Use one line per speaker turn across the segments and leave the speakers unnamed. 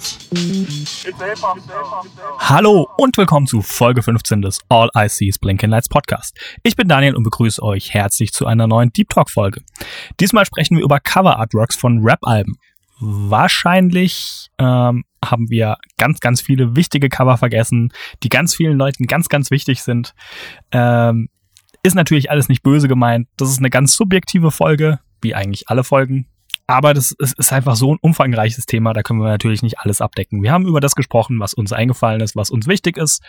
song.
Hallo und willkommen zu Folge 15 des All I See is Blinking Lights Podcast. Ich bin Daniel und begrüße euch herzlich zu einer neuen Deep Talk Folge. Diesmal sprechen wir über Cover Artworks von Rap-Alben. Wahrscheinlich ähm, haben wir ganz, ganz viele wichtige Cover vergessen, die ganz vielen Leuten ganz, ganz wichtig sind. Ähm, ist natürlich alles nicht böse gemeint. Das ist eine ganz subjektive Folge, wie eigentlich alle Folgen. Aber das ist, ist einfach so ein umfangreiches Thema, da können wir natürlich nicht alles abdecken. Wir haben über das gesprochen, was uns eingefallen ist, was uns wichtig ist.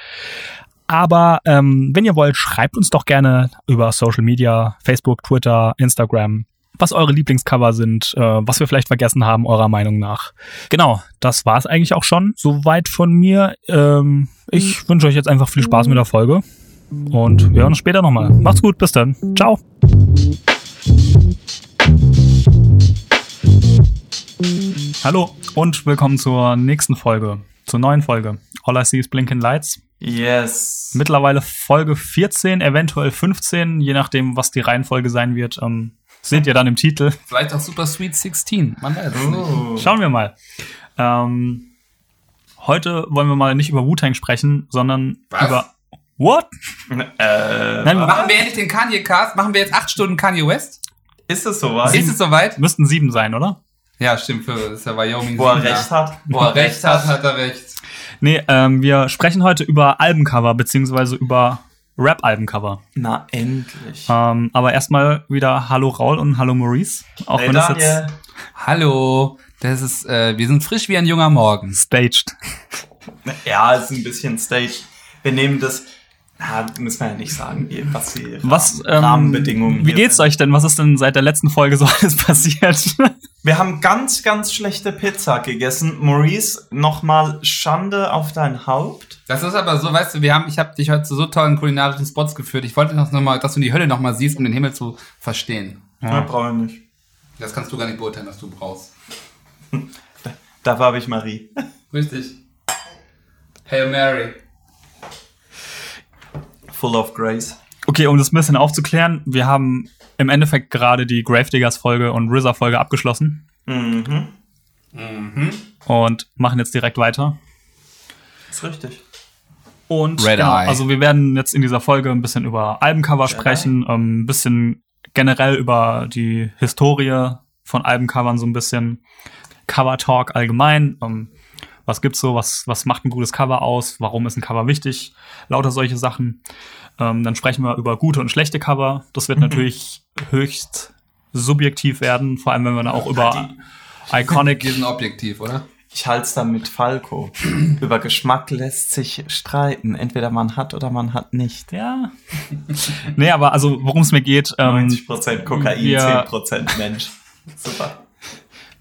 Aber ähm, wenn ihr wollt, schreibt uns doch gerne über Social Media, Facebook, Twitter, Instagram, was eure Lieblingscover sind, äh, was wir vielleicht vergessen haben, eurer Meinung nach. Genau, das war es eigentlich auch schon. Soweit von mir. Ähm, ich wünsche euch jetzt einfach viel Spaß mit der Folge. Und wir hören uns später nochmal. Macht's gut, bis dann. Ciao. Hallo und willkommen zur nächsten Folge, zur neuen Folge. All I See is Blinking Lights.
Yes.
Mittlerweile Folge 14, eventuell 15, je nachdem, was die Reihenfolge sein wird. Ähm, seht ihr dann im Titel.
Vielleicht auch Super Sweet 16. Man weiß.
Oh.
Schauen wir mal. Ähm, heute wollen wir mal nicht über Wu-Tang sprechen, sondern
Was?
über. What?
Äh,
Nein,
Machen wir endlich den Kanye-Cast? Machen wir jetzt acht Stunden Kanye West?
ist es soweit?
Ist es soweit?
müssten sieben sein, oder?
Ja, stimmt. Für, das ist ja Wyoming.
Wo er recht hat.
Wo er recht hat, hat er recht.
Nee, ähm, wir sprechen heute über Albencover, beziehungsweise über Rap-Albencover.
Na, endlich.
Ähm, aber erstmal wieder Hallo Raul und Hallo Maurice. Auch
hey,
wenn
Daniel.
jetzt
Hallo. Das ist, äh, wir sind frisch wie ein junger Morgen.
staged.
Ja, ist ein bisschen Stage. Wir nehmen das. Na, müssen wir ja nicht sagen, wie- was die
Was, ähm,
Rahmenbedingungen
Wie geht's
sind.
euch denn? Was ist denn seit der letzten Folge so alles passiert?
Wir haben ganz, ganz schlechte Pizza gegessen. Maurice, nochmal Schande auf dein Haupt.
Das ist aber so, weißt du, wir haben, ich habe dich heute zu so tollen kulinarischen Spots geführt. Ich wollte noch mal, dass du die Hölle noch mal siehst, um den Himmel zu verstehen.
Ja. brauche ich nicht.
Das kannst du gar nicht beurteilen, was du brauchst.
Dafür habe ich Marie.
Richtig. Hail Mary.
Full of Grace.
Okay, um das ein bisschen aufzuklären, wir haben im Endeffekt gerade die Gravediggers Folge und RZA Folge abgeschlossen
Mhm.
und machen jetzt direkt weiter.
Ist richtig.
Und
Red
genau,
Eye.
also wir werden jetzt in dieser Folge ein bisschen über Albencover sprechen, ähm, ein bisschen generell über die Historie von Albencovern, so ein bisschen Cover Talk allgemein. Ähm, was gibt's so? Was, was macht ein gutes Cover aus? Warum ist ein Cover wichtig? Lauter solche Sachen. Ähm, dann sprechen wir über gute und schlechte Cover. Das wird natürlich höchst subjektiv werden, vor allem wenn wir dann auch über Iconic
Wir sind objektiv, oder?
Ich halte es dann mit Falco. Über Geschmack lässt sich streiten. Entweder man hat oder man hat nicht.
Ja. nee, aber also worum es mir geht, ähm,
90% Kokain,
wir-
10% Mensch. Super.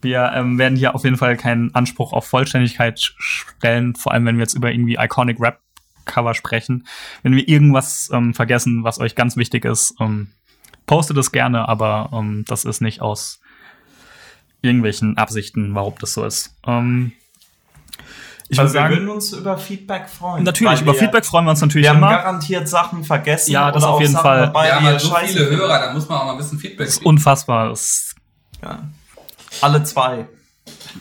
Wir ähm, werden hier auf jeden Fall keinen Anspruch auf Vollständigkeit stellen, vor allem wenn wir jetzt über irgendwie Iconic Rap Cover sprechen. Wenn wir irgendwas ähm, vergessen, was euch ganz wichtig ist, ähm, postet es gerne, aber ähm, das ist nicht aus irgendwelchen Absichten, warum das so ist. Ähm, ich würde
Also wir würden
sagen,
uns über Feedback freuen.
natürlich, über
wir,
Feedback freuen wir uns natürlich
Wir haben
immer.
garantiert Sachen vergessen.
Ja, das
oder
auf jeden
Sachen
Fall.
Dabei,
wir haben
die
halt
ihr
so viele. Hörer, da muss man auch mal ein bisschen Feedback
Das ist unfassbar. Das
Ja. Alle zwei.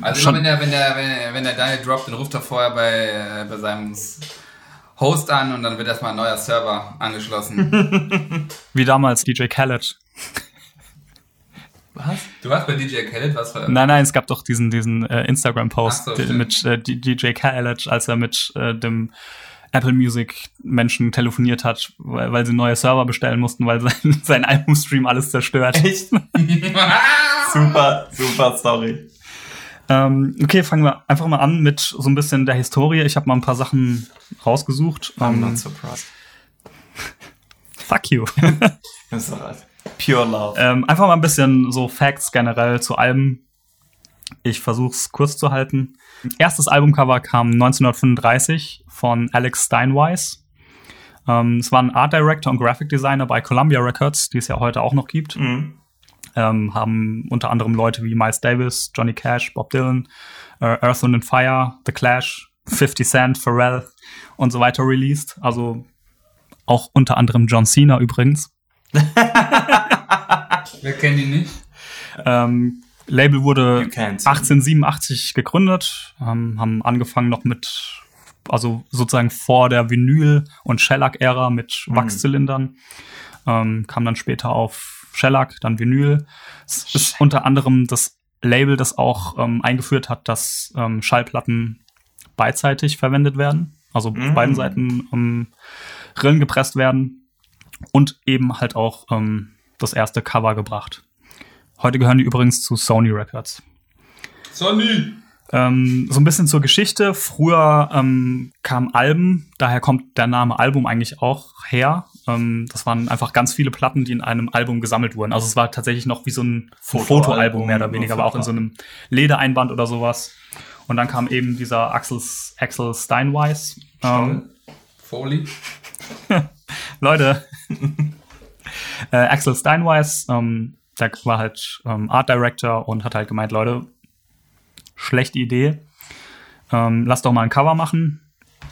Also
Schon-
immer wenn der, wenn der, wenn der, wenn der Daniel droppt, dann ruft er vorher bei, äh, bei seinem Host an und dann wird erstmal ein neuer Server angeschlossen.
wie damals DJ Khaled.
Was?
du hast bei DJ Khaled was für.
Nein, nein, es gab doch diesen, diesen äh, Instagram-Post
so,
mit äh, DJ Khaled, als er mit äh, dem Apple Music Menschen telefoniert hat, weil, weil sie neue Server bestellen mussten, weil sein, sein Albumstream alles zerstört.
Echt? Super, super Story.
Ähm, okay, fangen wir einfach mal an mit so ein bisschen der Historie. Ich habe mal ein paar Sachen rausgesucht.
I'm
Ähm,
not surprised.
fuck you.
Das ist alles. Pure Love.
ähm, einfach mal ein bisschen so Facts generell zu Alben. Ich versuche es kurz zu halten. Erstes Albumcover kam 1935 von Alex Steinweiss. Ähm, es war ein Art Director und Graphic Designer bei Columbia Records, die es ja heute auch noch gibt.
Mhm.
Ähm, haben unter anderem Leute wie Miles Davis, Johnny Cash, Bob Dylan, äh, Earth, and Fire, The Clash, 50 Cent, Pharrell und so weiter released. Also auch unter anderem John Cena übrigens.
Wer kennt ihn nicht?
Ähm, Label wurde
You can't see.
1887 gegründet, ähm, haben angefangen noch mit, also sozusagen vor der Vinyl- und Shellac-Ära mit Wachszylindern, ähm, kam dann später auf Shellac, dann Vinyl. Es ist unter anderem das Label, das auch ähm, eingeführt hat, dass ähm, Schallplatten beidseitig verwendet werden, also auf
Mhm.
beiden Seiten ähm, Rillen gepresst werden und eben halt auch ähm, das erste Cover gebracht. Heute gehören die übrigens zu Sony Records.
Sonny!
Ähm, so ein bisschen zur Geschichte. Früher ähm, kamen Alben, daher kommt der Name Album eigentlich auch her. Ähm, das waren einfach ganz viele Platten, die in einem Album gesammelt wurden. Also es war tatsächlich noch wie so ein
Fotoalbum,
Fotoalbum mehr oder weniger, aber auch in so einem Ledereinband oder sowas. Und dann kam eben dieser Axel, Axel Steinweiss. Ähm,
Foley.
Leute, äh, Axel Steinweiss, ähm, der war halt ähm, Art Director und hat halt gemeint, Leute, schlechte Idee. Ähm, lass doch mal ein Cover machen.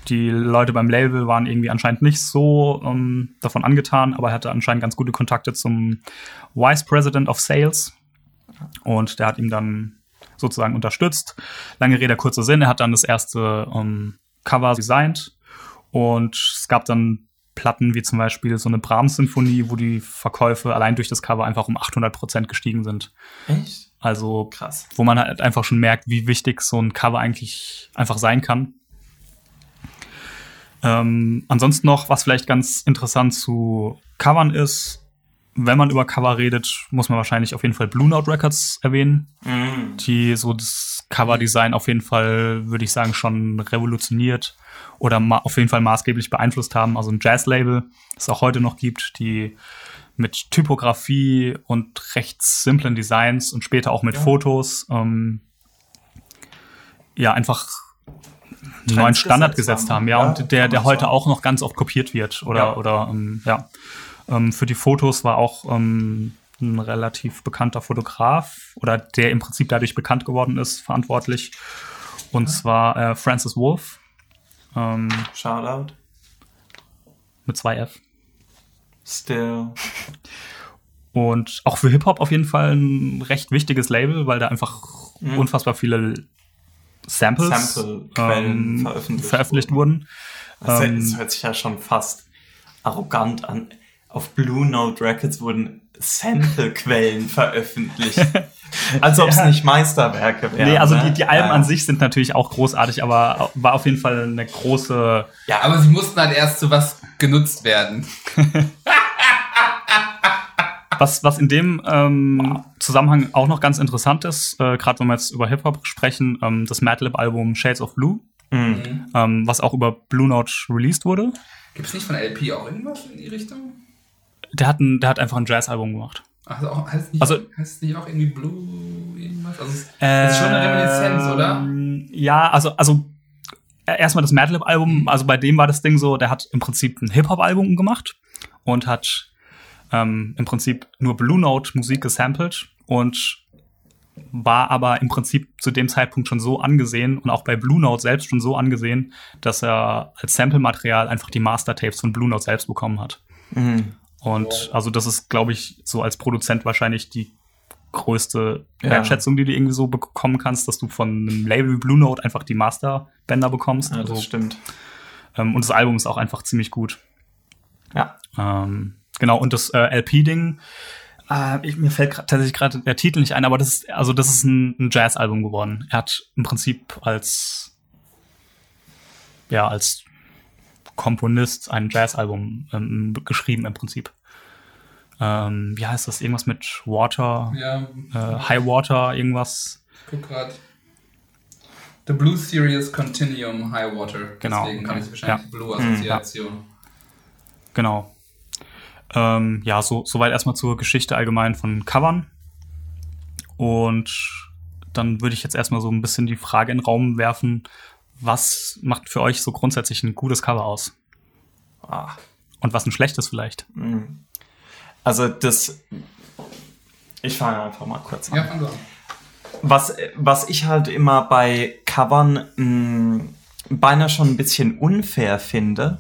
Die Leute beim Label waren irgendwie anscheinend nicht so ähm, davon angetan, aber er hatte anscheinend ganz gute Kontakte zum Vice President of Sales. Und der hat ihm dann sozusagen unterstützt. Lange Rede, kurzer Sinn. Er hat dann das erste ähm, Cover designt. Und es gab dann Platten wie zum Beispiel so eine Brahms-Symphonie, wo die Verkäufe allein durch das Cover einfach um 800 Prozent gestiegen sind.
Echt?
Also
Krass.
wo man halt einfach schon merkt, wie wichtig so ein Cover eigentlich einfach sein kann. Ähm, ansonsten noch, was vielleicht ganz interessant zu Covern ist, wenn man über Cover redet, muss man wahrscheinlich auf jeden Fall Blue Note Records erwähnen,
Mhm.
die so das Coverdesign auf jeden Fall, würde ich sagen, schon revolutioniert oder auf jeden Fall maßgeblich beeinflusst haben. Also ein Jazz-Label, das es auch heute noch gibt, die mit Typografie und recht simplen Designs und später auch mit
Ja.
Fotos ähm, ja einfach neuen Standard
gesetzt haben.
haben, ja,
Ja,
und der, der heute auch noch ganz oft kopiert wird oder
Ja.
oder ähm, ja. Ähm, für die Fotos war auch ähm, ein relativ bekannter Fotograf oder der im Prinzip dadurch bekannt geworden ist, verantwortlich. Und zwar äh, Francis Wolff ähm,
Shoutout.
mit zwei F.
Still.
Und auch für Hip-Hop auf jeden Fall ein recht wichtiges Label, weil da einfach
Mhm.
unfassbar viele Samples
Sample-Quellen
ähm,
veröffentlicht
veröffentlicht wurden.
Das,
Ähm,
das hört sich ja schon fast arrogant an. Auf Blue Note Records wurden Sample-Quellen veröffentlicht. Als ob es nicht Meisterwerke wären.
nee, also
ne?
die, die Alben
Ja.
an sich sind natürlich auch großartig, aber war auf jeden Fall eine große.
Ja,
Aber sie mussten halt erst zu was genutzt werden.
Was, was in dem ähm, Zusammenhang auch noch ganz interessant ist, äh, gerade wenn wir jetzt über Hip-Hop sprechen, ähm, das Madlib-Album Shades of Blue,
Mhm.
ähm, was auch über Blue Note released wurde.
Gibt es nicht von LP auch irgendwas in die Richtung?
Der hat, ein, der hat einfach ein Jazz-Album gemacht.
Ach, also auch, heißt, es nicht,
Also-
heißt nicht auch irgendwie Blue irgendwas? Also es das ist schon eine Reminiszenz, oder?
Ja, also, also äh, erstmal das Madlib-Album, also bei dem war das Ding so, der hat im Prinzip ein Hip-Hop-Album gemacht und hat ähm, im Prinzip nur Blue Note-Musik gesampelt und war aber im Prinzip zu dem Zeitpunkt schon so angesehen und auch bei Blue Note selbst schon so angesehen, dass er als Sample-Material einfach die Master-Tapes von Blue Note selbst bekommen hat.
Mhm.
Und also das ist, glaube ich, so als Produzent wahrscheinlich die größte
Ja.
Wertschätzung, die du irgendwie so bekommen kannst, dass du von einem Label wie Blue Note einfach die Masterbänder bekommst.
Ja, das
also,
stimmt.
ähm, und das Album ist auch einfach ziemlich gut.
Ja.
Ähm, genau, und das äh, LP-Ding, äh, ich, mir fällt tatsächlich gerade der Titel nicht ein, aber das ist, also das ist ein, ein Jazz-Album geworden. Er hat im Prinzip als ja, als Komponist ein Jazz-Album ähm, geschrieben im Prinzip. Ähm, wie heißt das? Irgendwas mit Water,
Ja,
äh, High Water, irgendwas.
guck grad. The Blue Series Continuum High Water.
Genau,
Deswegen
okay.
habe ich wahrscheinlich
Ja.
Blue Assoziation.
Genau. Ähm, ja, so soweit erstmal zur Geschichte allgemein von Covern. Und dann würde ich jetzt erstmal so ein bisschen die Frage in den Raum werfen, was macht für euch so grundsätzlich ein gutes Cover aus?
Ah,
und was ein schlechtes vielleicht.
Also das. Ich fange einfach mal kurz an.
Ja, fang an.
Was, was ich halt immer bei Covern mh, beinahe schon ein bisschen unfair finde,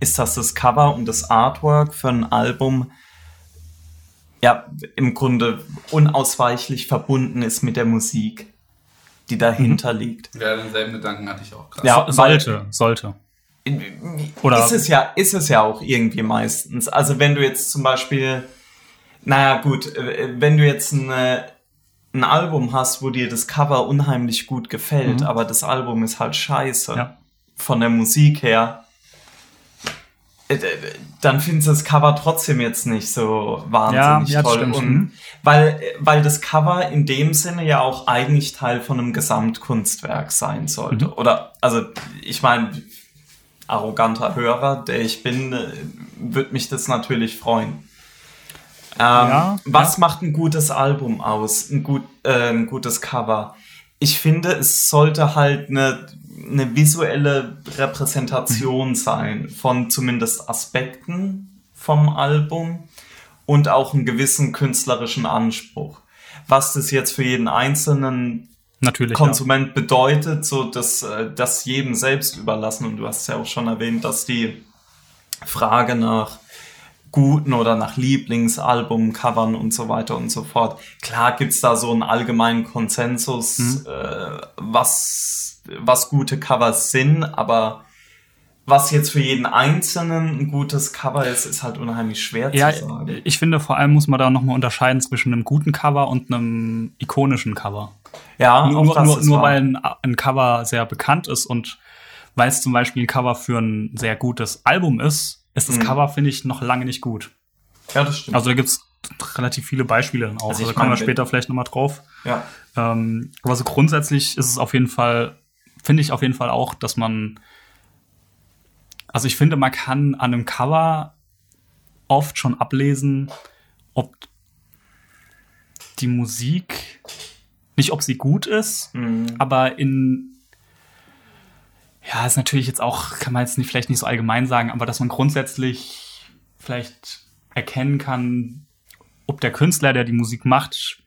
ist, dass das Cover und das Artwork für ein Album ja im Grunde unausweichlich verbunden ist mit der Musik, die dahinter liegt.
Ja, denselben Gedanken hatte ich auch gerade.
Ja,
So- sollte, sollte. Oder-
ist es ja, ist es ja auch irgendwie meistens. Also wenn du jetzt zum Beispiel, naja gut, äh, wenn du jetzt eine, ein Album hast, wo dir das Cover unheimlich gut gefällt, aber das Album ist halt scheiße
Ja.
von der Musik her, dann findest du das Cover trotzdem jetzt nicht so wahnsinnig
Ja, ja,
toll. Und
Mhm.
weil, weil das Cover in dem Sinne ja auch eigentlich Teil von einem Gesamtkunstwerk sein sollte.
Mhm.
Oder, also ich meine, arroganter Hörer, der ich bin, äh, würde mich das natürlich freuen. Ähm,
Ja,
was macht ein gutes Album aus? Ein, gut, äh, ein gutes Cover? Ich finde, es sollte halt eine, eine visuelle Repräsentation sein von zumindest Aspekten vom Album und auch einen gewissen künstlerischen Anspruch. Was das jetzt für jeden Einzelnen
Natürlich.
Konsument bedeutet, so dass äh, das jedem selbst überlassen. Und du hast ja auch schon erwähnt, dass die Frage nach guten oder nach Lieblingsalbum, Covern und so weiter und so fort. Klar gibt's da so einen allgemeinen Konsensus, äh, was, was gute Covers sind, aber was jetzt für jeden Einzelnen ein gutes Cover ist, ist halt unheimlich schwer
Ja,
zu sagen.
ich finde, vor allem muss man da nochmal unterscheiden zwischen einem guten Cover und einem ikonischen Cover.
Ja,
nur nur, nur, nur weil ein, ein Cover sehr bekannt ist und weil es zum Beispiel ein Cover für ein sehr gutes Album ist, ist das
Mhm.
Cover, finde ich, noch lange nicht gut.
Ja, das stimmt.
Also da gibt's relativ viele Beispiele dann auch.
Also
Also, kommen wir später vielleicht nochmal drauf.
ja.
Ähm, aber so grundsätzlich ist es auf jeden Fall, finde ich auf jeden Fall auch, dass man, also ich finde, man kann an einem Cover oft schon ablesen, ob die Musik, nicht ob sie gut ist,
Mhm.
aber in, ja, ist natürlich jetzt auch, kann man jetzt nicht, vielleicht nicht so allgemein sagen, aber dass man grundsätzlich vielleicht erkennen kann, ob der Künstler, der die Musik macht,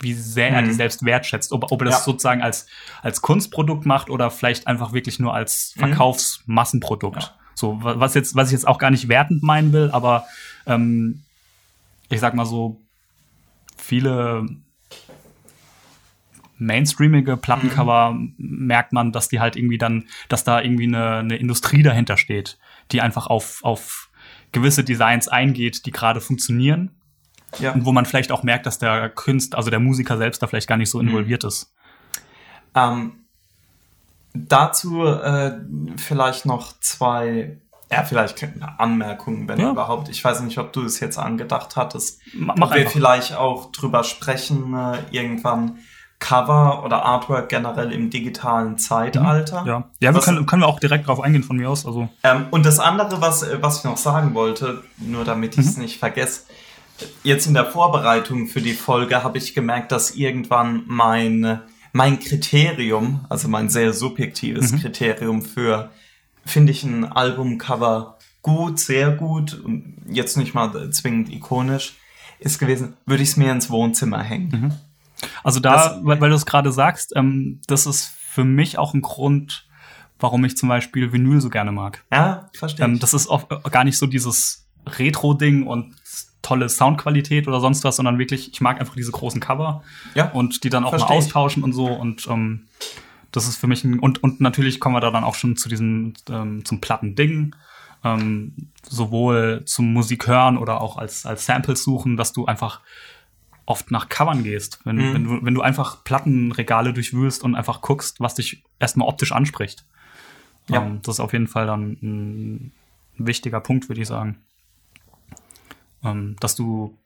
wie sehr er die selbst wertschätzt. Ob, ob er das
Ja.
sozusagen als, als Kunstprodukt macht oder vielleicht einfach wirklich nur als Verkaufsmassenprodukt.
Ja.
So, wa- was jetzt, was ich jetzt auch gar nicht wertend meinen will, aber ähm, ich sag mal so, viele mainstreamige Plattencover merkt man, dass die halt irgendwie dann, dass da irgendwie eine, eine Industrie dahinter steht, die einfach auf, auf gewisse Designs eingeht, die gerade funktionieren
Ja.
und wo man vielleicht auch merkt, dass der Künstler, also der Musiker selbst da vielleicht gar nicht so involviert ist.
Ähm, dazu äh, vielleicht noch zwei, ja, vielleicht Anmerkungen, wenn
Ja.
überhaupt. Ich weiß nicht, ob du es jetzt angedacht hattest.
Ma-
ob
Mach
wir
einfach.
vielleicht auch drüber sprechen, äh, irgendwann Cover oder Artwork generell im digitalen Zeitalter.
Ja, ja wir können, können wir auch direkt drauf eingehen von mir aus. Also,
Ähm, und das andere, was, äh, was ich noch sagen wollte, nur damit ich es
Mhm.
nicht vergesse, jetzt in der Vorbereitung für die Folge habe ich gemerkt, dass irgendwann mein, mein Kriterium, also mein sehr subjektives
Mhm.
Kriterium für, finde ich ein Albumcover gut, sehr gut und jetzt nicht mal zwingend ikonisch, ist gewesen, würde ich es mir ins Wohnzimmer hängen.
Mhm. also da,
Das-
weil, weil du es gerade sagst, ähm, das ist für mich auch ein Grund, warum ich zum Beispiel Vinyl so gerne mag.
Ja, verstehe
Ähm, das ist oft gar nicht so dieses Retro-Ding und tolle Soundqualität oder sonst was, sondern wirklich, ich mag einfach diese großen Cover
ja.
und die dann auch mal
ich.
austauschen und so und ähm, das ist für mich ein, und, und natürlich kommen wir da dann auch schon zu diesem, ähm, zum Plattending, ähm, sowohl zum Musik hören oder auch als, als Samples suchen, dass du einfach oft nach Covern gehst, wenn,
Mhm.
wenn, du, wenn du einfach Plattenregale durchwühlst und einfach guckst, was dich erstmal optisch anspricht.
Ja.
Ähm, das ist auf jeden Fall dann ein wichtiger Punkt, würde ich sagen. Ähm, dass du,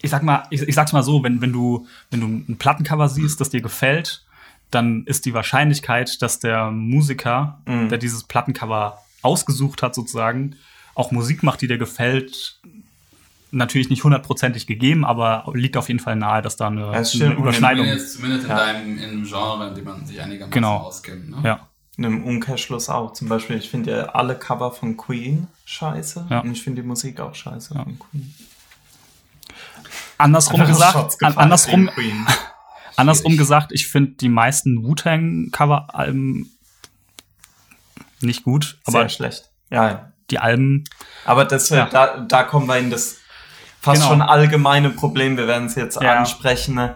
ich sag mal, ich, ich sag's mal so, wenn, wenn du, wenn du ein Plattencover siehst, das dir gefällt, dann ist die Wahrscheinlichkeit, dass der Musiker,
Mhm.
der dieses Plattencover ausgesucht hat, sozusagen, auch Musik macht, die dir gefällt, natürlich nicht hundertprozentig gegeben, aber liegt auf jeden Fall nahe, dass da eine,
Ja, das
eine. Überschneidung
Zumindest, zumindest in
Ja.
deinem in einem Genre, in dem man sich einigermaßen
Genau.
auskennt. Ne?
Ja.
In einem Umkehrschluss auch. Zum Beispiel, ich finde ja alle Cover von Queen scheiße.
Ja.
Und ich finde die Musik auch scheiße von Queen.
Andersrum gesagt, an, andersrum, andersrum gesagt, ich finde die meisten Wu-Tang-Cover-Alben nicht gut, aber
Sehr schlecht. Ja, ja.
die Alben,
Aber das, äh,
Ja.
da, da kommen wir in das fast
Genau.
schon allgemeine Problem. Wir werden es jetzt
Ja.
ansprechen. ne?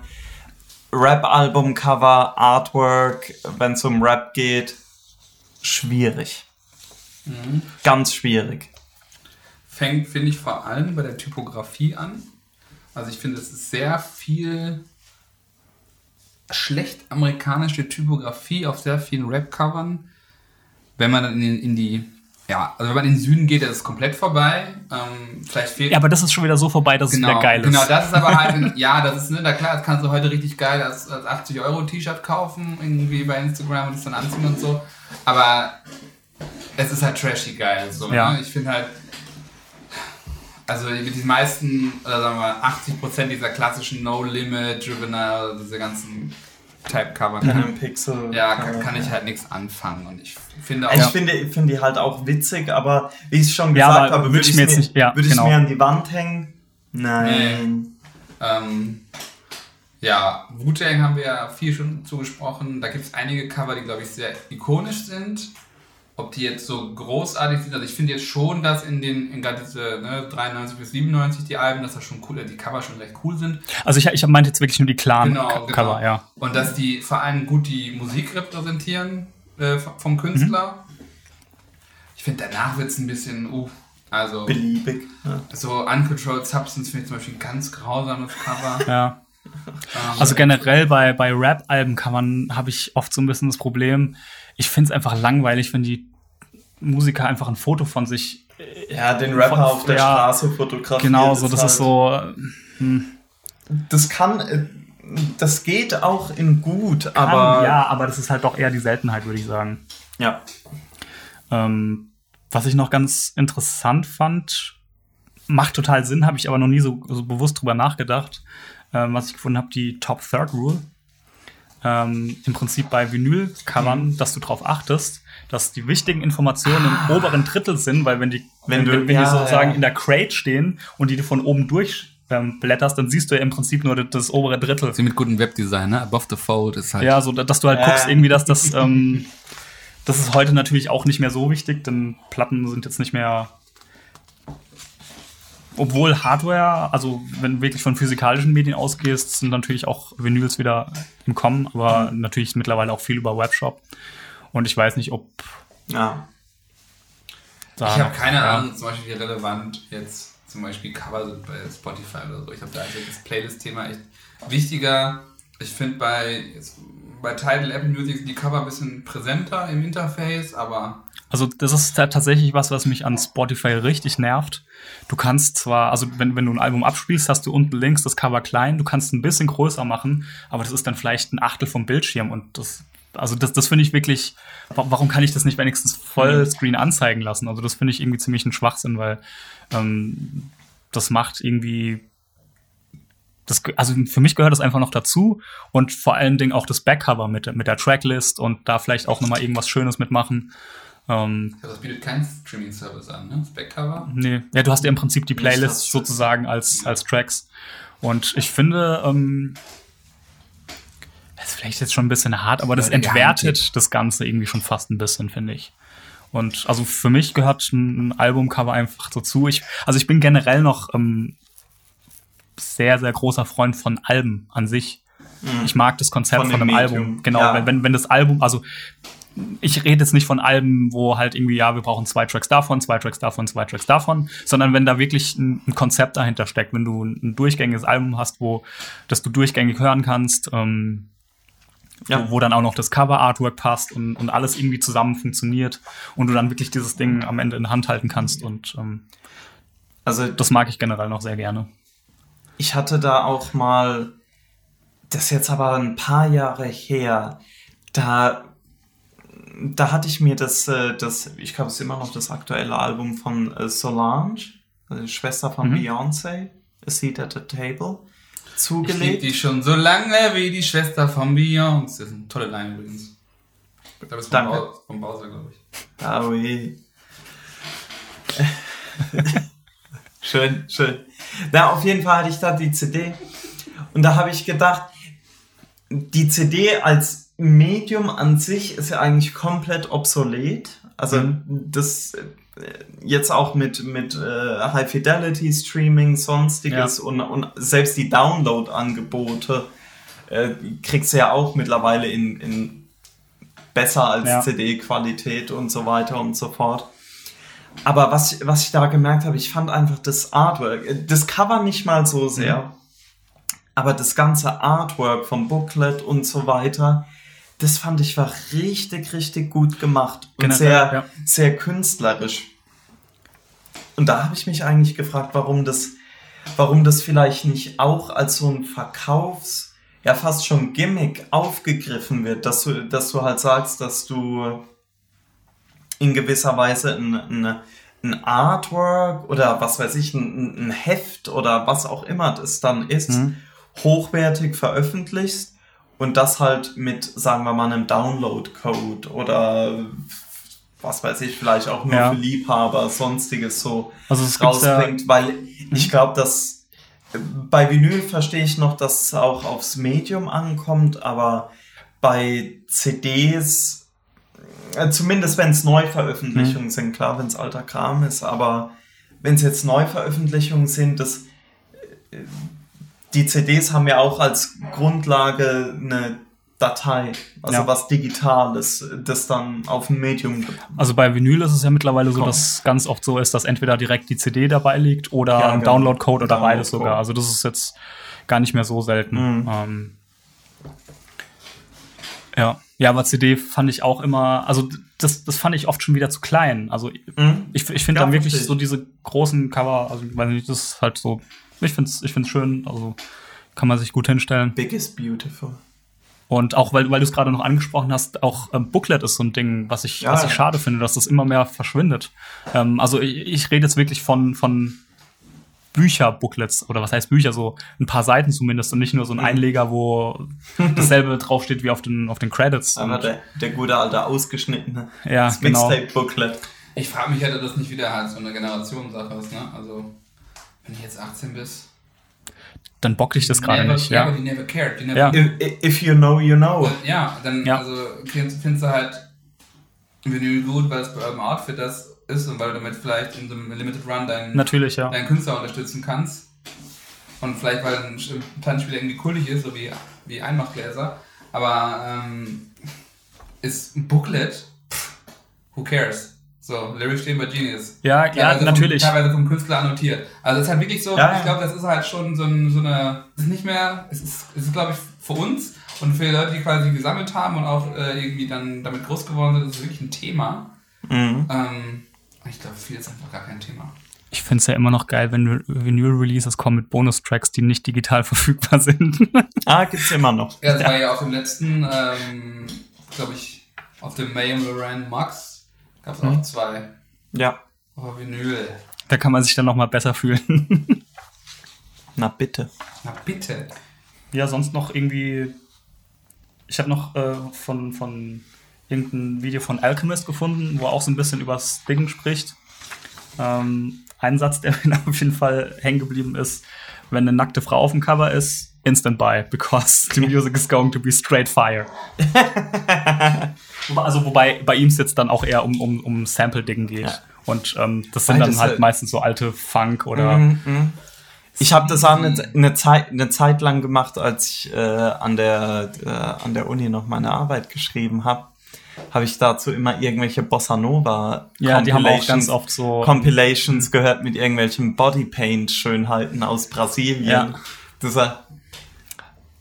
Rap-Album-Cover, Artwork, wenn es um Rap geht, schwierig. Ganz schwierig.
Fängt, finde ich, vor allem bei der Typografie an. Also ich finde, es ist sehr viel schlecht amerikanische Typografie auf sehr vielen Rap-Covern. Wenn man dann in, in die, ja, also wenn man in den Süden geht, ist es komplett vorbei. Ähm, vielleicht fehlt
ja, aber das ist schon wieder so vorbei, dass es wieder geil ist.
Genau, das ist aber halt, ja, das ist, ne, da klar, das kannst du heute richtig geil als, als 80 Euro T-Shirt kaufen, irgendwie bei Instagram und es dann anziehen und so. Aber es ist halt trashy geil, so,
Ja.
ne? Ich finde halt, also die meisten, oder sagen wir mal, 80% dieser klassischen No-Limit, Juvenile, diese ganzen Type-Cover,
Pen
kann,
Pixel.
ja, kann, kann ich halt nichts anfangen und ich finde auch,
Ich finde, ich finde die halt auch witzig, aber wie ich schon
Ja,
gesagt
aber
habe,
würde ich mir jetzt nicht- ja,
würde ich
genau.
mir an die Wand hängen? Nein.
Ähm, ja, Wu-Tang haben wir ja viel schon zugesprochen. Da gibt es einige Cover, die, glaube ich, sehr ikonisch sind. Ob die jetzt so großartig sind, also ich finde jetzt schon, dass in den, in gerade diese ne, 93 bis 97 die Alben, dass das schon cool, die Cover schon recht cool sind.
Also ich, ich meinte jetzt wirklich nur die klaren
Genau,
Co-
genau.
Cover, ja.
Und dass die vor allem gut die Musik repräsentieren äh, vom Künstler. Ich finde, danach wird es ein bisschen, uh, also
Beliebig. Ja.
so Uncontrolled Substance finde ich zum Beispiel ein ganz grausames Cover.
Ja.
Ähm,
Also generell bei, bei Rap-Alben-Covern habe ich oft so ein bisschen das Problem, ich finde es einfach langweilig, wenn die Musiker einfach ein Foto von sich.
Ja, den Rapper
Von-
auf der
ja,
Straße fotografieren.
Genau, so, das
halt-
ist so.
Das kann, äh, das geht auch in gut, aber.
ja, aber das ist halt doch eher die Seltenheit, würde ich sagen.
ja.
Ähm, was ich noch ganz interessant fand, macht total Sinn, habe ich aber noch nie so, so bewusst drüber nachgedacht. Ähm, was ich gefunden habe, die Top Third Rule. Ähm, Im Prinzip bei Vinyl-Covern, dass du darauf achtest, dass die wichtigen Informationen im oberen Drittel sind, weil wenn die,
Wenn
wenn,
du-
wenn, wenn
ja,
die sozusagen
ja.
in der Crate stehen und die du von oben durch ähm, blätterst, dann siehst du ja im Prinzip nur das, das obere Drittel.
Sie mit gutem Webdesign, ne? Above the Fold ist halt.
Ja, so dass du halt
Ja.
guckst, irgendwie, dass das, ähm, das ist heute natürlich auch nicht mehr so wichtig, denn Platten sind jetzt nicht mehr. Obwohl Hardware, also wenn du wirklich von physikalischen Medien ausgehst, sind natürlich auch Vinyls wieder im Kommen, aber natürlich mittlerweile auch viel über Webshop. Und ich weiß nicht, ob
ja.
da.
Ich habe keine
ja.
Ahnung, zum Beispiel wie relevant jetzt zum Beispiel Cover sind bei Spotify oder so. Ich habe da also das Playlist-Thema echt wichtiger. Ich finde bei, bei Tidal Apple Music sind die Cover ein bisschen präsenter im Interface, aber
Also das ist ta- tatsächlich was, was mich an Spotify richtig nervt. Du kannst zwar, also wenn, wenn du ein Album abspielst, hast du unten links das Cover klein, du kannst ein bisschen größer machen, aber das ist dann vielleicht ein Achtel vom Bildschirm und das, also das, das finde ich wirklich, wa- warum kann ich das nicht wenigstens Vollscreen anzeigen lassen? Also das finde ich irgendwie ziemlich ein Schwachsinn, weil ähm, das macht irgendwie das, also für mich gehört das einfach noch dazu und vor allen Dingen auch das Backcover mit, mit der Tracklist und da vielleicht auch nochmal irgendwas Schönes mitmachen. Ähm,
das bietet kein Streaming-Service an, ne? Das Backcover.
nee, ja, du hast ja im Prinzip die Playlist sozusagen als, als Tracks. Und ich finde, ähm, das ist vielleicht jetzt schon ein bisschen hart, aber das
Ja,
entwertet das Ganze irgendwie schon fast ein bisschen, finde ich. Und also für mich gehört ein, Albumcover einfach dazu. Ich, also ich bin generell noch ähm, sehr, sehr großer Freund von Alben an sich. Ich mag das Konzept
Von
von, einem
Medium.
Album. Genau,
Ja.
wenn, wenn, wenn das Album, also ich rede jetzt nicht von Alben, wo halt irgendwie, ja, wir brauchen zwei Tracks davon, zwei Tracks davon, zwei Tracks davon, sondern wenn da wirklich ein, ein Konzept dahinter steckt, wenn du ein, ein durchgängiges Album hast, wo das du durchgängig hören kannst, ähm,
Ja.
wo, wo dann auch noch das Cover-Artwork passt und, und alles irgendwie zusammen funktioniert und du dann wirklich dieses Ding am Ende in der Hand halten kannst und ähm,
Also
das mag ich generell noch sehr gerne.
ich hatte da auch mal, das ist jetzt aber ein paar Jahre her, da, da hatte ich mir das, äh, das ich glaube, es ist immer noch das aktuelle Album von äh, Solange, also die Schwester von
Mhm.
Beyoncé, A Seat at the Table,
Ich liebe
zugelegt.
die schon so lange wie die Schwester von Beyoncé. Das ist eine tolle Line übrigens. Da bist du
Danke.
vom, Bau- vom Bowser, glaube ich.
Ah, ui. schön, schön. Na, auf jeden Fall hatte ich da die CD. Und da habe ich gedacht, die CD als Medium an sich ist ja eigentlich komplett obsolet. Also das äh, jetzt auch mit, mit äh, High Fidelity Streaming, sonstiges und, und selbst die Download-Angebote äh, kriegst du ja auch mittlerweile in, in besser als
Ja.
CD-Qualität und so weiter und so fort. Aber was, ich- was ich da gemerkt habe, ich fand einfach das Artwork, äh, das Cover nicht mal so sehr, aber das ganze Artwork vom Booklet und so weiter, das fand ich war richtig, richtig gut gemacht und
Generell,
sehr,
ja.
sehr künstlerisch. Und da habe ich mich eigentlich gefragt, warum das, warum das vielleicht nicht auch als so ein Verkaufs, ja fast schon Gimmick aufgegriffen wird, dass du, dass du halt sagst, dass du in gewisser Weise ein, ein, ein Artwork oder was weiß ich, ein, ein Heft oder was auch immer das dann ist,
Mhm.
hochwertig veröffentlichst und das halt mit, sagen wir mal, einem Download-Code oder was weiß ich, vielleicht auch nur
Ja.
für Liebhaber, sonstiges so
Also gibt's ja,
rausbringt, weil ich glaube, dass bei Vinyl verstehe ich noch, dass es auch aufs Medium ankommt, aber bei CDs, äh, zumindest wenn es Neuveröffentlichungen sind, klar, wenn es alter Kram ist, aber wenn es jetzt Neuveröffentlichungen sind, das, äh, die CDs haben ja auch als Grundlage eine Datei, also
Ja.
was Digitales, das dann auf ein Medium
also bei Vinyl ist es ja mittlerweile so, dass es ganz oft so ist, dass entweder direkt die CD dabei liegt oder
Ja,
ein
genau.
Download-Code oder beides
Download-Code.
sogar. Also das ist jetzt gar nicht mehr so selten.
Mhm.
Ähm, ja. ja, aber CD fand ich auch immer, also das, das fand ich oft schon wieder zu klein. Also
Mhm.
ich, ich finde
Ja,
dann wirklich so diese großen Cover, also ich weiß nicht, das ist halt so, ich finde es ich find's schön, also kann man sich gut hinstellen.
Big is beautiful.
Und auch, weil, weil du es gerade noch angesprochen hast, auch ähm, Booklet ist so ein Ding, was ich,
Ja,
was ich
ja.
schade finde, dass das immer mehr verschwindet. Ähm, also ich, ich rede jetzt wirklich von, von Bücher-Booklets oder was heißt Bücher, so ein paar Seiten zumindest und nicht nur so
Mhm.
ein Einleger, wo dasselbe draufsteht wie auf den, auf den Credits.
Aber der, der gute alte ausgeschnittene
ja,
das
genau.
Mixtape-Booklet.
Ich frage mich halt, ob das nicht wieder halt so eine Generationssache ist, ne? Also, wenn ich jetzt 18 bist.
Dann bockt dich das gerade
never,
nicht,
ja. aber die never cared. Die never
Ja.
If, if you know, you know.
Ja, dann
Ja.
also findest, findest du halt Vinyl gut, weil es bei Urban Outfitters ist und weil du damit vielleicht in so einem Limited Run deinen,
Natürlich, ja.
deinen Künstler unterstützen kannst. Und vielleicht, weil ein Plattenspieler irgendwie kultig ist, so wie, wie Einmachgläser. Aber ähm, ist ein Booklet, pff, who cares? So, Lyrics stehen bei Genius.
Ja, ja,
Teilweise
natürlich.
Vom, teilweise vom Künstler annotiert. Also es ist halt wirklich so,
Ja, ja.
ich glaube, das ist halt schon so, ein, so eine, es ist nicht mehr, es ist, es ist glaube ich für uns und für die Leute, die quasi gesammelt haben und auch äh, irgendwie dann damit groß geworden sind, ist es wirklich ein Thema.
Mhm.
Ähm, ich glaube, für viele ist einfach gar kein Thema.
Ich finde es ja immer noch geil, wenn Vinyl-Releases kommen mit Bonustracks, die nicht digital verfügbar sind.
Ah, gibt's immer noch.
Ja, das war ja auf dem letzten, ähm, glaube ich, auf dem Mayhem Loran Max gab es auch zwei.
Ja.
Aber Vinyl.
da kann man sich dann noch mal besser fühlen.
Na bitte.
Na bitte.
Ja, sonst noch irgendwie. Ich habe noch äh, von, von irgendein Video von Alchemist gefunden, wo er auch so ein bisschen übers Ding spricht. Ähm, ein Satz, der mir auf jeden Fall hängen geblieben ist, wenn eine nackte Frau auf dem Cover ist, instant buy, because the music is going to be straight fire. Also wobei bei ihm es jetzt dann auch eher um, um, um Sample-Ding geht.
Ja.
Und ähm, das sind
Beides
dann halt
halt-
meistens so alte Funk oder
Mhm, mhm. Ich habe das auch eine, eine, Zeit, eine Zeit lang gemacht, als ich äh, an, der, äh, an der Uni noch meine Arbeit geschrieben habe. Habe ich dazu immer irgendwelche Bossa Nova
ja, die haben auch ganz oft so
Compilations gehört mit irgendwelchen Bodypaint-Schönheiten aus Brasilien.
Ja.
Das äh,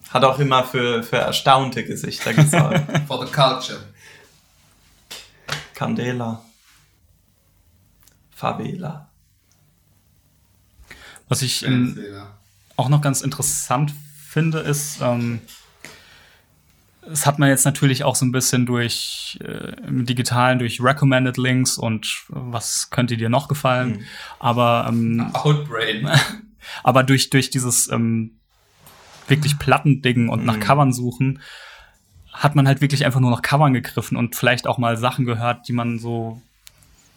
hat auch immer für, für erstaunte Gesichter gesorgt.
For the culture.
Candela. Favela.
Was ich in, auch noch ganz interessant finde, ist, ähm, das hat man jetzt natürlich auch so ein bisschen durch äh, im Digitalen, durch Recommended Links und äh, was könnte dir noch gefallen. Aber, ähm,
Outbrain.
aber durch, durch dieses ähm, wirklich Plattending und nach Covern suchen, hat man halt wirklich einfach nur noch Covern gegriffen und vielleicht auch mal Sachen gehört, die man so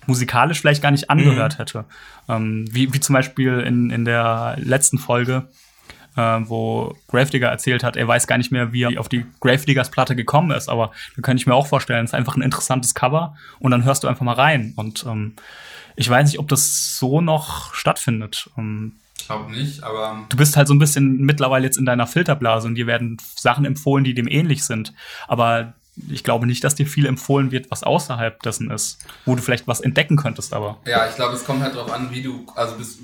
musikalisch vielleicht gar nicht angehört
Mhm.
hätte. Ähm, wie, wie zum Beispiel in, in der letzten Folge, äh, wo Gravedigger erzählt hat, er weiß gar nicht mehr, wie er auf die Gravediggers Platte gekommen ist, aber da könnte ich mir auch vorstellen, es ist einfach ein interessantes Cover und dann hörst du einfach mal rein. Und ähm, ich weiß nicht, ob das so noch stattfindet. Ähm,
glaube nicht, aber
du bist halt so ein bisschen mittlerweile jetzt in deiner Filterblase und dir werden Sachen empfohlen, die dem ähnlich sind. Aber ich glaube nicht, dass dir viel empfohlen wird, was außerhalb dessen ist, wo du vielleicht was entdecken könntest, aber.
ja, ich glaube, es kommt halt darauf an, wie du, also bist,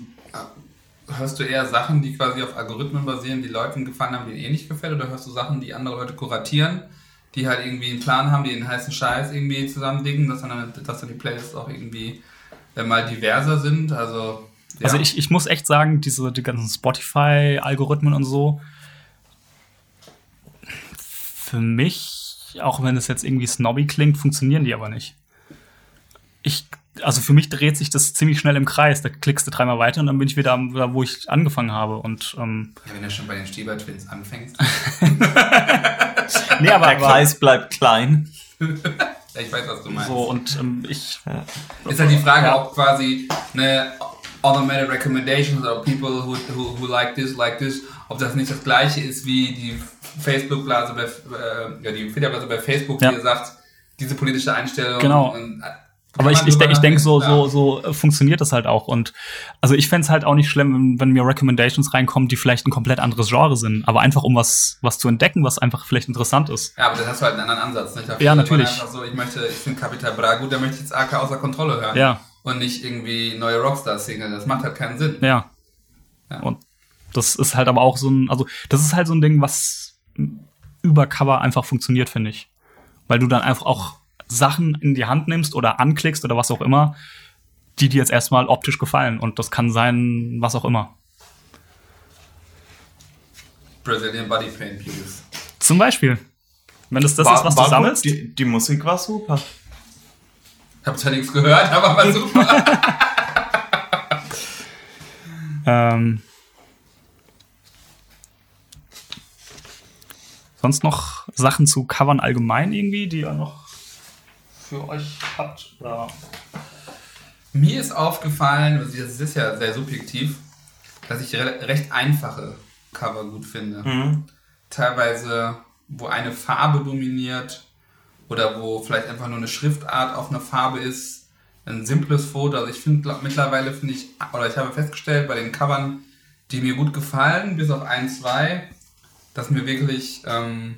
hörst du eher Sachen, die quasi auf Algorithmen basieren, die Leuten gefallen haben, die ihnen eh nicht gefällt, oder hörst du Sachen, die andere Leute kuratieren, die halt irgendwie einen Plan haben, die den heißen Scheiß irgendwie zusammenlegen, dass dann, dass dann die Playlists auch irgendwie äh, mal diverser sind, also ja.
Also ich, ich muss echt sagen, diese die ganzen Spotify-Algorithmen und so, für mich, auch wenn es jetzt irgendwie snobby klingt, funktionieren die aber nicht. Ich, also für mich dreht sich das ziemlich schnell im Kreis. Da klickst du dreimal weiter und dann bin ich wieder am- da, wo ich angefangen habe. Und ähm,
ja, wenn du schon bei den Stieber-Twins anfängst.
nee, aber,
Der Kreis bleibt klein.
ja, ich weiß, was du meinst.
so und ähm, ich
Ist halt die Frage,
Ja.
ob quasi eine automated recommendations oder people who, who, who like this, like this, ob das nicht das gleiche ist wie die Facebook-Blase bei, äh, ja, die Filterblase bei Facebook,
Ja.
die sagt, diese politische Einstellung.
Genau.
Und, äh,
Aber ich, ich, ich denke, so, so, so äh, funktioniert das halt auch. Und also ich fänd's halt auch nicht schlimm, wenn- wenn mir Recommendations reinkommen, die vielleicht ein komplett anderes Genre sind. Aber einfach um was, was zu entdecken, was einfach vielleicht interessant ist.
Ja, aber dann hast du halt einen anderen Ansatz. Nicht? Da
Ja, natürlich.
so, ich möchte, ich finde Capital Bra gut, da möchte ich jetzt AK außer Kontrolle hören.
Ja.
Und nicht irgendwie neue Rockstar-Single. Das macht halt keinen Sinn.
Ja.
Ja.
Und das ist halt aber auch so ein, also das ist halt so ein Ding, was über Cover einfach funktioniert, finde ich. Weil du dann einfach auch Sachen in die Hand nimmst oder anklickst oder was auch immer, die dir jetzt erstmal optisch gefallen. Und das kann sein, was auch immer.
Brazilian Body Paint, please.
Zum Beispiel. Wenn das das
War-
ist, was du sammelst.
Die, die Musik war super.
Ich habe zwar nichts gehört, aber war super.
Ähm, sonst noch Sachen zu Covern allgemein irgendwie, die ihr noch für euch habt? Oder?
Mir ist aufgefallen, also das ist ja sehr subjektiv, dass ich re recht einfache Cover gut finde.
Mhm.
Teilweise, wo eine Farbe dominiert oder wo vielleicht einfach nur eine Schriftart auf einer Farbe ist. Ein simples Foto. Also ich finde mittlerweile finde ich, oder ich habe festgestellt bei den Covern, die mir gut gefallen, bis auf ein, zwei, dass mir wirklich ähm,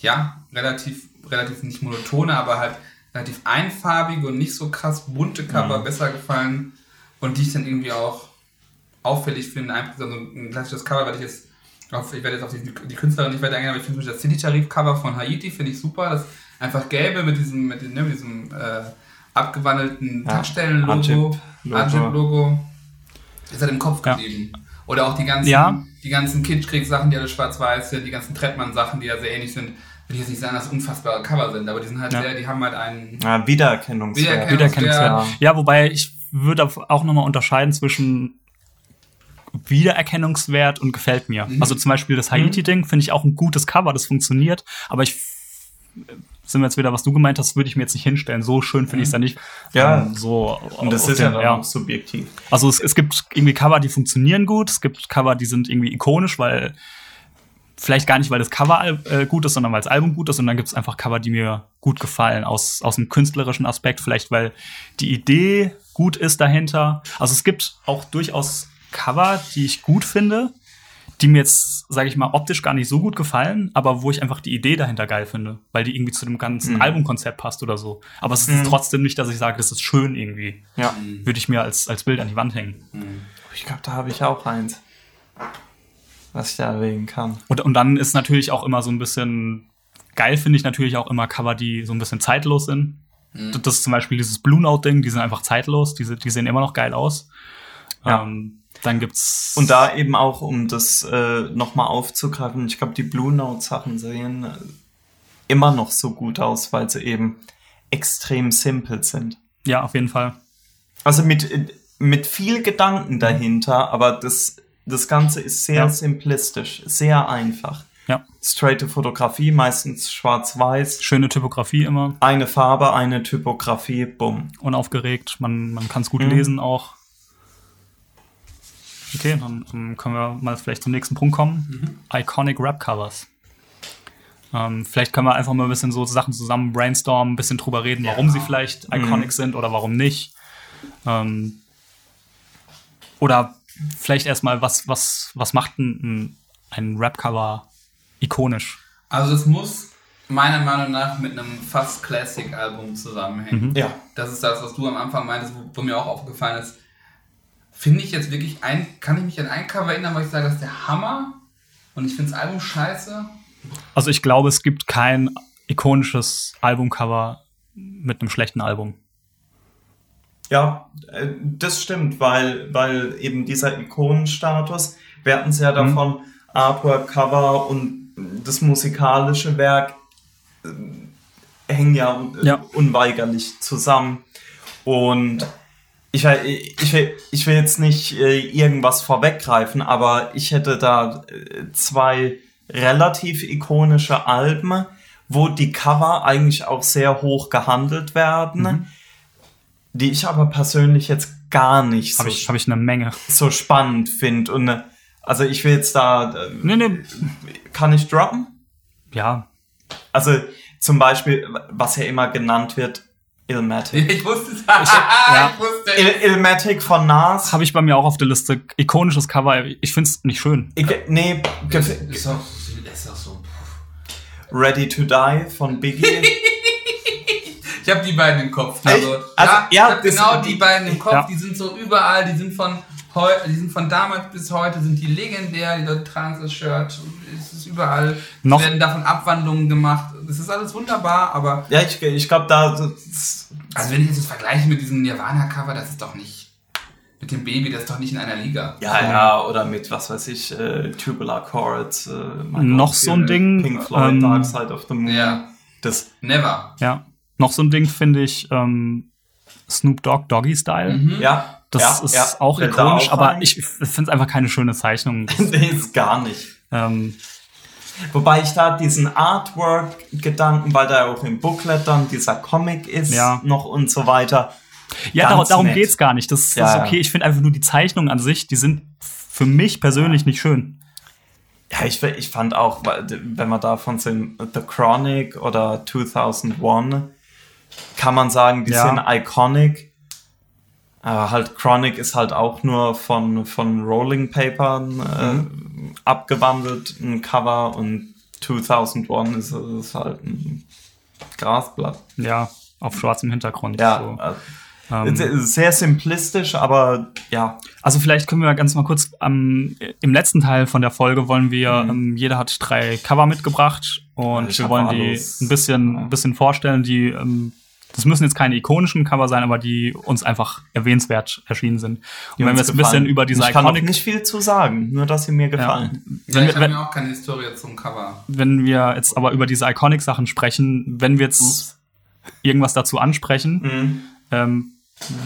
ja, relativ, relativ nicht monotone, aber halt relativ einfarbige und nicht so krass bunte Cover besser gefallen und die ich dann irgendwie auch auffällig finde. Einfach so ein klassisches Cover, weil ich jetzt auf, ich werde jetzt auf die, die Künstlerin nicht weiter eingehen, aber ich finde zum Beispiel das City-Tarif-Cover von Haiti finde ich super. Das einfach gelbe mit diesem, mit diesem, ne, mit diesem äh, abgewandelten
Ja,
Tankstellen-Logo, ist halt im Kopf
Ja.
geblieben. Oder auch die ganzen,
Ja.
die ganzen Kitschkrieg-Sachen, die alle schwarz-weiß sind, die ganzen Trettmann-Sachen, die ja sehr ähnlich sind. Will ich jetzt nicht sagen, dass unfassbare Cover sind, aber die sind halt
Ja.
sehr, die haben halt einen.
Ja, Wiedererkennungswert.
Wiedererkennung-
Wiedererkennungswert. Ja, wobei ich würde auch nochmal unterscheiden zwischen Wiedererkennungswert und gefällt mir.
Mhm.
Also zum Beispiel das Haiti-Ding finde ich auch ein gutes Cover, das funktioniert, aber ich sind wir jetzt wieder, was du gemeint hast, würde ich mir jetzt nicht hinstellen. So schön finde ich es ja nicht.
Ja.
Ähm, so
Und das ist ja
den-
dann auch subjektiv.
Also es, es gibt irgendwie Cover, die funktionieren gut. Es gibt Cover, die sind irgendwie ikonisch, weil vielleicht gar nicht, weil das Cover äh, gut ist, sondern weil das Album gut ist. Und dann gibt es einfach Cover, die mir gut gefallen aus, aus einem künstlerischen Aspekt. Vielleicht, weil die Idee gut ist dahinter. Also es gibt auch durchaus Cover, die ich gut finde, die mir jetzt, sage ich mal, optisch gar nicht so gut gefallen, aber wo ich einfach die Idee dahinter geil finde, weil die irgendwie zu dem ganzen
Mhm.
Albumkonzept passt oder so. Aber es ist
Mhm.
trotzdem nicht, dass ich sage, das ist schön irgendwie
Ja.
würde ich mir als, als Bild an die Wand hängen.
Ich glaube, da habe ich auch eins. Was ich da erwähnen kann.
Und, und dann ist natürlich auch immer so ein bisschen geil, finde ich natürlich auch immer Cover, die so ein bisschen zeitlos sind.
Mhm.
Das ist zum Beispiel dieses Blue Note-Ding, die sind einfach zeitlos, die, die sehen immer noch geil aus.
Ja.
Ähm, dann gibt's.
Und da eben auch, um das äh, nochmal aufzugreifen, ich glaube, die Blue Note-Sachen sehen äh, immer noch so gut aus, weil sie eben extrem simpel sind.
Ja, auf jeden Fall.
Also mit, mit viel Gedanken dahinter, aber das, das Ganze ist sehr
Ja.
simplistisch, sehr einfach.
Ja.
Straighte Fotografie, meistens schwarz-weiß.
Schöne Typografie immer.
Eine Farbe, eine Typografie, bumm.
Unaufgeregt. Man, man kann es
Mhm.
gut lesen auch. Okay, dann ähm, können wir mal vielleicht zum nächsten Punkt kommen. Iconic Rap Covers. Ähm, vielleicht können wir einfach mal ein bisschen so Sachen zusammen brainstormen, ein bisschen drüber reden, warum sie vielleicht iconic sind oder warum nicht. Ähm, oder vielleicht erstmal, was, was, was macht ein, ein Rap-Cover ikonisch?
Also es muss meiner Meinung nach mit einem fast Classic-Album zusammenhängen.
Ja.
Das ist das, was du am Anfang meintest, wo, wo mir auch aufgefallen ist. Finde ich jetzt wirklich ein, kann ich mich an ein Cover erinnern, wo ich sage, das ist der Hammer und ich finde das Album scheiße.
Also ich glaube, es gibt kein ikonisches Albumcover mit einem schlechten Album.
Ja, äh, das stimmt, weil, weil eben dieser Ikonenstatus, wir hatten es ja davon, Artwork, Cover und das musikalische Werk äh, hängen ja, äh,
Ja.
unweigerlich zusammen. Und ich, will- ich, will, ich will jetzt nicht äh, irgendwas vorweggreifen, aber ich hätte da äh, zwei relativ ikonische Alben, wo die Cover eigentlich auch sehr hoch gehandelt werden die ich aber persönlich jetzt gar nicht so,
Habe ich, hab ich eine Menge.
so spannend finde. Und äh, also ich will jetzt da, äh,
Nee, nee.
kann ich droppen?
Ja,
Also zum Beispiel, was ja immer genannt wird, Ilmatic.
Ich wusste es.
ja.
ich wusste es.
Ilmatic von Nas.
habe ich bei mir auch auf der Liste. Ikonisches Cover. Ich finde es nicht schön.
Ich, nee,
Das ist doch, das ist doch so.
Ready to Die von Biggie.
Ich habe die beiden im Kopf. Also,
Also,
ja,
ja,
ich genau die beiden im Kopf.
Ja.
Die sind so überall. Die sind von die sind von damals bis heute sind die legendär. Die Leute tragen das Shirt. Es ist überall.
Noch-
Es werden davon Abwandlungen gemacht. Das ist alles wunderbar. Aber
ja, ich, ich glaube, da
also wenn ich jetzt das vergleiche mit diesem Nirvana-Cover, das ist doch nicht mit dem Baby. Das ist doch nicht in einer Liga.
ja, ja, oder mit, was weiß ich, äh, Tubular Chords. Äh,
Noch
Gott,
so ein
äh,
Ding,
Pink Floyd,
ähm,
Dark Side of the Moon.
Ja.
Das,
Never.
Ja. Noch so ein Ding finde ich ähm, Snoop Dogg Doggy Style.
ja.
Das
ja,
ist
ja,
auch ikonisch, aber ich finde es einfach keine schöne Zeichnung.
nee, ist gar nicht.
ähm,
Wobei ich da diesen Artwork-Gedanken, weil da auch im Booklet dann dieser Comic ist,
Ja.
noch und so weiter.
ja, darum, darum
nett.
geht's gar nicht. Das, das
Ja,
ist
ja.
okay. Ich finde einfach nur die Zeichnungen an sich, die sind für mich persönlich nicht schön.
Ja, ich, ich fand auch, wenn man da von den The Chronic oder 2001, kann man sagen, die
Ja.
sind iconic. Aber halt Chronic ist halt auch nur von, von Rolling Papern äh,
Mhm.
abgewandelt, ein Cover und 2001 ist, ist halt ein Grasblatt.
Ja, auf schwarzem Hintergrund.
Ja,
So.
also,
Ähm,
sehr- simplistisch, aber ja,
Also vielleicht können wir ganz mal kurz am im letzten Teil von der Folge wollen wir,
Mhm.
ähm, jeder hat drei Cover mitgebracht und
Ich
wir wollen die ein bisschen, ein bisschen vorstellen, die ähm, das müssen jetzt keine ikonischen Cover sein, aber die uns einfach erwähnenswert erschienen sind. Und
die
wenn wir jetzt ein bisschen über diese
Ich kann noch
Iconic,
nicht viel zu sagen, nur dass sie mir
ja,
gefallen.
Ja,
wenn,
ich
wir,
habe mir auch keine Historie zum Cover.
wenn wir jetzt aber über diese Iconic-Sachen sprechen, wenn wir jetzt
Ups.
irgendwas dazu ansprechen,
Mhm.
ähm,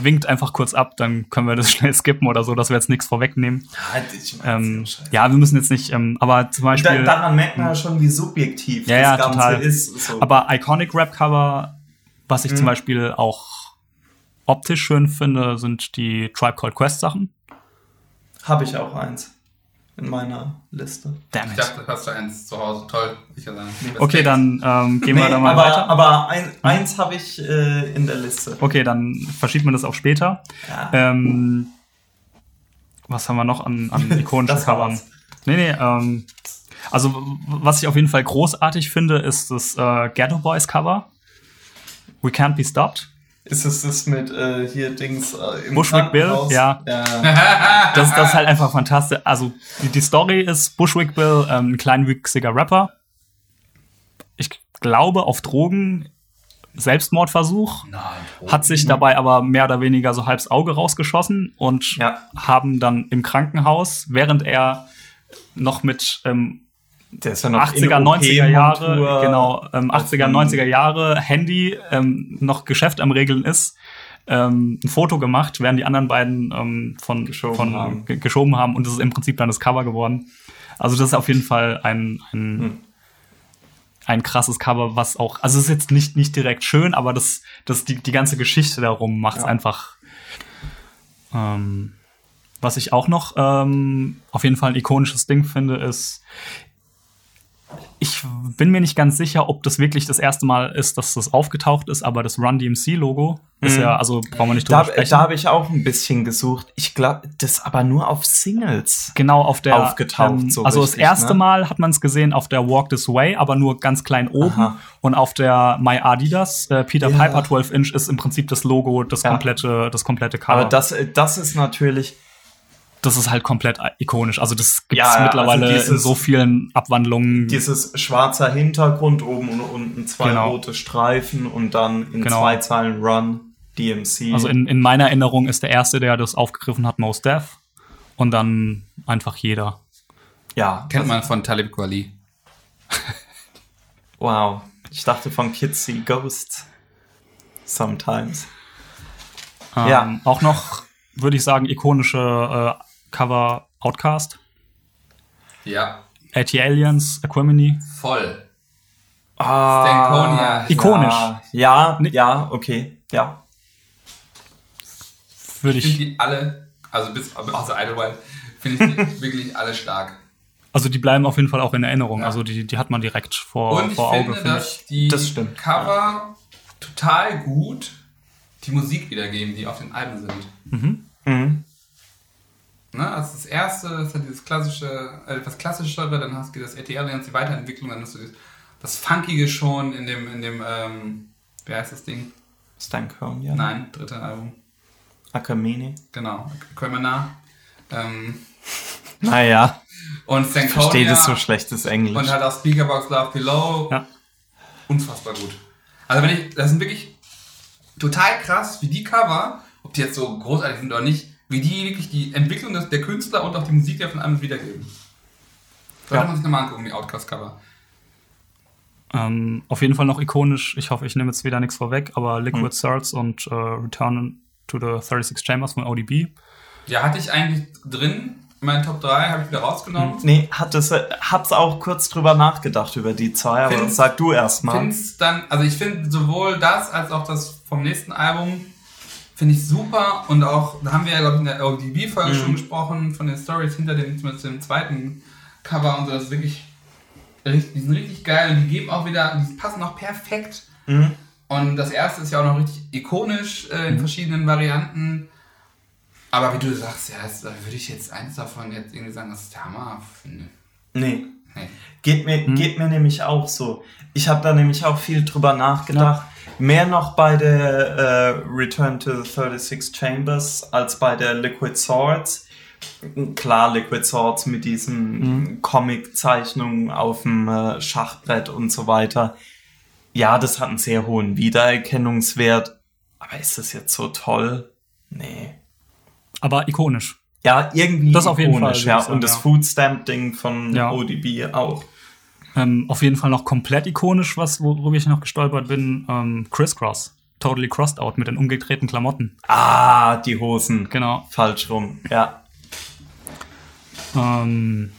winkt einfach kurz ab, dann können wir das schnell skippen oder so, dass wir jetzt nichts vorwegnehmen.
Ja, ich mein's
Ähm,
ja,
ja, wir müssen jetzt nicht, ähm, aber zum
Da,
Beispiel.
daran merkt man ja schon, wie subjektiv
Ja, ja,
das Ganze
total.
ist. So.
Aber Iconic Rap Cover, was ich zum
Mhm.
Beispiel auch optisch schön finde, sind die Tribe Called Quest Sachen.
habe ich auch eins in meiner Liste.
Damn
Ich dachte, hast du eins zu Hause. Toll. Sicher sein.
Okay, dann ähm, gehen wir
Nee,
da mal
aber,
weiter.
aber ein, eins habe ich äh, in der Liste.
Okay, dann verschiebt man das auf später.
Ja.
Ähm, was haben wir noch an, an ikonischen Covern? Nee, nee, ähm, also was ich auf jeden Fall großartig finde, ist das äh, Ghetto Boys Cover. We Can't Be Stopped.
Ist es das mit äh, hier Dings äh, im
Bushwick Bill?
Krankenhaus?
Ja.
ja.
Das, das ist halt einfach fantastisch. Also die, die Story ist Bushwick Bill, ähm, ein kleinwüchsiger Rapper. Ich glaube auf Drogen, Selbstmordversuch,
Nein.
hat sich dabei aber mehr oder weniger so halbs Auge rausgeschossen und
Ja.
haben dann im Krankenhaus, während er noch mit ähm,
Der ist ja noch
80er,
in
90er Jahre, genau, ähm,
auf
80er,
dem-
90er Jahre Handy ähm, noch Geschäft am Regeln ist, ähm, ein Foto gemacht, während die anderen beiden ähm, von,
Geschoben
von
haben.
ge- geschoben haben und es ist im Prinzip dann das Cover geworden. Also das ist auf jeden Fall ein, ein, ein krasses Cover, was auch, also es ist jetzt nicht, nicht direkt schön, aber das, das die, die ganze Geschichte darum macht es
Ja.
einfach. Ähm, was ich auch noch ähm, auf jeden Fall ein ikonisches Ding finde, ist, ich bin mir nicht ganz sicher, ob das wirklich das erste Mal ist, dass das aufgetaucht ist, aber das Run DMC-Logo ist ja, also brauchen wir nicht drüber
Da,
sprechen.
da habe ich auch ein bisschen gesucht. Ich glaube, das aber nur auf Singles.
genau auf der
aufgetaucht, so
also das
richtig,
erste
ne?
Mal hat man es gesehen auf der Walk This Way, aber nur ganz klein oben
Aha.
und auf der My Adidas äh, Peter
Ja.
Piper 12 Inch ist im Prinzip das Logo, das
Ja.
komplette das komplette Cover.
Aber das, das ist natürlich,
das ist halt komplett ikonisch. Also das gibt es
Ja, ja,
mittlerweile
also
in
dieses-
so vielen Abwandlungen.
dieses schwarzer Hintergrund oben und unten zwei
Genau.
rote Streifen und dann in
Genau.
zwei Zeilen Run, DMC.
Also in, in meiner Erinnerung ist der erste, der das aufgegriffen hat, Mos Def und dann einfach jeder.
ja,
Kennt
also-
man von Talib Kweli.
Wow. Ich dachte von Kids See Ghosts. Sometimes.
Ähm,
Ja.
Auch noch würde ich sagen ikonische äh, Cover Outcast,
Ja,
AT Aliens, Equimini.
voll.
Ah,
Stankonia.
Ikonisch.
Ja, ja, ja, okay, ja.
Würde
Ich finde
ich,
die alle, also bis außer Idlewild, finde ich die wirklich alle stark.
also die bleiben auf jeden Fall auch in Erinnerung.
Ja.
Also die, die hat man direkt vor,
Und ich
vor Auge,
finde,
finde
dass
ich.
die
Das stimmt.
Cover total gut die Musik wiedergeben, die auf den Alben sind.
Mhm.
Ne? Also das erste ist ja dieses klassische, äh, etwas klassischere, dann hast du das RT Aliens, die Weiterentwicklung, dann hast du das, das Funkige schon in dem, in dem, ähm, wie heißt das Ding?
Stankonia.
Nein, dritte Album.
Akamene.
Genau, Quemena. Ähm,
Naja,
und
ich
Stankonia.
verstehe das so schlechtes Englisch.
Und halt auch Speakerbox Love Below.
Ja.
Unfassbar gut. Also wenn ich, das sind wirklich total krass, wie die Cover, ob die jetzt so großartig sind oder nicht, wie die wirklich die Entwicklung des, der Künstler und auch die Musik, auf den Alben wiedergeben. Sollte
Ja.
man sich nochmal angucken, die Outcast-Cover.
Ähm, auf jeden Fall noch ikonisch. Ich hoffe, ich nehme jetzt wieder nichts vorweg, aber Liquid
Hm.
Swords und äh, Return to the 36 Chambers von ODB.
Ja, hatte ich eigentlich drin, in meinen Top 3, habe ich wieder rausgenommen.
Nee, hat es, äh, hab's auch kurz drüber nachgedacht über die zwei, aber
Find's-
sag du erst mal.
Find's dann, also ich finde sowohl das als auch das vom nächsten Album finde ich super und auch, da haben wir ja glaube ich in der ODB-Folge
Mhm.
schon gesprochen, von den Stories hinter dem, zumindest dem zweiten Cover und so, das ist wirklich, richtig- die sind richtig geil und die geben auch wieder, die passen auch perfekt
Mhm.
und das erste ist ja auch noch richtig ikonisch äh, in verschiedenen Varianten. Aber wie du sagst, ja, das, würde ich jetzt eins davon jetzt irgendwie sagen, das ist der Hammer. finde.
Nee,
Nee.
Geht mir, geht mir nämlich auch so. Ich habe da nämlich auch viel drüber nachgedacht. Mehr noch bei der äh, Return to the 36 Chambers als bei der Liquid Swords. Klar, Liquid Swords mit diesen Comic-Zeichnungen auf dem äh, Schachbrett und so weiter. Ja, das hat einen sehr hohen Wiedererkennungswert. Aber ist das jetzt so toll? Nee.
Aber ikonisch.
Ja, irgendwie
Das auf jeden Fall,
ikonisch, ja.
sagen,
Und das
ja.
Foodstamp-Ding von
Ja.
ODB auch.
Ähm, auf jeden Fall noch komplett ikonisch, was worüber ich noch gestolpert bin. Ähm, Crisscross. Totally crossed out mit den umgedrehten Klamotten.
Ah, die Hosen.
Genau.
Falsch rum, ja.
Ähm,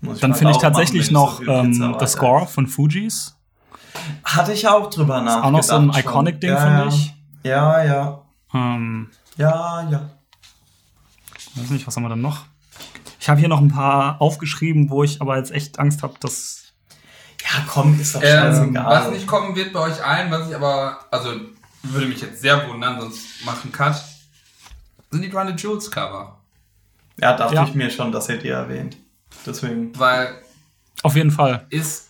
dann finde ich
machen,
tatsächlich
wenn
noch ähm, das Score von Fujis.
Hatte ich auch drüber nachgedacht.
Auch noch so ein. Iconic-Ding,
ja,
finde
ja.
ich.
Ja, ja.
Ähm,
Ja, ja.
weiß nicht, was haben wir dann noch? Ich habe hier noch ein paar aufgeschrieben, wo ich aber jetzt echt Angst habe, dass.
Ja, komm, ist doch
Ähm,
scheißegal.
was nicht kommen wird bei euch allen, was ich aber, also würde mich jetzt sehr wundern, sonst mach einen Cut, sind die Run the Jules Cover.
ja, dachte
Ja.
ich mir schon, dass ihr die erwähnt. Deswegen.
Weil
Auf jeden Fall.
ist,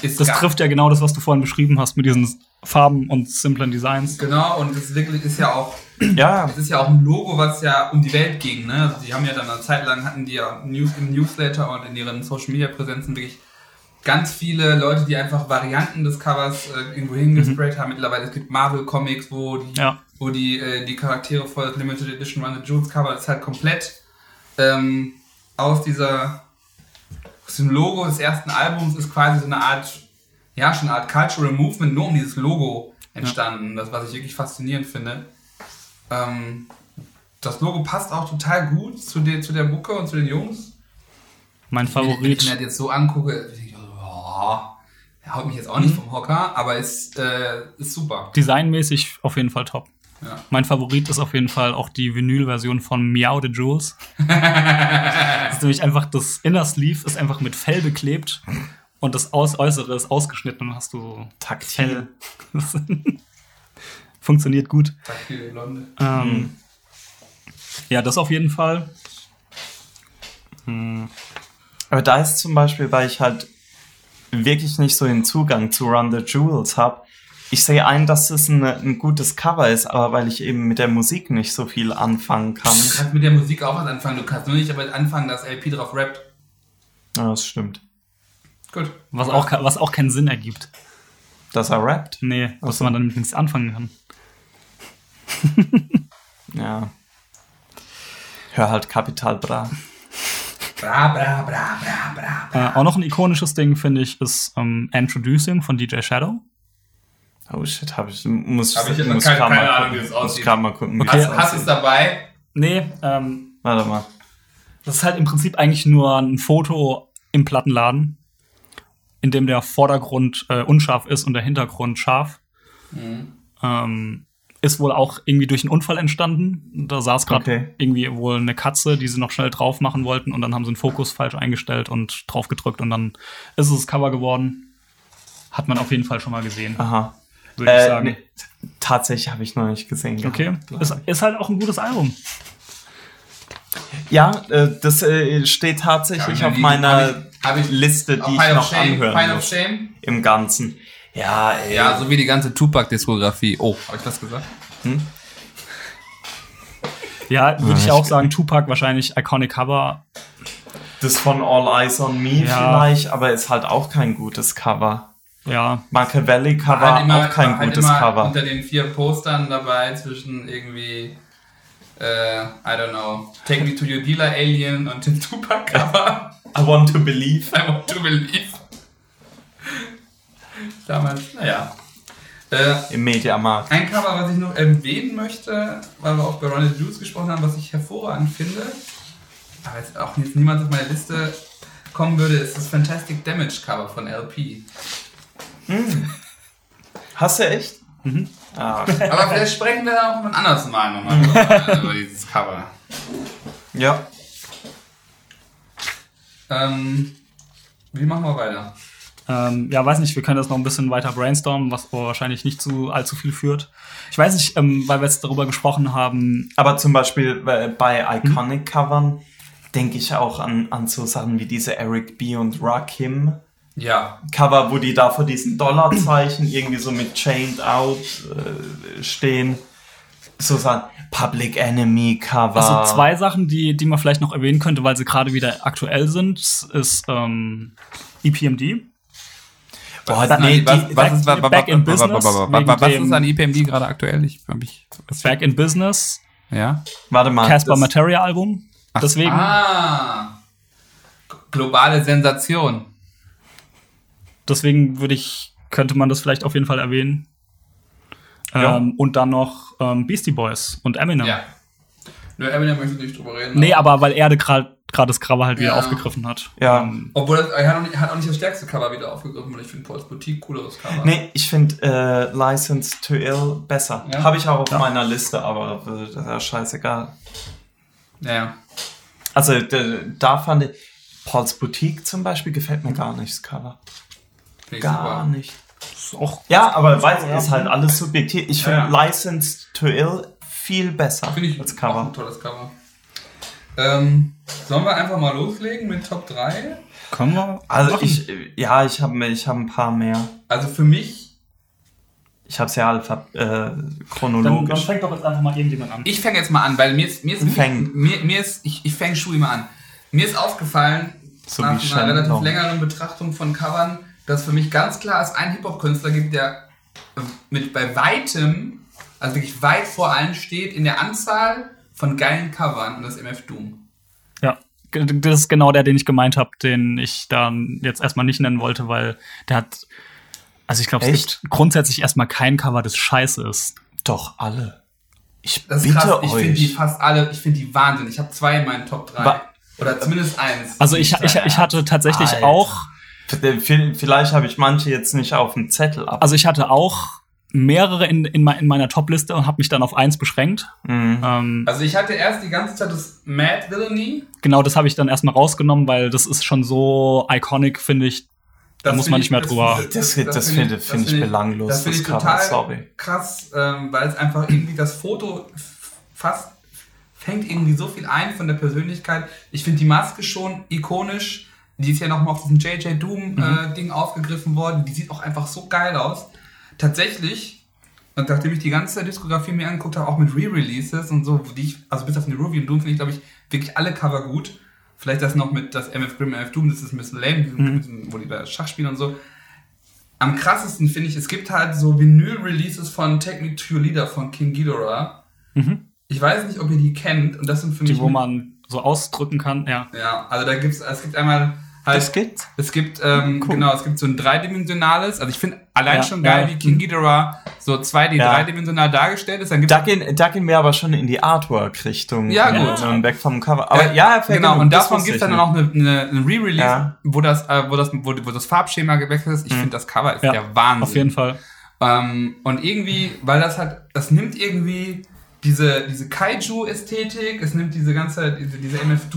ist
Das trifft ja genau das, was du vorhin beschrieben hast mit diesen Farben und simplen Designs.
Genau, und es ist wirklich, ist ja auch,
Ja,
es ist ja auch ein Logo, was ja um die Welt ging, ne? Also die haben ja dann eine Zeit lang hatten die ja News, im Newsletter und in ihren Social Media Präsenzen wirklich ganz viele Leute, die einfach Varianten des Covers äh, irgendwo hingesprayt haben. Mittlerweile es gibt Marvel Comics, wo die,
Ja.
wo die, äh, die Charaktere voll das Limited Edition Run the Jewels Cover ist halt komplett ähm, aus dieser aus dem Logo des ersten Albums ist quasi so eine Art, ja, schon eine Art Cultural Movement nur um dieses Logo entstanden. Das, was ich wirklich faszinierend finde. Ähm, das Logo passt auch total gut zu der, zu der Mucke und zu den Jungs.
Mein
Wenn ich mir
Favorit.
das jetzt so angucke, denke ich, oh, er haut mich jetzt auch nicht vom Hocker, aber ist, äh, ist super.
Designmäßig auf jeden Fall top.
Ja.
Mein Favorit ist auf jeden Fall auch die Vinyl-Version von Meow the Jules. das ist nämlich einfach, das Inner Sleeve ist einfach mit Fell beklebt und das Aus Äußere ist ausgeschnitten und hast du so
Taktil.
Fell. Funktioniert gut.
Taktile Blonde.
Ähm, Ja, das auf jeden Fall.
Aber da ist zum Beispiel, weil ich halt wirklich nicht so den Zugang zu Run the Jewels habe. Ich sehe ein, dass es ein, ein gutes Cover ist, aber weil ich eben mit der Musik nicht so viel anfangen kann.
Du kannst mit der Musik auch was anfangen, du kannst nur nicht damit anfangen, dass LP drauf rappt.
Ja, das stimmt.
Gut.
Was auch, was auch keinen Sinn ergibt.
Dass er rappt?
Nee, was man damit nichts anfangen kann.
Ja. Hör halt Kapital Bra.
Bra, bra, bra, bra, bra, bra.
Äh, auch noch ein ikonisches Ding, finde ich, ist ähm, Introducing von DJ Shadow.
Oh shit, hab ich, muss
Hab ich jetzt
muss
keine-
grad mal
keine Ahnung,
gucken.
wie das
Muss
aussieht.
mal gucken,
Okay.
Hast, hast du es dabei?
Nee, ähm,
Warte mal.
das ist halt im Prinzip eigentlich nur ein Foto im Plattenladen, in dem der Vordergrund äh, unscharf ist und der Hintergrund scharf. Ähm, ist wohl auch irgendwie durch einen Unfall entstanden. Da saß gerade
Okay.
irgendwie wohl eine Katze, die sie noch schnell drauf machen wollten und dann haben sie den Fokus falsch eingestellt und drauf gedrückt und dann ist es das Cover geworden. Hat man auf jeden Fall schon mal gesehen,
Aha.
würde ich
Äh,
sagen.
nee, tatsächlich habe ich noch nicht gesehen. gehabt,
Okay,
glaub
ist,
ich.
ist halt auch ein gutes Album.
Ja, äh, das äh, steht tatsächlich
Ja,
auf meiner
hab ich- hab ich-
Liste, die ich noch
Shame,
anhören
Pile of
muss.
Shame.
Im Ganzen. Ja, ey.
Ja, so wie die ganze Tupac-Diskografie. Oh, habe ich das gesagt?
Ja, würde ich auch sagen, Tupac wahrscheinlich Iconic Cover.
Das von All Eyes on Me
Ja.
vielleicht, aber ist halt auch kein gutes Cover.
Ja,
Machiavelli Cover
Halt immer-
auch kein
halt
gutes
immer
Cover.
Unter den vier Postern dabei zwischen irgendwie, äh, I don't know, Take Me to Your Dealer Alien und dem Tupac-Cover.
I want to believe.
I want to believe. Damals, naja. Äh,
Im Mediamarkt.
ein Cover, was ich noch erwähnen möchte, weil wir auch bei Ronald Juice gesprochen haben, was ich hervorragend finde, aber jetzt auch jetzt niemand auf meine Liste kommen würde, ist das Fantastic Damage Cover von LP.
Hast du echt?
Mhm.
Ah,
Aber vielleicht sprechen wir auch ein anderes Mal nochmal über, über dieses Cover.
ja.
Ähm, wie machen wir weiter?
Ähm, ja, weiß nicht, wir können das noch ein bisschen weiter brainstormen, was wahrscheinlich nicht zu allzu viel führt. Ich weiß nicht, ähm, weil wir jetzt darüber gesprochen haben,
Aber zum Beispiel äh, bei Iconic-Covern denke ich auch an, an so Sachen wie diese Eric B. und Rakim
Ja,
Cover, wo die da vor diesen Dollarzeichen irgendwie so mit Chained Out äh, stehen. So Sachen. Public Enemy Cover.
also zwei Sachen, die, die man vielleicht noch erwähnen könnte, weil sie gerade wieder aktuell sind, ist ähm, EPMD.
Boah,
Back-
nee,
was- back- in business,
ist an IPMD gerade aktuell? Ich, ich, was,
Back in Business,
ja?
warte mal.
Casper Materia Album. Deswegen,
Ah, globale Sensation.
deswegen würde ich, könnte man das vielleicht auf jeden Fall erwähnen.
Ja.
Ähm, und dann noch ähm, Beastie Boys und Eminem.
Ja. Nur Eminem möchte nicht drüber reden.
Nee, aber weil er gerade gerade das Cover halt wieder
Ja.
aufgegriffen hat.
Ja.
Ähm,
Obwohl er hat auch, nicht, hat auch nicht das stärkste Cover wieder aufgegriffen, weil ich finde Paul's Boutique cooleres Cover.
Nee, ich finde äh, License to Ill besser.
Ja?
Habe ich auch auf
Ja.
meiner Liste, aber äh, das ist ja scheißegal.
Ja.
Also d- da fand ich Paul's Boutique zum Beispiel gefällt mir gar nicht, das Cover. Gar
super.
nicht.
ist auch
Ja, aber weiß ist halt alles subjektiv. Ich finde
Ja.
Licensed to Ill viel besser
Finde ich
als
auch
Cover.
ein tolles Cover. Ähm, sollen wir einfach mal loslegen mit Top 3?
können wir.
Also
machen.
ich, ja, ich habe ich hab ein paar mehr.
Also für mich,
Ich habe es ja äh,
dann, dann
chronologisch.
fängt doch jetzt einfach mal irgendjemand an.
ich fange jetzt mal an, weil mir ist, mir ist,
Fang.
mir, mir ist ich, ich fange Schuhe mal an. Mir ist aufgefallen,
So
nach einer relativ
Shannon.
längeren Betrachtung von Covern, dass für mich ganz klar es einen Hip-Hop-Künstler gibt, der mit bei weitem, also wirklich weit vor allen steht in der Anzahl von geilen Covern und das ist MF Doom.
Das ist genau der, den ich gemeint habe, den ich dann jetzt erstmal nicht nennen wollte, weil der hat. Also ich glaube, es gibt grundsätzlich erstmal kein Cover, das scheiße ist.
Doch, alle. Ich
Das ist
bitte
krass, ich finde die
euch.
fast alle, ich finde die Wahnsinn. Ich habe zwei in meinen Top 3.
Wa
Oder zumindest eins.
Also ich, ich, ich hatte tatsächlich
Alter.
auch,
Vielleicht habe ich manche jetzt nicht auf dem Zettel ab.
also ich hatte auch mehrere in, in, in meiner Top-Liste und habe mich dann auf eins beschränkt.
Mhm.
Ähm,
Also ich hatte erst die ganze Zeit das Mad Villainy.
genau, das habe ich dann erstmal rausgenommen, weil das ist schon so iconic, finde ich. Da muss
find
man
ich-
nicht mehr drüber-
Das- das
find
finde- finde ich belanglos,
Das finde
das
ich
Cover,
total
sorry.
krass, ähm, weil es einfach irgendwie das Foto fast fängt irgendwie so viel ein von der Persönlichkeit. Ich finde die Maske schon ikonisch. Die ist ja nochmal auf diesem JJ Doom äh, Ding aufgegriffen worden. Die sieht auch einfach so geil aus. Tatsächlich, und nachdem ich die ganze Diskografie mir angeguckt habe, auch mit Re-Releases und so, die ich, also bis auf den Ruby und Doom finde ich, glaube ich, wirklich alle Cover gut. Vielleicht das noch mit das MF Grimm, MF Doom, das ist ein bisschen lame, diesen- wo die da Schach spielen und so. Am krassesten finde ich, es gibt halt so Vinyl-Releases von Take Me to Your Leader von King Ghidorah. Ich weiß nicht, ob ihr die kennt und das sind für mich.
Die, wo man so ausdrücken kann, ja.
Ja, also da gibt's, es gibt einmal halt.
Das gibt's?
Es gibt, ähm, genau, es gibt so ein dreidimensionales, also ich finde allein
Ja,
schon geil,
ja.
wie King Ghidorah so 2D
Ja.
dreidimensional dargestellt ist. Dann gibt's
Da gehen, da gehen wir aber schon in die Artwork-Richtung.
Ja, gut.
Und weg vom Cover. Aber
Äh,
ja, fair
genau. Und davon gibt's
ich
dann
nicht.
noch eine, eine, eine Re-Release,
Ja.
wo, das, äh, wo, das, wo, wo das Farbschema gewechselt ist. Ich finde, das Cover ist
Ja,
der Wahnsinn.
Auf jeden Fall.
Ähm, und irgendwie, weil das hat, das nimmt irgendwie diese, diese Kaiju-Ästhetik, es nimmt diese ganze, diese, diese MF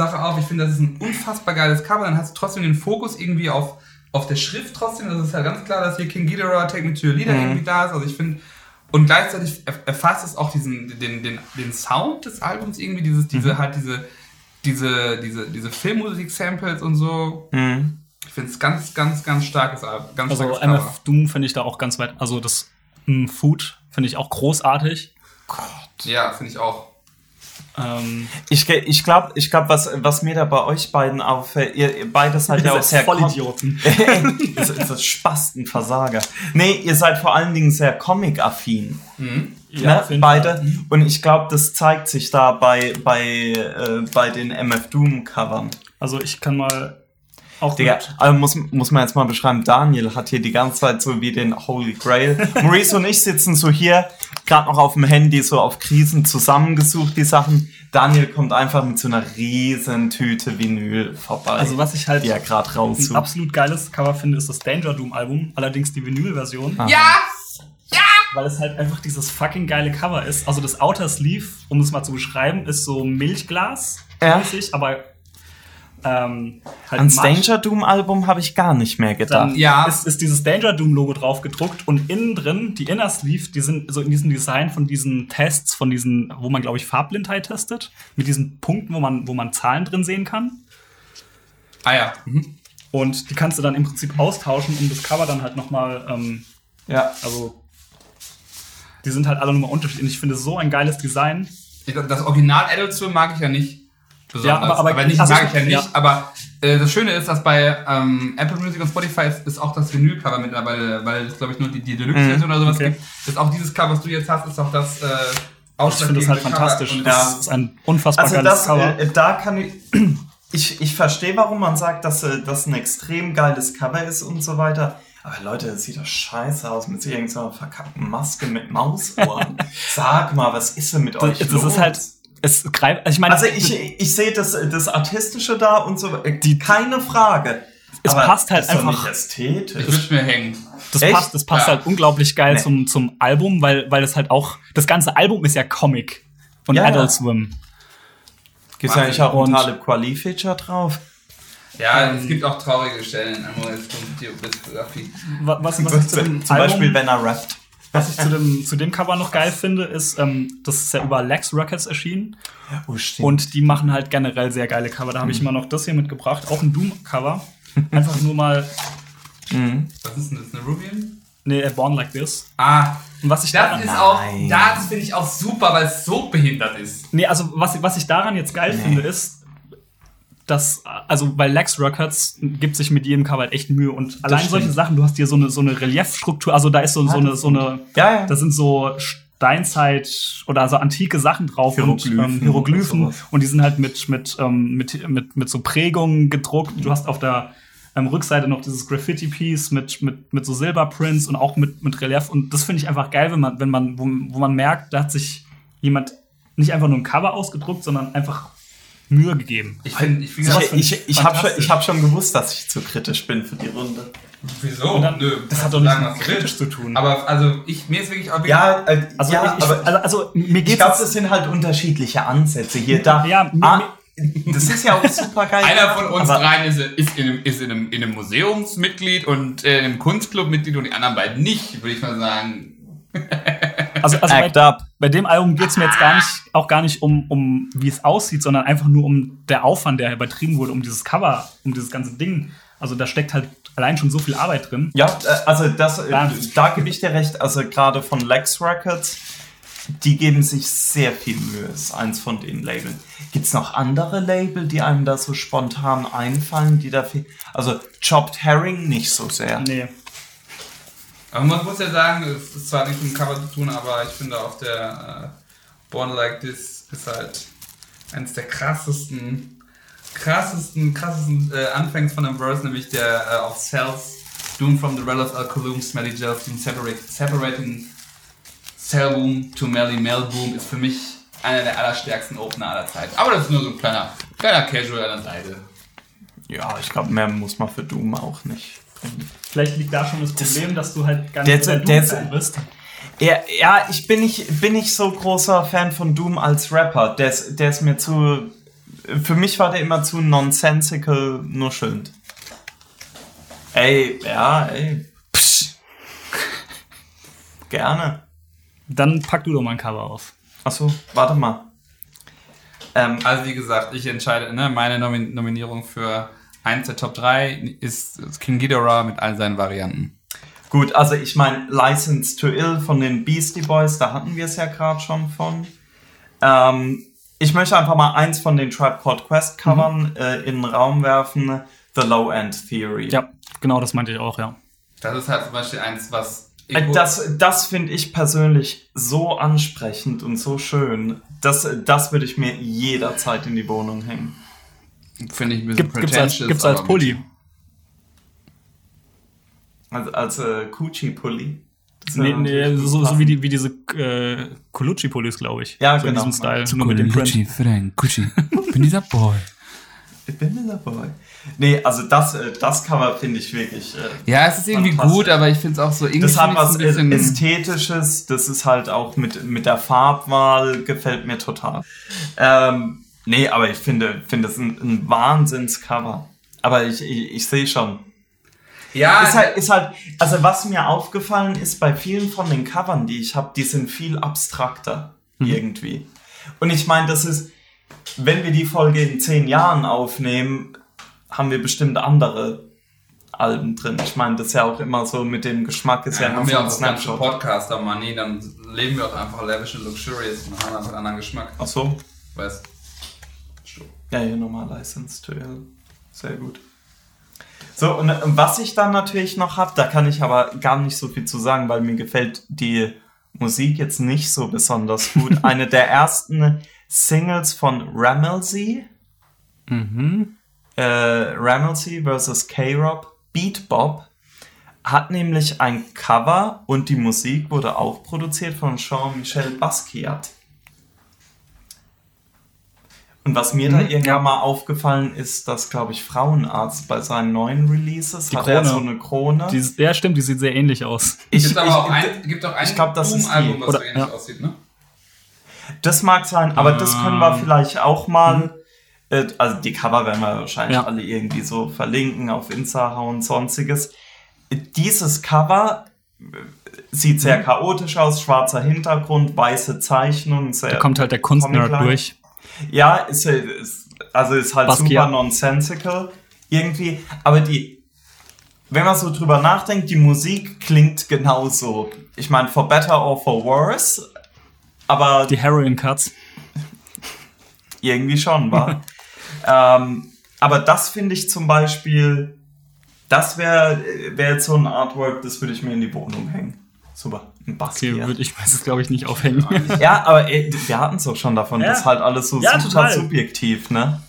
Doom-Sache auf. Ich finde, das ist ein unfassbar geiles Cover. Dann hast du trotzdem den Fokus irgendwie auf, auf der Schrift trotzdem. Das ist halt ganz klar, dass hier King Ghidorah, Take Me to Your Leader irgendwie da ist. Also ich finde, und gleichzeitig erf- erfasst es auch diesen, den, den, den Sound des Albums irgendwie, dieses, diese, halt diese, diese, diese, diese Filmmusik-Samples und so.
Mhm.
Ich finde es ganz, ganz, ganz starkes Album. Ganz
Also
starkes Cover.
MF Doom finde ich da auch ganz weit. Also das Food finde ich auch großartig.
Ja, finde ich auch.
Ähm,
Ich, ich glaube, ich glaub, was, was mir da bei euch beiden auffällt, ihr, ihr beide seid ja auch sehr
Vollidioten.
das das Spastenversager. Nee, ihr seid vor allen Dingen sehr Comic-affin.
Ja,
ne?
auf jeden
Beide.
Fall.
Und ich glaube, das zeigt sich da bei, bei, äh, bei den MF Doom-Covern.
Also ich kann mal auch
Digga, also muss, muss man jetzt mal beschreiben, Daniel hat hier die ganze Zeit so wie den Holy Grail. Maurice und ich sitzen so hier, gerade noch auf dem Handy, so auf Krisen zusammengesucht, die Sachen. Daniel kommt einfach mit so einer riesen Tüte Vinyl vorbei.
Also was ich halt
die er
ein absolut geiles Cover finde, ist das Danger Doom Album. Allerdings die Vinyl-Version.
Ja!
Weil es halt einfach dieses fucking geile Cover ist. Also das Outer Sleeve, um es mal zu beschreiben, ist so Milchglas
Ja.
mäßig, aber ähm, halt
Ans. Danger Doom Album habe ich gar nicht mehr gedacht.
Dann
Ja.
ist, ist dieses Danger Doom Logo drauf gedruckt und innen drin, die Inner Sleeve, die sind so in diesem Design von diesen Tests, von diesen, wo man, glaube ich, Farbblindheit testet, mit diesen Punkten, wo man, wo man Zahlen drin sehen kann.
Ah ja. Mhm.
Und die kannst du dann im Prinzip austauschen, um das Cover dann halt nochmal, ähm,
ja.
also die sind halt alle nochmal unterschiedlich. Und ich finde so ein geiles Design.
Ich glaub, Das Original Adult Swim mag ich ja nicht. Besonders.
Ja, aber- aber-
nicht
also
mag
ich-
ja nicht.
ja.
Aber äh, das Schöne ist, dass bei ähm, Apple Music und Spotify ist, ist auch das Vinyl-Cover mittlerweile, weil es glaube ich nur die, die Deluxe-Version oder sowas
Mhm. okay.
gibt. Ist auch dieses Cover, was du jetzt hast, ist auch das äh,
Ich finde das halt fantastisch.
Cover. Und
Das ist ein unfassbar
Also
geiles
das,
Cover.
äh, da kann ich, ich, ich verstehe, warum man sagt, dass äh, das ein extrem geiles Cover ist und so weiter. Aber Leute, das sieht doch scheiße aus mit so irgendeiner verkackten Maske mit Mausohren. Sag mal, was ist denn mit euch
das
los?
ist halt, es greift, also ich meine,
Also ich, ich sehe das, das Artistische da und so, äh, die, keine Frage.
Es
Aber
passt halt
ist doch
einfach-
nicht ästhetisch.
Ich würde mir hängen.
Das
Echt?
passt, das passt
Ja.
halt unglaublich geil
Nee.
zum, zum Album, weil, weil es halt auch, das ganze Album ist ja Comic von
Ja,
Adult
ja.
Swim.
Gibt es eigentlich auch ein Talib Quali Feature drauf?
Ja,
Ähm,
es gibt auch traurige Stellen in Amoris Diskografie.
Wa- Was, was zu dem
Zum
Album,
Beispiel, wenn er rappt.
Was ich zu dem, zu dem Cover noch geil finde, ist, ähm, das ist ja über Lex Records erschienen.
Oh, stimmt.
Und die machen halt generell sehr geile Cover. Da habe ich mal noch das hier mitgebracht, auch ein Doom-Cover. Einfach nur mal,
Was ist denn das? Eine Rubian?
nee, Born Like This.
Ah,
Und was ich
das
daran,
ist auch,
Nein.
das finde ich auch super, weil es so behindert ist.
nee, also was, was ich daran jetzt geil finde, ist, dass, also bei Lex Records gibt sich mit jedem Cover halt echt Mühe und allein
stimmt.
solche Sachen, du hast hier so eine, so eine Reliefstruktur, also da ist so, so eine, so eine,
Ja, ja.
da sind so Steinzeit oder so antike Sachen drauf
Hieroglyphen
und ähm, Hieroglyphen
und
und die sind halt mit, mit, ähm, mit, mit, mit so Prägungen gedruckt. Du hast auf der ähm, Rückseite noch dieses Graffiti-Piece mit, mit, mit so Silberprints und auch mit, mit Relief und das finde ich einfach geil, wenn man, wenn man, wo, wo man merkt, da hat sich jemand nicht einfach nur ein Cover ausgedruckt, sondern einfach Mühe gegeben.
Ich ich, find
find
Ich, ich habe schon, ich hab schon gewusst, dass ich zu kritisch bin für die Runde.
wieso?
Dann-
Nö,
das hat doch nichts mit kritisch zu tun.
Aber also ich, mir ist wirklich auch wirklich
Ja, äh,
Also,
ja,
ich,
aber
also, also mir
ich glaube,
jetzt-
das sind halt unterschiedliche Ansätze hier. Da,
Ja, mir-
ah, das ist ja auch super geil.
Einer von uns
aber,
dreien ist, ist, in einem, ist in, einem, in einem Museumsmitglied und äh, in einem Kunstclubmitglied und die anderen beiden nicht, würde ich mal sagen.
also, also bei,
Act up.
bei dem Album geht's mir jetzt gar nicht, auch gar nicht um, um wie es aussieht, sondern einfach nur um der Aufwand, der übertrieben wurde, um dieses Cover, um dieses ganze Ding. Also da steckt halt allein schon so viel Arbeit drin.
Ja, äh, also das, äh,
Ja.
da gebe ich dir recht. Also gerade von Lex Records, die geben sich sehr viel Mühe. Ist eins von den Labeln. Gibt es noch andere Label, die einem da so spontan einfallen, die dafür. Also Chopped Herring nicht so sehr.
Nee.
Aber man muss ja sagen, es ist zwar nicht mit dem Cover zu tun, aber ich finde auf der äh, Born Like This ist halt eines der krassesten, krassesten, krassesten äh, Anfängs von einem Verse, nämlich der äh, auf Cells, Doom from the Relics Alkalum, Smelly Gels, separate, Separating Cell Boom to Melly Mel Boom ist für mich einer der allerstärksten Opener aller Zeiten. Aber das ist nur so ein kleiner, kleiner Casual an der Seite.
Ja, ich glaube, mehr muss man für Doom auch nicht. bringen.
Vielleicht liegt da schon das Problem, dass du halt gar nicht so der
der-
Doom-Fan bist.
Ja, ja ich bin nicht, bin nicht so großer Fan von Doom als Rapper. Der ist, der ist mir zu. Für mich war der immer zu nonsensical nuschelnd. Ey, ja, ey. Psch. Gerne.
Dann pack du doch mal ein Cover auf.
Achso, warte mal. Ähm,
Also wie gesagt, ich entscheide, ne, meine Nomin Nominierung für eins der Top 3 ist King Ghidorah mit all seinen Varianten.
gut, also ich meine, License to Ill von den Beastie Boys, da hatten wir es ja gerade schon von. Ähm, ich möchte einfach mal eins von den Tribe Called Quest Covern äh, in den Raum werfen. The Low End Theory.
Ja, genau das meinte ich auch, ja.
Das ist halt zum Beispiel eins, was
Äh, Das, das finde ich persönlich so ansprechend und so schön. Das, das würde ich mir jederzeit in die Wohnung hängen.
Finde ich ein bisschen
Gibt, gibt's als,
pretentious,
gibt's als
aber
Pulli.
Also als äh, Coochie-Pulli. Das
Nee, nee, so, so wie, die, wie diese äh, Colucci-Pullis, glaube ich.
Ja,
so in
genau.
diesem Style.
Zu
nur mit dem Print.
Gucci, Frank, Gucci. Bin dieser Boy.
Ich bin dieser Boy. Nee, also das, äh, das Cover finde ich wirklich. Äh,
Ja, es ist irgendwie gut, aber ich finde es auch so irgendwie
das hat was
ein bisschen,
Ästhetisches, das ist halt auch mit, mit der Farbwahl, gefällt mir total. Ähm, nee, aber ich finde, finde es ein, ein Wahnsinnscover. Aber ich, ich, ich sehe schon.
Ja,
Ist halt, ist halt, also was mir aufgefallen ist bei vielen von den Covern, die ich habe, die sind viel abstrakter irgendwie. Und ich meine, das ist, wenn wir die Folge in zehn Jahren aufnehmen, haben wir bestimmt andere Alben drin. Ich meine, das ist ja auch immer so mit dem Geschmack, ist ja, immer
haben
so
wir auch
ein
das ganze
Snapshot.
Podcaster Money, dann leben wir auch einfach lavish und luxurious und haben einfach einen anderen Geschmack.
Ach so.
Weißt
Ja, hier nochmal License to Ill. Sehr gut. So, und was ich dann natürlich noch habe, da kann ich aber gar nicht so viel zu sagen, weil mir gefällt die Musik jetzt nicht so besonders gut. Eine der ersten Singles von Ramelzy,
Mhm.
äh, Ramelzy vs. K-Rob, Beat Bob, hat nämlich ein Cover und die Musik wurde auch produziert von Jean-Michel Basquiat. Und was mir da
Mhm,
irgendwann
ja.
mal aufgefallen ist, dass, glaube ich, Frauenarzt bei seinen neuen Releases
Die
hat er
Krone.
so eine Krone.
Die, ja, stimmt, die sieht sehr ähnlich aus.
ich,
gibt aber
ich-
auch ein, gibt auch ein
ich glaub, das ist die.
was
Oder-
so ähnlich
ja.
aussieht, ne?
Das mag sein, aber das können wir
Ähm.
vielleicht auch mal. Äh, also die Cover werden wir wahrscheinlich
Ja.
alle irgendwie so verlinken auf Insta und sonstiges. Dieses Cover äh, sieht
Mhm.
sehr chaotisch aus, schwarzer Hintergrund, weiße Zeichnung. Sehr
Da kommt halt der Kunstnerd
Comic-like.
durch.
Ja, ist, äh, ist also ist halt
Basquiat.
super nonsensical irgendwie, aber die wenn man so drüber nachdenkt, die Musik klingt genauso. Ich meine, for better or for worse, aber
Die Heroin Cuts.
irgendwie schon, war. ähm, aber das finde ich zum Beispiel, das wäre wär jetzt so ein Artwork, das würde ich mir in die Wohnung hängen. Super, ein
Okay,
Basquiat.
würde ich meistens, glaube ich, nicht aufhängen.
ja, aber ey, wir hatten es doch schon davon,
Ja.
das ist halt alles so
Ja,
super
total.
subjektiv, ne?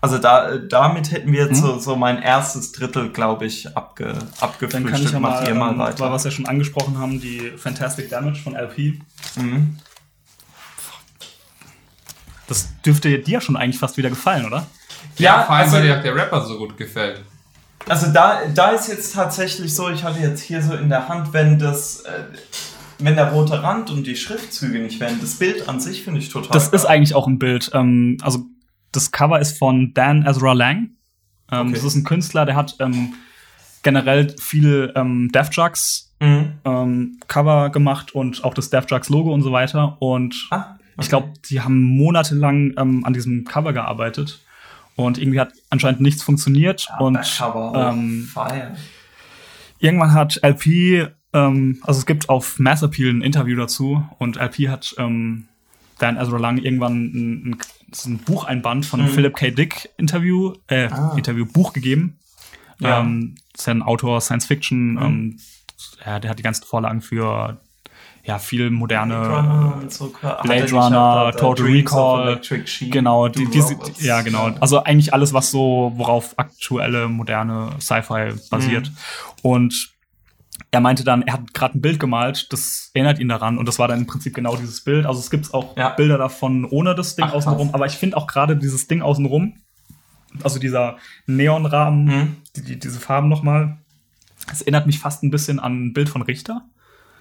Also da, damit hätten wir jetzt so, so mein erstes Drittel, glaube ich, abge,
Dann kann ich
abgefrühstückt.
ja mal,
ihr mal
ähm,
weiter.
weil was wir schon angesprochen haben, die Fantastic Damage von LP.
Mhm.
Das dürfte dir schon eigentlich fast wieder gefallen, oder?
Ja,
Ja,
vor allem,
also-
weil dir auch der Rapper so gut gefällt.
Also da, da ist jetzt tatsächlich so, ich hatte jetzt hier so in der Hand, wenn das, äh, wenn der rote Rand und die Schriftzüge nicht wären, das Bild an sich finde ich total.
Das ist
geil.
eigentlich auch ein Bild. Ähm, also das Cover ist von Dan Ezra Lang. Ähm,
Okay.
Das ist ein Künstler, der hat ähm, generell viel ähm, Death Jux
Mhm.
ähm, Cover gemacht und auch das Death Jux Logo und so weiter. Und
Ah,
ich glaube, die haben monatelang ähm, an diesem Cover gearbeitet. Und irgendwie hat anscheinend nichts funktioniert. und ähm,
Fire.
irgendwann hat LP, ähm, also es gibt auf Mass Appeal ein Interview dazu und LP hat ähm, Dan Ezra Lang irgendwann ein, ein, das ist ein Bucheinband von einem
Mhm.
Philip K. Dick Interview, äh,
Ah.
Interview Buch gegeben.
Ja.
Ähm, das ist ja ein Autor Science Fiction.
Mhm.
Ähm, ja, der hat die ganzen Vorlagen für ja viel moderne
Runner und so.
Blade Runner,
da-
Total
Dreams
Recall, Genau, die, diese,
Robots.
ja, genau. Also eigentlich alles, was so, worauf aktuelle, moderne Sci-Fi basiert.
Mhm.
Und er meinte dann, er hat gerade ein Bild gemalt, das erinnert ihn daran und das war dann im Prinzip genau dieses Bild. Also es gibt auch
Ja.
Bilder davon ohne das Ding
Ach,
außenrum, aber ich finde auch gerade dieses Ding außenrum, also dieser Neonrahmen,
Mhm.
die, die, diese Farben nochmal, es erinnert mich fast ein bisschen an ein Bild von Richter,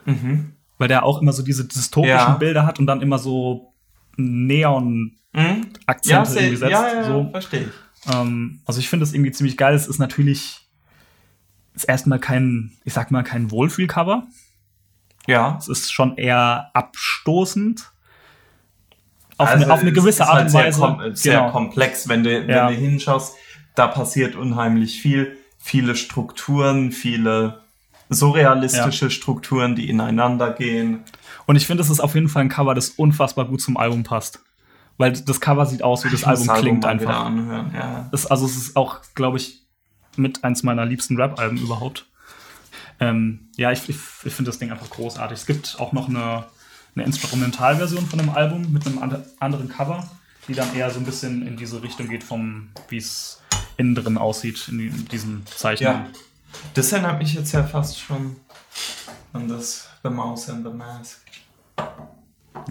Mhm.
Weil der auch immer so diese dystopischen
Ja.
Bilder hat und dann immer so Neon
Mhm. Ja,
irgendwie setzt.
ja, ja,
so.
verstehe ich.
Ähm, also ich finde das irgendwie ziemlich geil. Es ist natürlich ist erstmal kein, ich sag mal, kein Wohlfühlcover.
Ja.
Es ist schon eher abstoßend. Auf,
Also
eine, auf eine
es
gewisse Art
halt
und
sehr
Weise.
Sehr
Genau.
komplex, wenn du,
Ja.
wenn du hinschaust, da passiert unheimlich viel. Viele Strukturen, viele surrealistische Strukturen, die ineinander gehen.
Und ich finde, es ist auf jeden Fall ein Cover, das unfassbar gut zum Album passt. Weil das Cover sieht aus, wie das Album klingt
mal wieder
einfach.
anhören. Ja.
Es, also es ist auch, glaube ich, mit eins meiner liebsten Rap-Alben überhaupt. Ähm, ja, ich, ich, ich finde das Ding einfach großartig. Es gibt auch noch eine, eine Instrumentalversion von dem Album mit einem and anderen Cover, die dann eher so ein bisschen in diese Richtung geht, vom wie es innen drin aussieht, in, in diesen Zeichen.
ja. Das erinnert mich jetzt ja fast schon an das The Mouse and the Mask.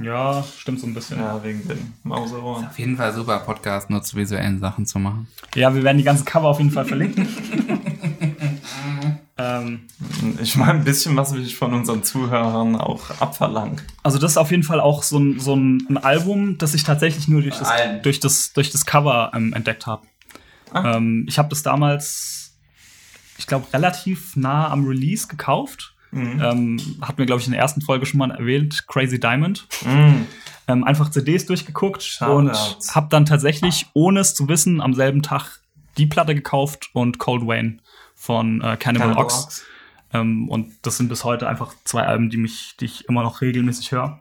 Ja, stimmt so ein bisschen. Ja.
Ja, wegen den Mauseohren.
Auf jeden Fall super Podcast, nur zu visuellen Sachen zu machen.
wir werden die ganzen Cover auf jeden Fall verlinken. ähm,
Ich meine, ein bisschen was will ich von unseren Zuhörern auch abverlangen.
Also das ist auf jeden Fall auch so ein, so ein, Album, das ich tatsächlich nur durch das, durch das, durch das Cover ähm, entdeckt habe.
Ah.
Ähm, ich habe das damals, ich glaube, relativ nah am Release gekauft.
Mhm.
Ähm, hat mir, glaube ich, in der ersten Folge schon mal erwähnt, Crazy Diamond.
Mhm.
Ähm, einfach CDs durchgeguckt
Shoutouts.
und habe dann tatsächlich, ohne es zu wissen, am selben Tag die Platte gekauft und Cold Wayne von äh, Cannibal,
Cannibal
Ox.
Ox.
Ähm, und das sind bis heute einfach zwei Alben, die mich, die ich immer noch regelmäßig höre.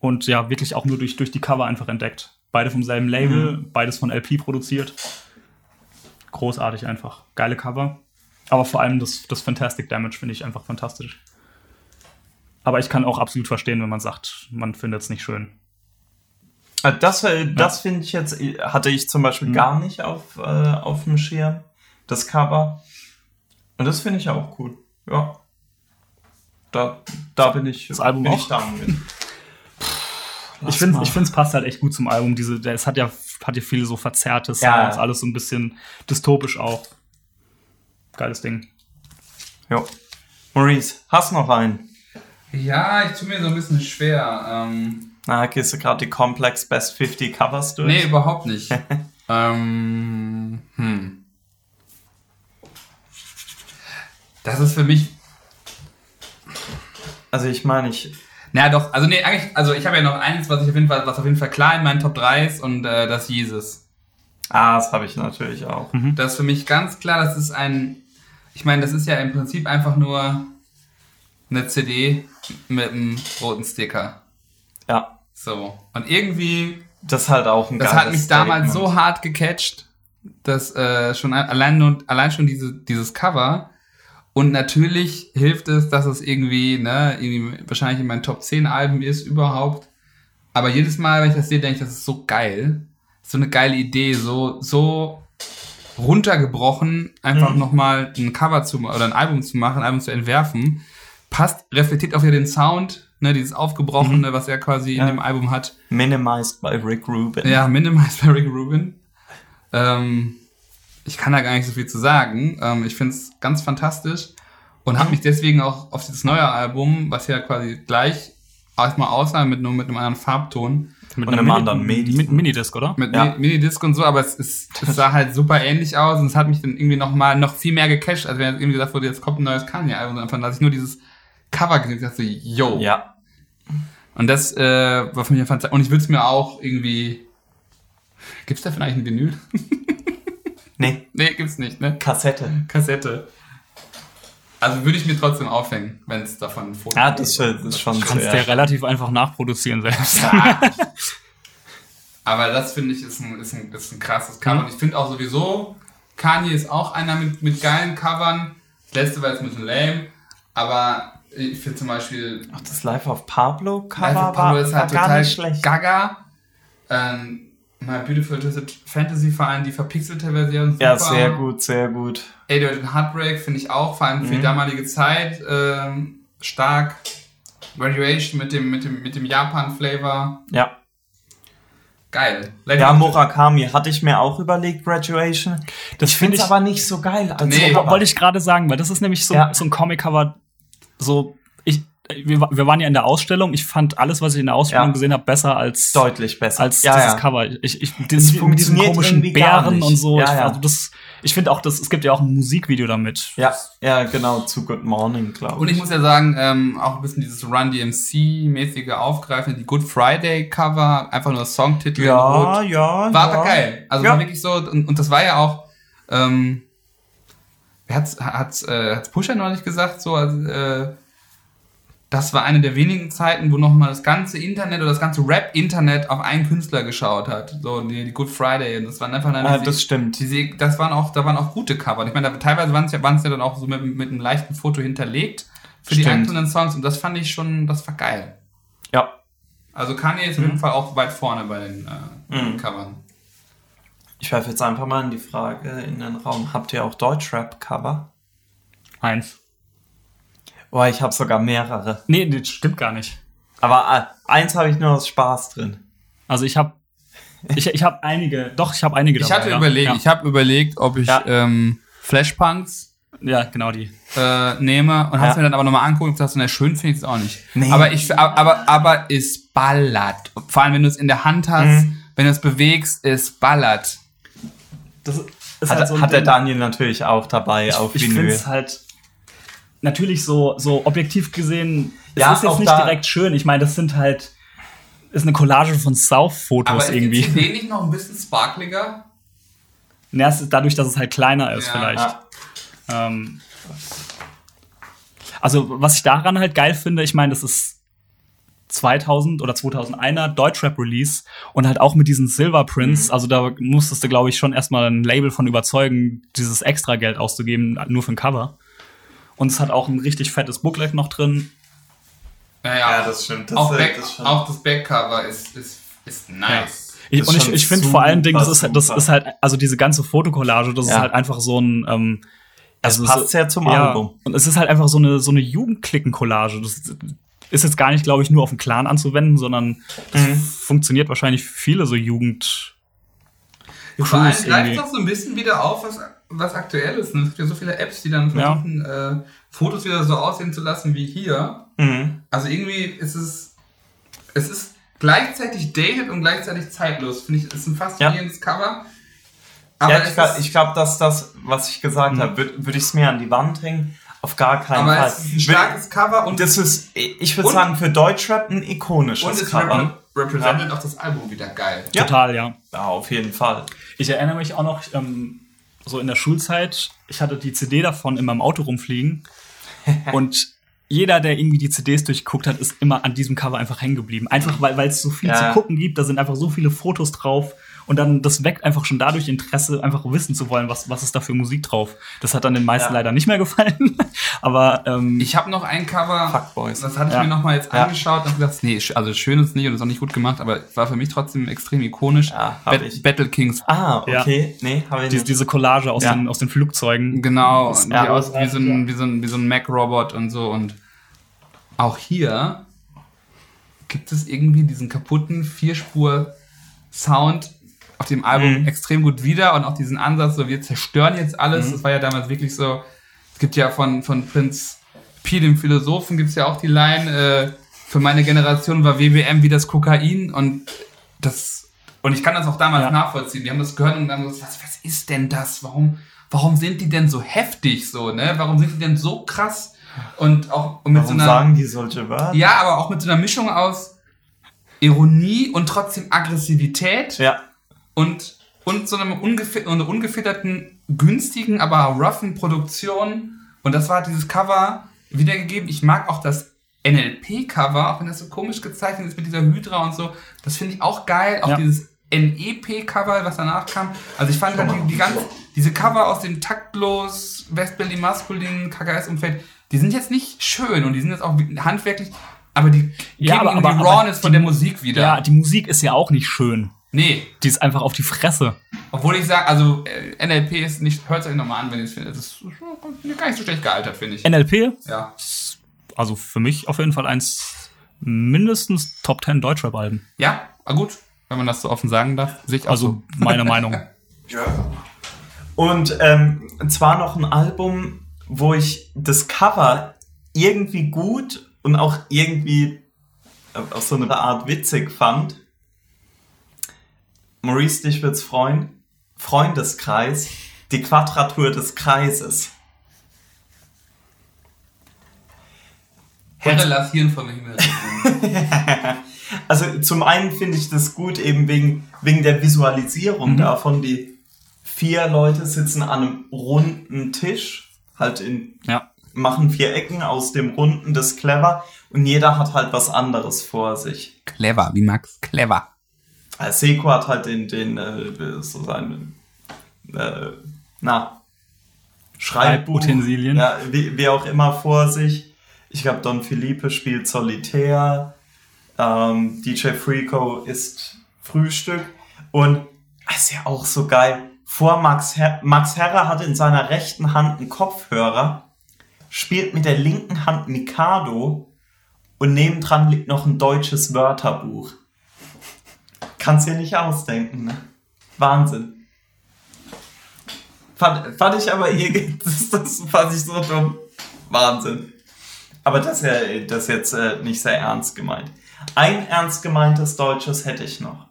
Und ja, wirklich auch nur durch, durch die Cover einfach entdeckt. Beide vom selben Label, beides von LP produziert. Großartig einfach. Geile Cover. Aber vor allem das, das Fantastic Damage finde ich einfach fantastisch. Aber ich kann auch absolut verstehen, wenn man sagt, man findet es nicht schön.
Äh, Das, äh, das finde ich jetzt, hatte ich zum
Mhm.
Beispiel gar nicht auf, äh, auf dem Schirm, das Cover. Und das finde ich auch cool. Ja. Da, da bin ich,
Das Album
bin
auch?
ich
ich finde, es passt halt echt gut zum Album. Diese, es hat ja, hat ja viele so verzerrte Sounds,
Ja.
alles so ein bisschen dystopisch auch. Geiles Ding.
Jo. Maurice, hast noch einen?
Ja, ich tue mir so ein bisschen schwer. Ähm,
Na, gehst du gerade die Complex Best 50 Covers durch?
nee, überhaupt nicht. ähm, hm. Das ist für mich
Also ich meine, ich,
Na doch, also nee, eigentlich, also ich habe ja noch eins, was ich auf jeden Fall, was auf jeden Fall klar in meinen Top 3 ist und äh, das Jesus.
ah, das habe ich natürlich auch.
Das ist für mich ganz klar, das ist ein, ich meine, das ist ja im Prinzip einfach nur eine CD mit einem roten Sticker.
Ja,
So. Und irgendwie,
das ist halt auch ein
das hat mich damals
Statement.
so hart gecatcht, dass äh, schon ein- allein, allein schon diese, dieses Cover und natürlich hilft es, dass es irgendwie, ne, irgendwie wahrscheinlich in meinen Top 10 Alben ist überhaupt. Aber jedes Mal, wenn ich das sehe, denke ich, das ist so geil. So eine geile Idee, so, so runtergebrochen, einfach
Mhm.
nochmal ein Cover zu oder ein Album zu machen, ein Album zu entwerfen. Passt, reflektiert auch wieder den Sound ne, dieses aufgebrochene, was er quasi
Ja.
in dem Album hat.
Minimized by Rick Rubin.
Ja, Minimized by Rick Rubin. Ähm, ich kann da gar nicht so viel zu sagen. Ähm, ich finde es ganz fantastisch und habe mich deswegen auch auf dieses neue Album, was ja quasi gleich erstmal aussah, mit nur mit einem anderen Farbton,
Mit
Und einem anderen Medium.
mit Minidisc, oder?
mit
Ja.
Mi- Minidisc und so, aber es, ist, es sah halt super ähnlich aus und es hat mich dann irgendwie noch mal noch viel mehr gecasht, als wenn jetzt irgendwie gesagt wurde, jetzt kommt ein neues Kanye-Album, sondern einfach, dass ich nur dieses Cover gesehen dachte so, yo.
Ja.
Und das äh, war für mich einfach, und ich würde es mir auch irgendwie, gibt's da vielleicht ein Vinyl?
Nee,
Nee, gibt's nicht, ne?
Kassette.
Kassette. Also würde ich mir trotzdem aufhängen, wenn es davon ein Foto
Ja,
gibt.
das ist, das ist schon
Kannst
sehr.
du ja relativ einfach nachproduzieren selbst.
Aber das finde ich ist ein, ist ein, ist ein krasses Cover.
Mhm.
Und ich finde auch sowieso, Kanye ist auch einer mit, mit geilen Covern. Das letzte war jetzt ein bisschen lame, aber ich finde zum Beispiel
Auch das Life of Pablo Cover
Alpha Pablo
war,
ist halt
gar
total
nicht schlecht.
gaga. Ähm, My Beautiful Twisted Fantasy Verein, die verpixelte Version. Super.
Ja, sehr gut, sehr gut.
808 Heartbreak finde ich auch, vor allem für die
Mhm.
damalige Zeit, ähm, stark. Graduation mit dem, mit dem, mit dem Japan-Flavor.
Ja.
Geil.
Ja, Murakami hatte ich mir auch überlegt, Graduation.
Das
Ich
finde ich,
es aber nicht so geil. Als
Nee,
wollte ich gerade sagen, weil das ist nämlich so,
Ja.
so ein Comic-Cover, so, ich, wir, wir waren ja in der Ausstellung, ich fand alles, was ich in der Ausstellung
Ja.
gesehen habe, besser als,
deutlich besser.
als
ja,
dieses
ja.
Cover. Ich, ich,
Es
dieses, mit diesen komischen Bären
nicht.
und so.
Ja,
ich,
ja.
Also das, ich finde auch, das, es gibt ja auch ein Musikvideo damit.
Ja, ja, genau, zu Good Morning, glaube ich.
Und ich muss ja sagen, ähm, auch ein bisschen dieses Run DMC-mäßige Aufgreifen, die Good Friday-Cover, einfach nur Songtitel
ja, ja,
War
ja.
aber geil. Also
Ja.
war wirklich so, und, und das war ja auch, ähm, wer hat's, hat's, äh, hat's Pusher neulich gesagt, so, also, äh, das war eine der wenigen Zeiten, wo nochmal das ganze Internet oder das ganze Rap-Internet auf einen Künstler geschaut hat. So, die, die Good Friday. Und das waren einfach dann
Ah,
diese-
das stimmt.
diese, das waren auch, da waren auch gute Cover. Und Ich meine, da, teilweise waren es ja, waren's ja dann auch so mit, mit einem leichten Foto hinterlegt für die
Stimmt.
einzelnen Songs. Und das fand ich schon, das war geil.
Ja.
Also Kanye ist auf jeden Fall auch weit vorne bei den äh,
Mhm.
Covern.
Ich werfe jetzt einfach mal in die Frage in den Raum. Habt ihr auch Deutschrap-Cover?
Eins.
Oh, ich habe sogar mehrere.
Nee, das stimmt gar nicht.
Aber äh, eins habe ich nur aus Spaß drin.
Also ich habe ich, ich habe einige, doch, ich habe einige
Ich
dabei,
hatte
ja.
überlegt,
Ja.
ich habe überlegt, ob ich
Ja.
ähm, Flashpunks
ja, genau die.
äh, nehme und hab's
Ja.
mir dann aber nochmal angucken und gesagt, so, na, schön finde ich es auch nicht.
Nee.
Aber ich, aber, aber, es ballert. Vor allem, wenn du es in der Hand hast,
Mhm.
wenn du es bewegst, es ballert.
Das ist
Hat,
halt so
hat der. Daniel natürlich auch dabei auf
ich finde
Vinyl.
es halt natürlich so, so objektiv gesehen, es
Ja,
ist jetzt nicht direkt schön. Ich meine, das sind halt, ist eine Collage von South-Fotos
Aber ist
irgendwie.
CD nicht noch ein bisschen sparkliger?
Ja, es ist dadurch, dass es halt kleiner ist,
Ja,
vielleicht.
ja.
Ähm, also, was ich daran halt geil finde, ich meine, das ist 2000 oder 2001er Deutschrap-Release und halt auch mit diesen Silver Prints. Also, da musstest du, glaube ich, schon erstmal ein Label von überzeugen, dieses extra Geld auszugeben, nur für ein Cover. Und es hat auch ein richtig fettes Booklet noch drin.
Naja,
Ja, das stimmt. Das
auch,
ist-
Back,
das stimmt.
auch das Backcover ist, ist, ist nice.
Ich,
Das
und
ist
ich, ich finde vor allen Dingen, das ist,
super,
das ist halt, also diese ganze Fotokollage, das ist
Ja.
halt einfach so ein, ähm,
Es passt sehr zum
ja,
Album.
Und es ist halt einfach so eine, so eine Jugendklicken-Collage. Das ist jetzt gar nicht, glaube ich, nur auf den Clan anzuwenden, sondern das
Mhm.
funktioniert wahrscheinlich für viele so Jugend.
Vor allem greift doch so ein bisschen wieder auf, was, was aktuell ist. Und Es gibt ja so viele Apps, die dann
Ja.
versuchen, äh, Fotos wieder so aussehen zu lassen wie hier.
Mhm.
Also irgendwie ist es, es ist gleichzeitig dated und gleichzeitig zeitlos. Finde ich, ist ein faszinierendes Cover. Aber
ja, ich glaube, glaub, dass das, was ich gesagt
Mhm.
habe, würde würd ich es mir an die Wand hängen. Auf gar keinen
aber
Fall.
es ist ein starkes Cover und,
das ist, ich würde sagen, für Deutschrap ein ikonisches Cover.
Repre repräsentiert auch das Album wieder geil.
Ja.
Total, ja.
Ja, auf jeden Fall.
Ich erinnere mich auch noch, ähm, so in der Schulzeit, ich hatte die CD davon in meinem Auto rumfliegen. und jeder, der irgendwie die CDs durchgeguckt hat, ist immer an diesem Cover einfach hängen geblieben. Einfach weil weil es so viel
Ja.
zu gucken gibt, da sind einfach so viele Fotos drauf. Und dann, das weckt einfach schon dadurch Interesse, einfach wissen zu wollen, was, was ist da für Musik drauf. Das hat dann den meisten
Ja.
leider nicht mehr gefallen. Aber ähm,
Ich habe noch ein Cover,
Fuckboys.
das hatte ich
Ja.
mir noch mal jetzt
Ja.
angeschaut und gedacht, nee, also schön ist es nicht und ist auch nicht gut gemacht, aber war für mich trotzdem extrem ikonisch.
Ja, hab
Bat-
ich.
Battle Kings.
Ah,
Ja.
okay. Nee, habe ich nicht.
diese Collage aus,
Ja.
den, aus den Flugzeugen.
Genau, die aus wie so ein, wie so ein, wie so ein Mac-Robot und so und auch hier gibt es irgendwie diesen kaputten Vierspur-Sound auf dem Album
Mhm.
extrem gut wieder und auch diesen Ansatz, so wir zerstören jetzt alles.
Mhm.
Das war ja damals wirklich so. Es gibt ja von, von Prinz Pi, dem Philosophen, gibt es ja auch die Line, äh, für meine Generation war WBM wie das Kokain und das, und ich kann das auch damals
Ja.
nachvollziehen. Die haben das gehört und dann so, was, was ist denn das? Warum, warum sind die denn so heftig so, ne? Warum sind die denn so krass? Und auch mit
Warum
so einer,
sagen die solche Wörter?
ja, aber auch mit so einer Mischung aus Ironie und trotzdem Aggressivität
Ja.
Und, und so einem ungefit einer ungefilterten, günstigen, aber roughen Produktion. Und das war dieses Cover wiedergegeben. Ich mag auch das NLP-Cover, auch wenn das so komisch gezeichnet ist mit dieser Hydra und so. Das finde ich auch geil. Auch
Ja.
dieses NEP-Cover, was danach kam. Also ich fand halt die, die ganzen, diese Cover aus dem taktlos West-Berlin maskulinen KKS-Umfeld, die sind jetzt nicht schön und die sind jetzt auch handwerklich, aber die
Ja,
geben
aber-
irgendwie
aber-
die
aber
Rawness von
die-
der Musik wieder.
Ja, die Musik ist ja auch nicht schön.
Nee,
Die ist einfach auf die Fresse.
obwohl ich sage, also äh, NLP ist nicht, hört es euch nochmal an, wenn ihr es findet. Das ist schon gar nicht so schlecht gealtert, finde ich.
NLP,
Ja.
also für mich auf jeden Fall eins mindestens Top 10 Deutschrap-Alben.
Ja, ah, gut, wenn man das so offen sagen darf. Sehe ich auch
Also
so.
meine Meinung.
Und ähm, zwar noch ein Album, wo ich das Cover irgendwie gut und auch irgendwie auf so eine Art witzig fand. Maurice, dich wird's freuen. Freundeskreis, die Quadratur des Kreises.
Herre, lass Hirn vom Himmel.
Also zum einen finde ich das gut eben wegen, wegen der Visualisierung davon. Die vier Leute sitzen an einem runden Tisch, halt in,
Ja.
machen vier Ecken aus dem runden, das clever. Und jeder hat halt was anderes vor sich.
Clever, wie Max. Clever.
Äh, Seko hat halt den, den, äh, so seinen, äh, na, Schreibbuch.
Schreibutensilien.
Ja, wie, wie auch immer vor sich. Ich glaube, Don Felipe spielt Solitär. Ähm, DJ Freako isst Frühstück. Und das ist ja auch so geil. Vor Max, Her Max Herrer hat in seiner rechten Hand einen Kopfhörer, spielt mit der linken Hand Mikado und nebendran liegt noch ein deutsches Wörterbuch. Kannst dir nicht ausdenken, ne? Wahnsinn. Fand, fand ich aber irgendwie, das, das fand ich so dumm. Wahnsinn. Aber das ist ja das jetzt äh, nicht sehr ernst gemeint. Ein ernst gemeintes Deutsches hätte ich noch.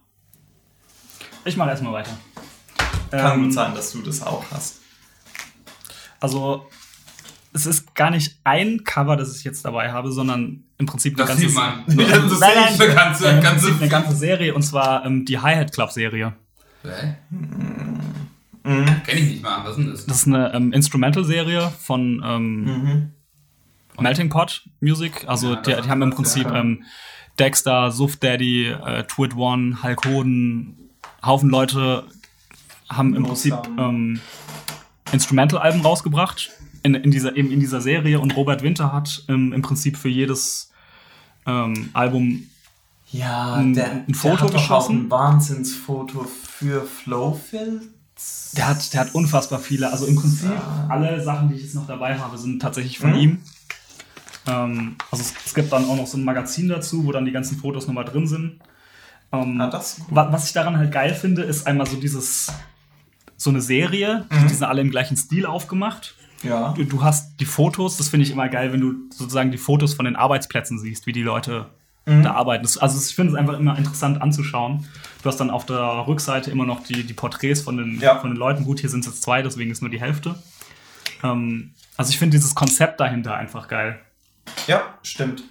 Ich mache erstmal weiter.
Kann
Ähm,
gut sein, dass du das auch hast.
Also, es ist gar nicht ein Cover, das ich jetzt dabei habe, sondern im Prinzip eine
Das
ganze,
man.
Das
Das ist
ich.
eine ganze,
eine ganze Serie und zwar ähm, die Hi-Hat Club Serie.
Hä?
Mhm.
Kenn ich nicht mal. Was ist denn das?
Das ist eine ähm, Instrumental-Serie von ähm,
Mhm.
Melting Pot Music. Also
Ja,
die, die haben im Prinzip
ja.
ähm, Dexter, Suf Daddy, äh, Twit One, Hulk Hoden, Haufen Leute haben im Prinzip ähm, Instrumental-Alben rausgebracht in, in, dieser, eben in dieser Serie und Robert Winter hat ähm, im Prinzip für jedes ähm, Album
Ja,
ein-
der,
ein Foto
der hat doch auch
geschossen.
ein Wahnsinnsfoto für Flowfields.
Der hat, der hat unfassbar viele. Also im Prinzip alle Sachen, die ich jetzt noch dabei habe, sind tatsächlich von
Mhm.
ihm. Ähm, also es, es gibt dann auch noch so ein Magazin dazu, wo dann die ganzen Fotos nochmal drin sind. Ähm,
Ah, das gut.
wa- was ich daran halt geil finde, ist einmal so dieses, so eine Serie,
Mhm.
die sind alle im gleichen Stil aufgemacht.
Ja.
Du, du hast die Fotos, das finde ich immer geil, wenn du sozusagen die Fotos von den Arbeitsplätzen siehst, wie die Leute
Mhm.
da arbeiten. Das, also ich finde es einfach immer interessant anzuschauen. Du hast dann auf der Rückseite immer noch die, die Porträts von den,
Ja.
von den Leuten. Gut, hier sind es jetzt zwei, deswegen ist nur die Hälfte. Ähm, also ich finde dieses Konzept dahinter einfach geil.
Ja, stimmt.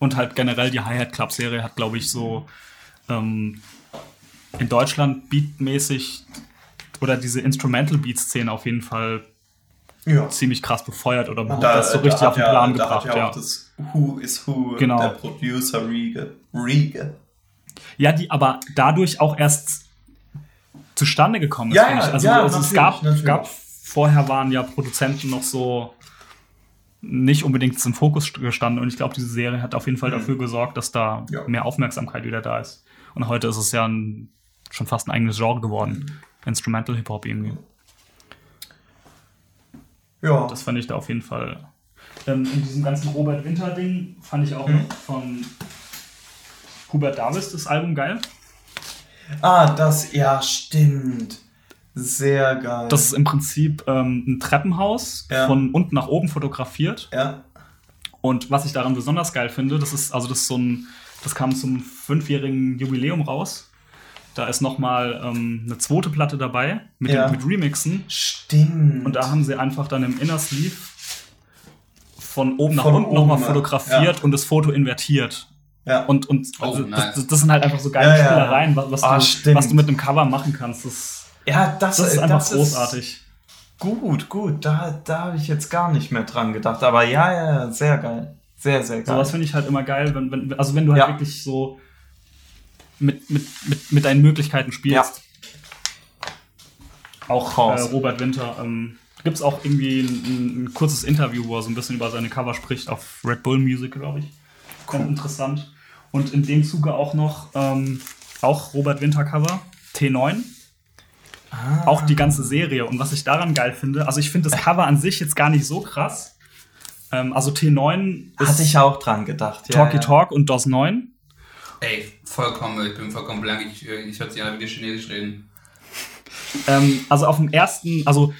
Und halt generell die Hi-Hat Club Serie hat, glaube ich, so ähm, in Deutschland beatmäßig oder diese Instrumental Beat Szene auf jeden Fall
Ja.
ziemlich krass befeuert oder
Und
das so richtig
da
auf den Plan
ja, da
gebracht.
hat ja
Ja,
auch das Who is Who,
Genau.
der Producer Riege. Riege.
ja, die aber dadurch auch erst zustande gekommen ist.
Ja, ja,
also,
ja,
also es gab,
natürlich.
gab vorher waren ja Produzenten noch so nicht unbedingt zum Fokus gestanden und ich glaube, diese Serie hat auf jeden Fall dafür gesorgt, dass da
Mhm. Ja.
mehr Aufmerksamkeit wieder da ist. Und heute ist es ja ein, schon fast ein eigenes Genre geworden. Instrumental Hip Hop irgendwie.
Ja.
Das fand ich da auf jeden Fall ähm, in diesem ganzen Robert Winter-Ding fand ich auch
Mhm.
noch von Hubert Davis das Album geil.
Ah, das, ja, stimmt. Sehr geil.
Das ist im Prinzip ähm, ein Treppenhaus,
Ja.
von unten nach oben fotografiert.
ja.
Und was ich daran besonders geil finde, das ist, also das ist so ein, das kam zum fünfjährigen Jubiläum raus. Da ist nochmal ähm, eine zweite Platte dabei mit,
Ja.
den, mit Remixen.
Stimmt.
Und da haben sie einfach dann im Inner Sleeve von oben nach
Von
unten nochmal fotografiert
ja.
und das Foto invertiert.
ja.
Und, und
Oh,
also,
nice.
das, das sind halt einfach so geile
Ja, ja.
Spielereien, was, was,
Ah,
du, was du mit einem Cover machen kannst. Das,
ja, das,
das ist einfach
das
großartig.
Gut, gut. Da, da habe ich jetzt gar nicht mehr dran gedacht. Aber ja, ja, ja, sehr geil. Sehr, sehr geil.
Sowas finde ich halt immer geil, wenn, wenn, also wenn du halt
Ja.
wirklich so mit, mit, mit, mit deinen Möglichkeiten spielst. Auch äh. Robert Winter. Ähm, Gibt es auch irgendwie ein, ein kurzes Interview, wo er so ein bisschen über seine Cover spricht, auf Red Bull Music, glaube ich. Ganz interessant. Und in dem Zuge auch noch, ähm, auch Robert Winter Cover, T9.
Ah.
Auch die ganze Serie. Und was ich daran geil finde, also ich finde das Cover an sich jetzt gar nicht so krass. Ähm, also T9 ist
Hatte ich auch dran gedacht. Ja,
Talkie
ja.
Talk und DOS 9.
Ey, vollkommen, ich bin vollkommen blank. Ich, ich hört sich an, wie die Chinesisch reden.
Ähm, also auf dem ersten, also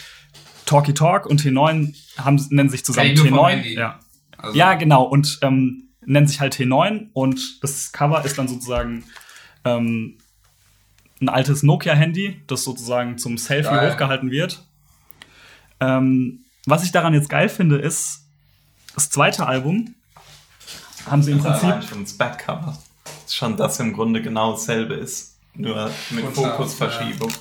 Talkie Talk und T9 haben, nennen sich zusammen
Kenn ich nur vom
T9.
Handy.
Ja.
Also,
ja, genau. Und ähm, nennen sich halt T9 und das Cover ist dann sozusagen ähm, ein altes Nokia-Handy, das sozusagen zum Selfie
Geil.
hochgehalten wird. Ähm, was ich daran jetzt geil finde, ist, das zweite Album haben sie im Prinzip
schon das Backcover. Schon das im Grunde genau dasselbe ist. Nur mit
Und
Fokusverschiebung.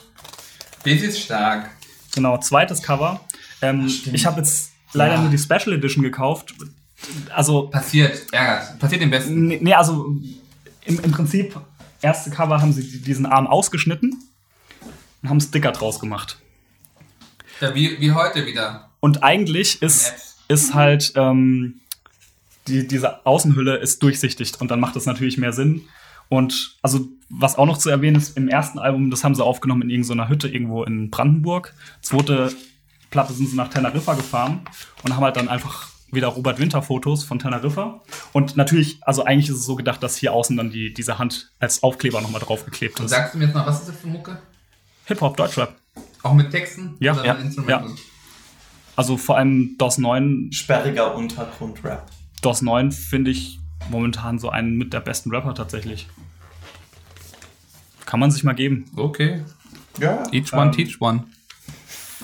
Das ist stark.
Genau, zweites Cover. Ähm, ich habe jetzt leider
Ja.
nur die Special Edition gekauft. Also,
Passiert, ärgert. Passiert dem Besten.
nee, nee, also im, im Prinzip, erste Cover haben sie diesen Arm ausgeschnitten und haben Sticker draus gemacht.
Ja, wie, wie heute wieder.
Und eigentlich ist, ist halt ähm, die, diese Außenhülle ist durchsichtig und dann macht das natürlich mehr Sinn. Und also, was auch noch zu erwähnen ist, im ersten Album, das haben sie aufgenommen in irgendeiner Hütte irgendwo in Brandenburg. Zweite Platte sind sie nach Teneriffa gefahren und haben halt dann einfach wieder Robert Winter Fotos von Teneriffa. Und natürlich, also eigentlich ist es so gedacht, dass hier außen dann die, diese Hand als Aufkleber nochmal draufgeklebt
Und
ist.
sagst du mir jetzt mal, was ist das für Mucke?
Hip-Hop, Deutschrap.
Auch mit Texten?
Ja,
Oder
ja,
Instrumental?
Also vor allem DOS 9
Sperriger Untergrundrap.
DOS 9 finde ich momentan so einen mit der besten Rapper tatsächlich. Kann man sich mal geben.
Okay.
Ja.
Each one,
Ähm,
teach one.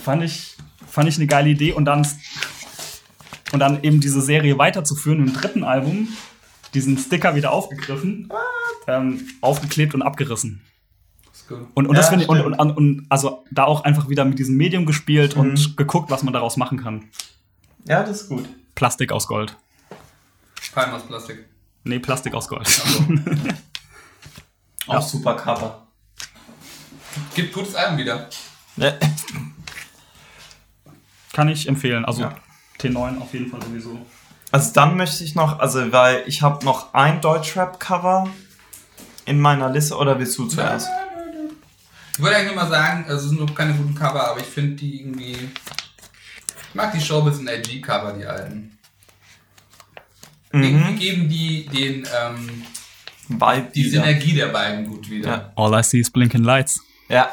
Fand ich, fand ich eine geile Idee und dann, und dann eben diese Serie weiterzuführen im dritten Album, diesen Sticker wieder aufgegriffen, ähm, aufgeklebt und abgerissen. Und, und
Ja,
das finde ich, und, und, und also da auch einfach wieder mit diesem Medium gespielt und geguckt, was man daraus machen kann.
Ja, das ist gut.
Plastik aus Gold.
Palm aus Plastik.
Nee, Plastik aus Gold.
Auch
Ja.
super Cover.
Gibt gutes Album wieder.
Ne?
Kann ich empfehlen. Also
Ja.
T9 auf jeden Fall sowieso.
Also dann möchte ich noch, also weil ich habe noch ein Deutschrap-Cover in meiner Liste, oder willst du zuerst?
Ich wollte eigentlich nur mal sagen, also es sind noch keine guten Cover, aber ich finde die irgendwie. Ich mag die Showbiz und AG-Cover, die alten. Irgendwie geben die den, ähm,
Vibe
die
wieder.
Synergie der beiden gut wieder.
Ja.
All I see is blinking lights.
Ja.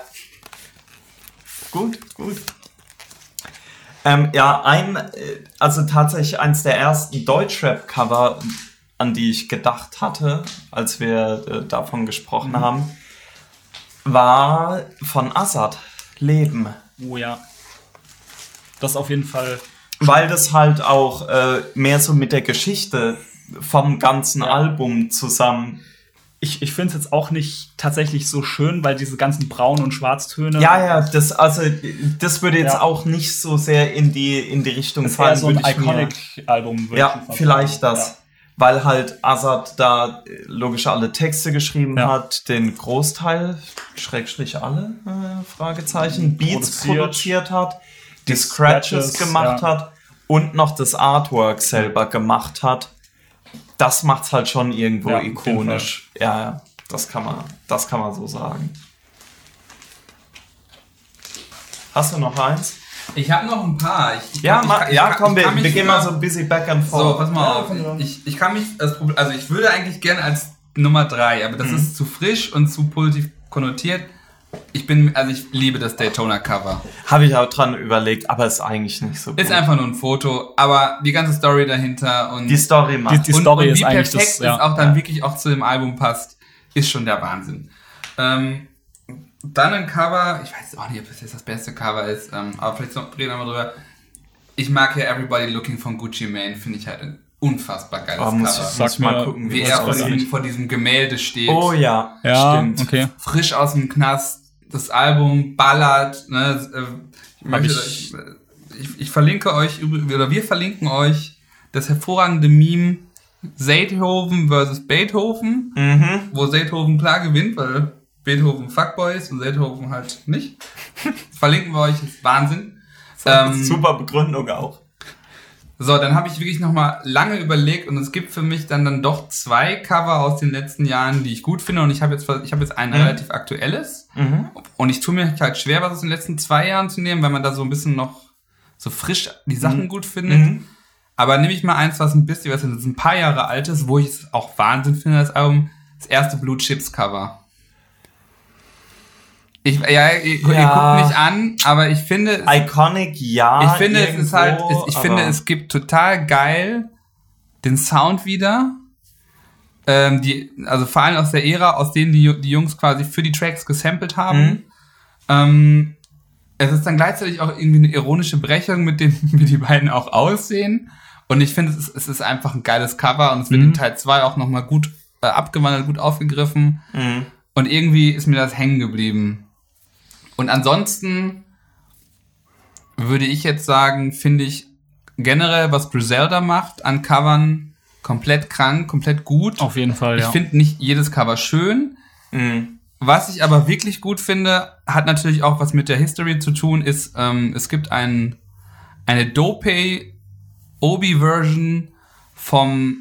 Gut, gut. Ähm, ja, ein, äh, also tatsächlich eins der ersten Deutschrap-Cover, an die ich gedacht hatte, als wir äh, davon gesprochen
Mhm.
haben, war von Assad, Leben.
Oh ja. Das ist auf jeden Fall.
Weil das halt auch äh, mehr so mit der Geschichte vom ganzen
Ja.
Album zusammen.
Ich, ich finde es jetzt auch nicht tatsächlich so schön, weil diese ganzen Braun- und Schwarztöne.
Ja, ja, das, also, das würde jetzt
Ja.
auch nicht so sehr in die, in die Richtung
Das eher so ein Iconic-Album. würde ich
Ja, vielleicht
sagen.
das. Weil halt Azad da äh, logisch alle Texte geschrieben
Ja.
hat, den Großteil, Schrägstrich alle, äh, Fragezeichen, Beats
Produziert.
produziert, hat, die Scratches,
Scratches,
gemacht
ja.
hat und noch das Artwork selber gemacht hat. Das macht's halt schon irgendwo
Ja,
ikonisch. Ja, ja, das kann man, das kann man so sagen. Hast du noch eins?
Ich habe noch ein paar. Ich, ich
Ja,
kann- ich
ja
ich
komm, wir, wir gehen mal so ein bisschen back and forth.
So, pass mal
Ja,
auf. Ich, ich kann mich, das Problem, also ich würde eigentlich gerne als Nummer drei, aber das ist zu frisch und zu positiv konnotiert. Ich bin, also ich liebe das Daytona Cover.
Habe ich auch dran überlegt, aber ist eigentlich nicht so gut.
Ist einfach nur ein Foto, aber die ganze Story dahinter und,
die Story macht.
Die
und,
Story
und
ist
wie
eigentlich das, ja.
es auch dann
Ja.
wirklich auch zu dem Album passt, ist schon der Wahnsinn. Ähm, dann ein Cover, ich weiß auch nicht, ob das jetzt das beste Cover ist, ähm, aber vielleicht noch, reden wir mal drüber. Ich mag ja Everybody Looking von Gucci Mane, finde ich halt ein unfassbar geiles
oh, muss
Cover.
ich muss
Sag
mal gucken,
wie er vor diesem, vor diesem Gemälde steht.
Oh ja,
Ja,
stimmt.
okay.
Frisch aus dem Knast, das Album ballert. Ne? äh, Ich, möchte,
ich-
ich, ich, ich verlinke euch, oder wir verlinken euch das hervorragende Meme Beethoven versus Beethoven,
Mhm.
wo Beethoven klar gewinnt, weil Beethoven Fuckboy ist und Beethoven halt nicht. verlinken wir euch, ist Wahnsinn. Ähm,
Super Begründung auch.
So, dann habe ich wirklich nochmal lange überlegt und es gibt für mich dann dann doch zwei Cover aus den letzten Jahren, die ich gut finde und ich habe jetzt ich habe jetzt ein
Mhm.
relativ aktuelles
Mhm.
und ich tue mir halt schwer, was aus den letzten zwei Jahren zu nehmen, weil man da so ein bisschen noch so frisch die Sachen gut findet.
Mhm.
Aber nehme ich mal eins, was ein bisschen, was jetzt ein paar Jahre alt ist, wo ich es auch Wahnsinn finde, das Album, das erste Blue Chips Cover. Ich, ja, ihr, ihr
Ja.
guckt mich an, aber ich finde,
Iconic, ja.
ich finde, es ist
irgendwo,
halt, ich
aber-
finde, es gibt total geil den Sound wieder. Ähm, die, also vor allem aus der Ära, aus denen die, die Jungs quasi für die Tracks gesampelt haben.
Mhm.
Ähm, es ist dann gleichzeitig auch irgendwie eine ironische Brechung mit dem, wie die beiden auch aussehen. Und ich finde, es ist, es ist einfach ein geiles Cover und es wird
Mhm.
in Teil 2 auch nochmal gut äh, abgewandelt, gut aufgegriffen.
Mhm.
Und irgendwie ist mir das hängen geblieben. Und ansonsten würde ich jetzt sagen, finde ich generell, was Griselda macht an Covern, komplett krank, komplett gut.
Auf jeden Fall,
Ich
ja.
finde nicht jedes Cover schön.
Mhm.
Was ich aber wirklich gut finde, hat natürlich auch was mit der History zu tun, ist, ähm, es gibt ein, eine Dope Obi-Version vom,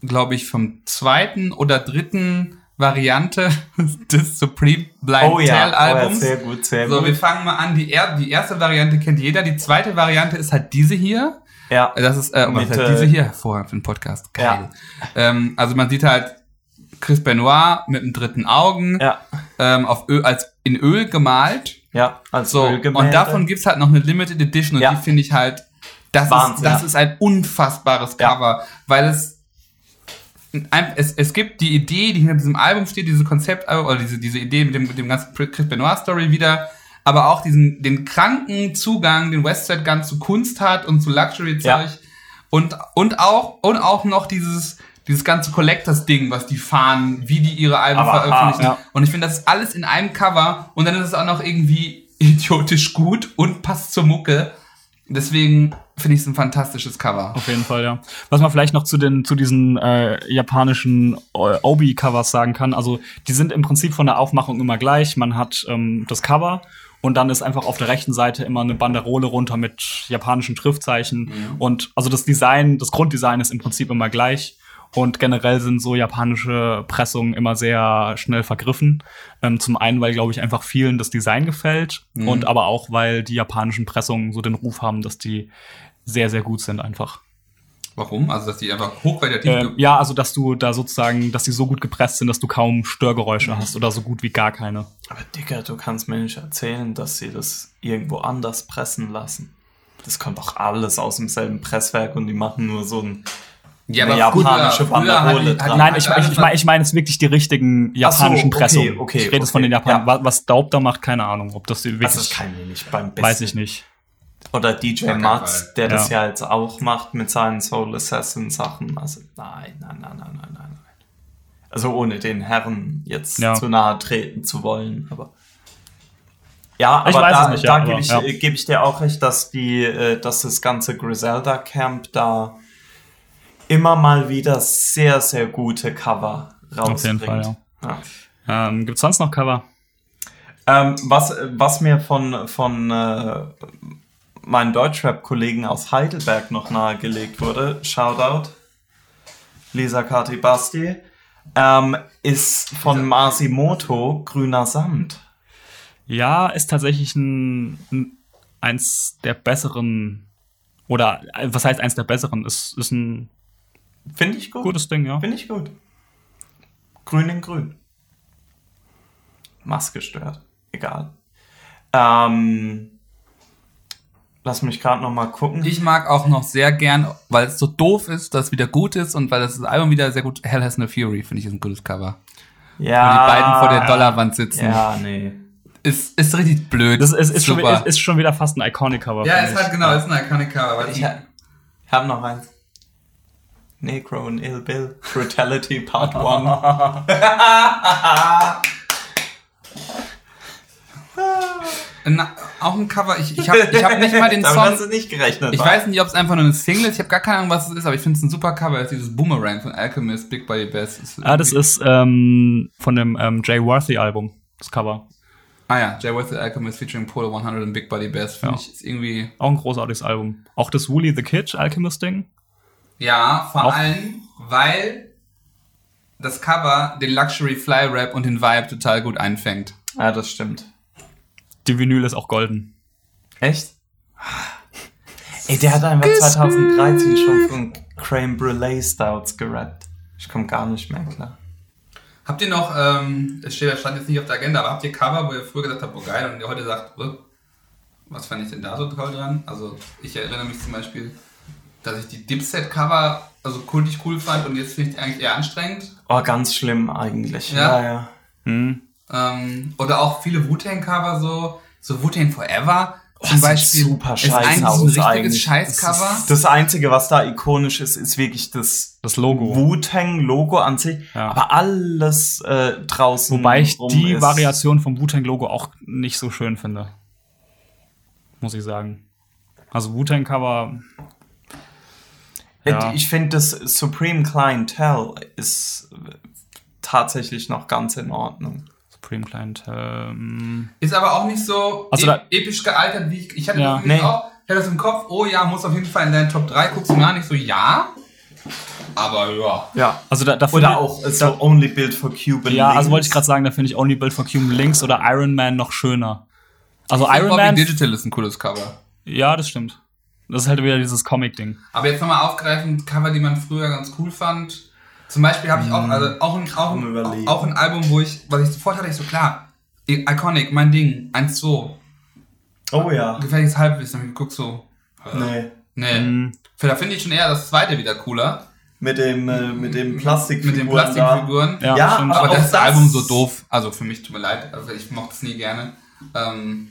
glaube ich, vom zweiten oder dritten Variante des Supreme Blind
Oh ja,
Tell
oh ja,
Albums.
sehr gut, sehr
so, wir
gut.
fangen mal an. Die, er die erste Variante kennt jeder. Die zweite Variante ist halt diese hier.
Ja.
Das ist äh,
Mit,
was halt
äh,
diese hier hervorragend für den Podcast. Geil. Ähm, also man sieht halt Chris Benoit mit dem dritten Augen
Ja.
ähm, auf Öl, als in Öl gemalt.
Ja, als
So,
Ölgemälde.
und davon gibt's halt noch eine Limited Edition und
Ja.
die finde ich halt, das, ist,
Wahnsinn,
das
ja.
ist ein unfassbares
Ja.
Cover, weil es, es, es gibt die Idee, die hinter diesem Album steht, diese Konzeptalbum, oder diese, diese Idee mit dem, mit dem ganzen Chris Benoit Story wieder, aber auch diesen, den kranken Zugang, den Westside Gun zu Kunst hat und zu Luxury-Zeug
Ja.
und, und auch, und auch noch dieses, dieses ganze Collectors-Ding, was die fahren, wie die ihre Alben
Aber
veröffentlichen.
hart, ja.
Und ich finde, das ist alles in einem Cover und dann ist es auch noch irgendwie idiotisch gut und passt zur Mucke. Deswegen finde ich es ein fantastisches Cover.
Auf jeden Fall, ja. Was man vielleicht noch zu den zu diesen äh, japanischen äh, Obi-Covers sagen kann, also die sind im Prinzip von der Aufmachung immer gleich. Man hat ähm, das Cover und dann ist einfach auf der rechten Seite immer eine Banderole runter mit japanischen Schriftzeichen. Und also das Design, das Grunddesign ist im Prinzip immer gleich. Und generell sind so japanische Pressungen immer sehr schnell vergriffen. Ähm, zum einen, weil, glaube ich, einfach vielen das Design gefällt und aber auch, weil die japanischen Pressungen so den Ruf haben, dass die sehr, sehr gut sind einfach.
Warum? Also, dass die einfach hochqualitativ.
Ähm, ja, also dass du da sozusagen, dass die so gut gepresst sind, dass du kaum Störgeräusche hast oder so gut wie gar keine.
Aber Digga, du kannst mir nicht erzählen, dass sie das irgendwo anders pressen lassen. Das kommt doch alles aus demselben Presswerk und die machen nur so ein.
Ja,
eine japanische
früher, früher hat
Banderole dran.
Nein, ich, ich, ich meine ich mein jetzt wirklich die richtigen japanischen
okay,
Pressungen.
okay,
ich rede jetzt von den Japanern.
ja.
Was, Daub da macht, keine Ahnung. Ob das wirklich,
Also das kann mir nicht beim besten.
weiß ich nicht.
Oder DJ Mats,
Fall.
der das
Ja.
ja jetzt auch macht mit seinen Soul Assassin Sachen. Also nein, nein, nein, nein, nein, nein. nein. Also ohne den Herren jetzt
Ja.
zu nahe treten zu wollen, aber ja,
Ich
aber
weiß
da,
es nicht,
da
ja,
gebe ich,
ja.
äh, geb ich dir auch recht, dass die, äh, dass das ganze Griselda Camp da immer mal wieder sehr, sehr gute Cover rausbringt.
Auf jeden Fall,
ja.
Ähm, gibt's sonst noch Cover?
Ähm, was, was mir von, von äh, meinen Deutschrap-Kollegen aus Heidelberg noch nahegelegt wurde, Shoutout, Lisa Kati Basti, ähm, ist von Masimoto Grüner Samt.
Ja, ist tatsächlich ein, ein eins der besseren, oder was heißt eins der besseren? Ist, ist ein
Finde ich gut.
gutes Ding, ja.
Finde ich gut. Grün in grün. Maske stört. Egal. Ähm, lass mich gerade noch mal gucken.
Ich mag auch noch sehr gern, weil es so doof ist, dass es wieder gut ist und weil das Album wieder sehr gut. Hell Has No Fury finde ich ist ein gutes Cover.
ja,
Wo die beiden vor der Dollarwand sitzen.
Ja, nee.
Ist, ist richtig blöd.
Das ist, ist, schon,
Super.
ist, ist schon wieder fast ein Iconic-Cover.
ja,
finde
ist
ich.
halt genau, ist ein iconic Cover. Weil
Ich
die,
ha hab noch eins. Necro und Ill Bill. Brutality Part 1.
Na, auch ein Cover, ich, ich habe ich hab nicht mal den
Damit
Song.
hast du nicht gerechnet.
Ich
wa?
weiß nicht, ob es einfach nur eine Single ist. Ich habe gar keine Ahnung, was es ist, aber ich finde es ein super Cover. Es ist dieses Boomerang von Alchemist, Big Body Bass. Ist
Ah, das ist ähm, von dem ähm, Jay Worthy-Album, das Cover.
Ah ja, Jay Worth the Alchemist featuring Polo 100 und Big Body Bass. Finde
Ja.
ich ist irgendwie.
Auch ein großartiges Album. Auch das Woolly the Kid Alchemist-Ding.
Ja, vor
Auch-
allem, weil das Cover den Luxury Fly Rap und den Vibe total gut einfängt.
Ja, das stimmt.
Die Vinyl ist auch golden.
Echt? Ey, der hat einfach 2013 schon von Creme Brulee Stouts gerappt. Ich komme gar nicht mehr klar.
Habt ihr noch, ähm, es steht, stand jetzt nicht auf der Agenda, aber habt ihr Cover, wo ihr früher gesagt habt, oh geil, und ihr heute sagt, "Äh, was fand ich denn da so toll dran? Also, ich erinnere mich zum Beispiel, dass ich die Dipset-Cover also kultig cool fand und jetzt finde ich die eigentlich eher anstrengend.
Oh, ganz schlimm eigentlich.
Ja.
Ja, ja.
Hm.
Ähm, oder auch viele Wu-Tang-Cover so, so Wu-Tang Forever
Oh,
zum Beispiel.
super
ist
scheiße aus
ein richtiges
eigentlich.
Scheiß-Cover.
Das, ist- das Einzige, was da ikonisch ist, ist wirklich das
Das Logo.
Wu-Tang-Logo an sich.
Ja.
Aber alles äh, draußen.
Wobei ich die
ist-
Variation vom Wu-Tang-Logo auch nicht so schön finde. Muss ich sagen. Also Wu-Tang-Cover, Ja.
Ich finde, das Supreme Clientele ist tatsächlich noch ganz in Ordnung.
Supreme Client, ähm,
Ist aber auch nicht so
Also
e
da-
episch gealtert, wie ich. Ich hatte
Ja.
das
Nee.
auch. Ich hatte das im Kopf, oh ja, muss auf jeden Fall in deinen Top 3. Guckst du mal nicht so, ja. Aber ja.
Ja.
also da, da
Oder
ich-
auch äh, so Only Build for Cuban
Ja, also wollte ich gerade sagen, da finde ich Only Build for Cuban Links oder Iron Man noch schöner. Also Iron
Bobby
Man,
Digital ist ein cooles Cover.
ja, das stimmt. Das ist halt wieder dieses Comic-Ding.
Aber jetzt nochmal aufgreifend, Cover, die man früher ganz cool fand. Zum Beispiel habe ich auch, also auch ein, auch, ein, auch ein Album, wo ich, was ich sofort hatte, ich so klar, Iconic, mein Ding, 1-2,
Oh ja.
gefährliches Halbwissen, hab ich geguckt so,
Nee.
nee.
Mhm.
Da finde ich schon eher das zweite wieder cooler.
Mit dem, äh, mit dem Plastikfiguren.
Mit den Plastikfiguren.
Ja,
Ja.
Aber
auch
das,
das-
Album so doof. Also für mich tut mir leid, also ich mochte es nie gerne. Ähm,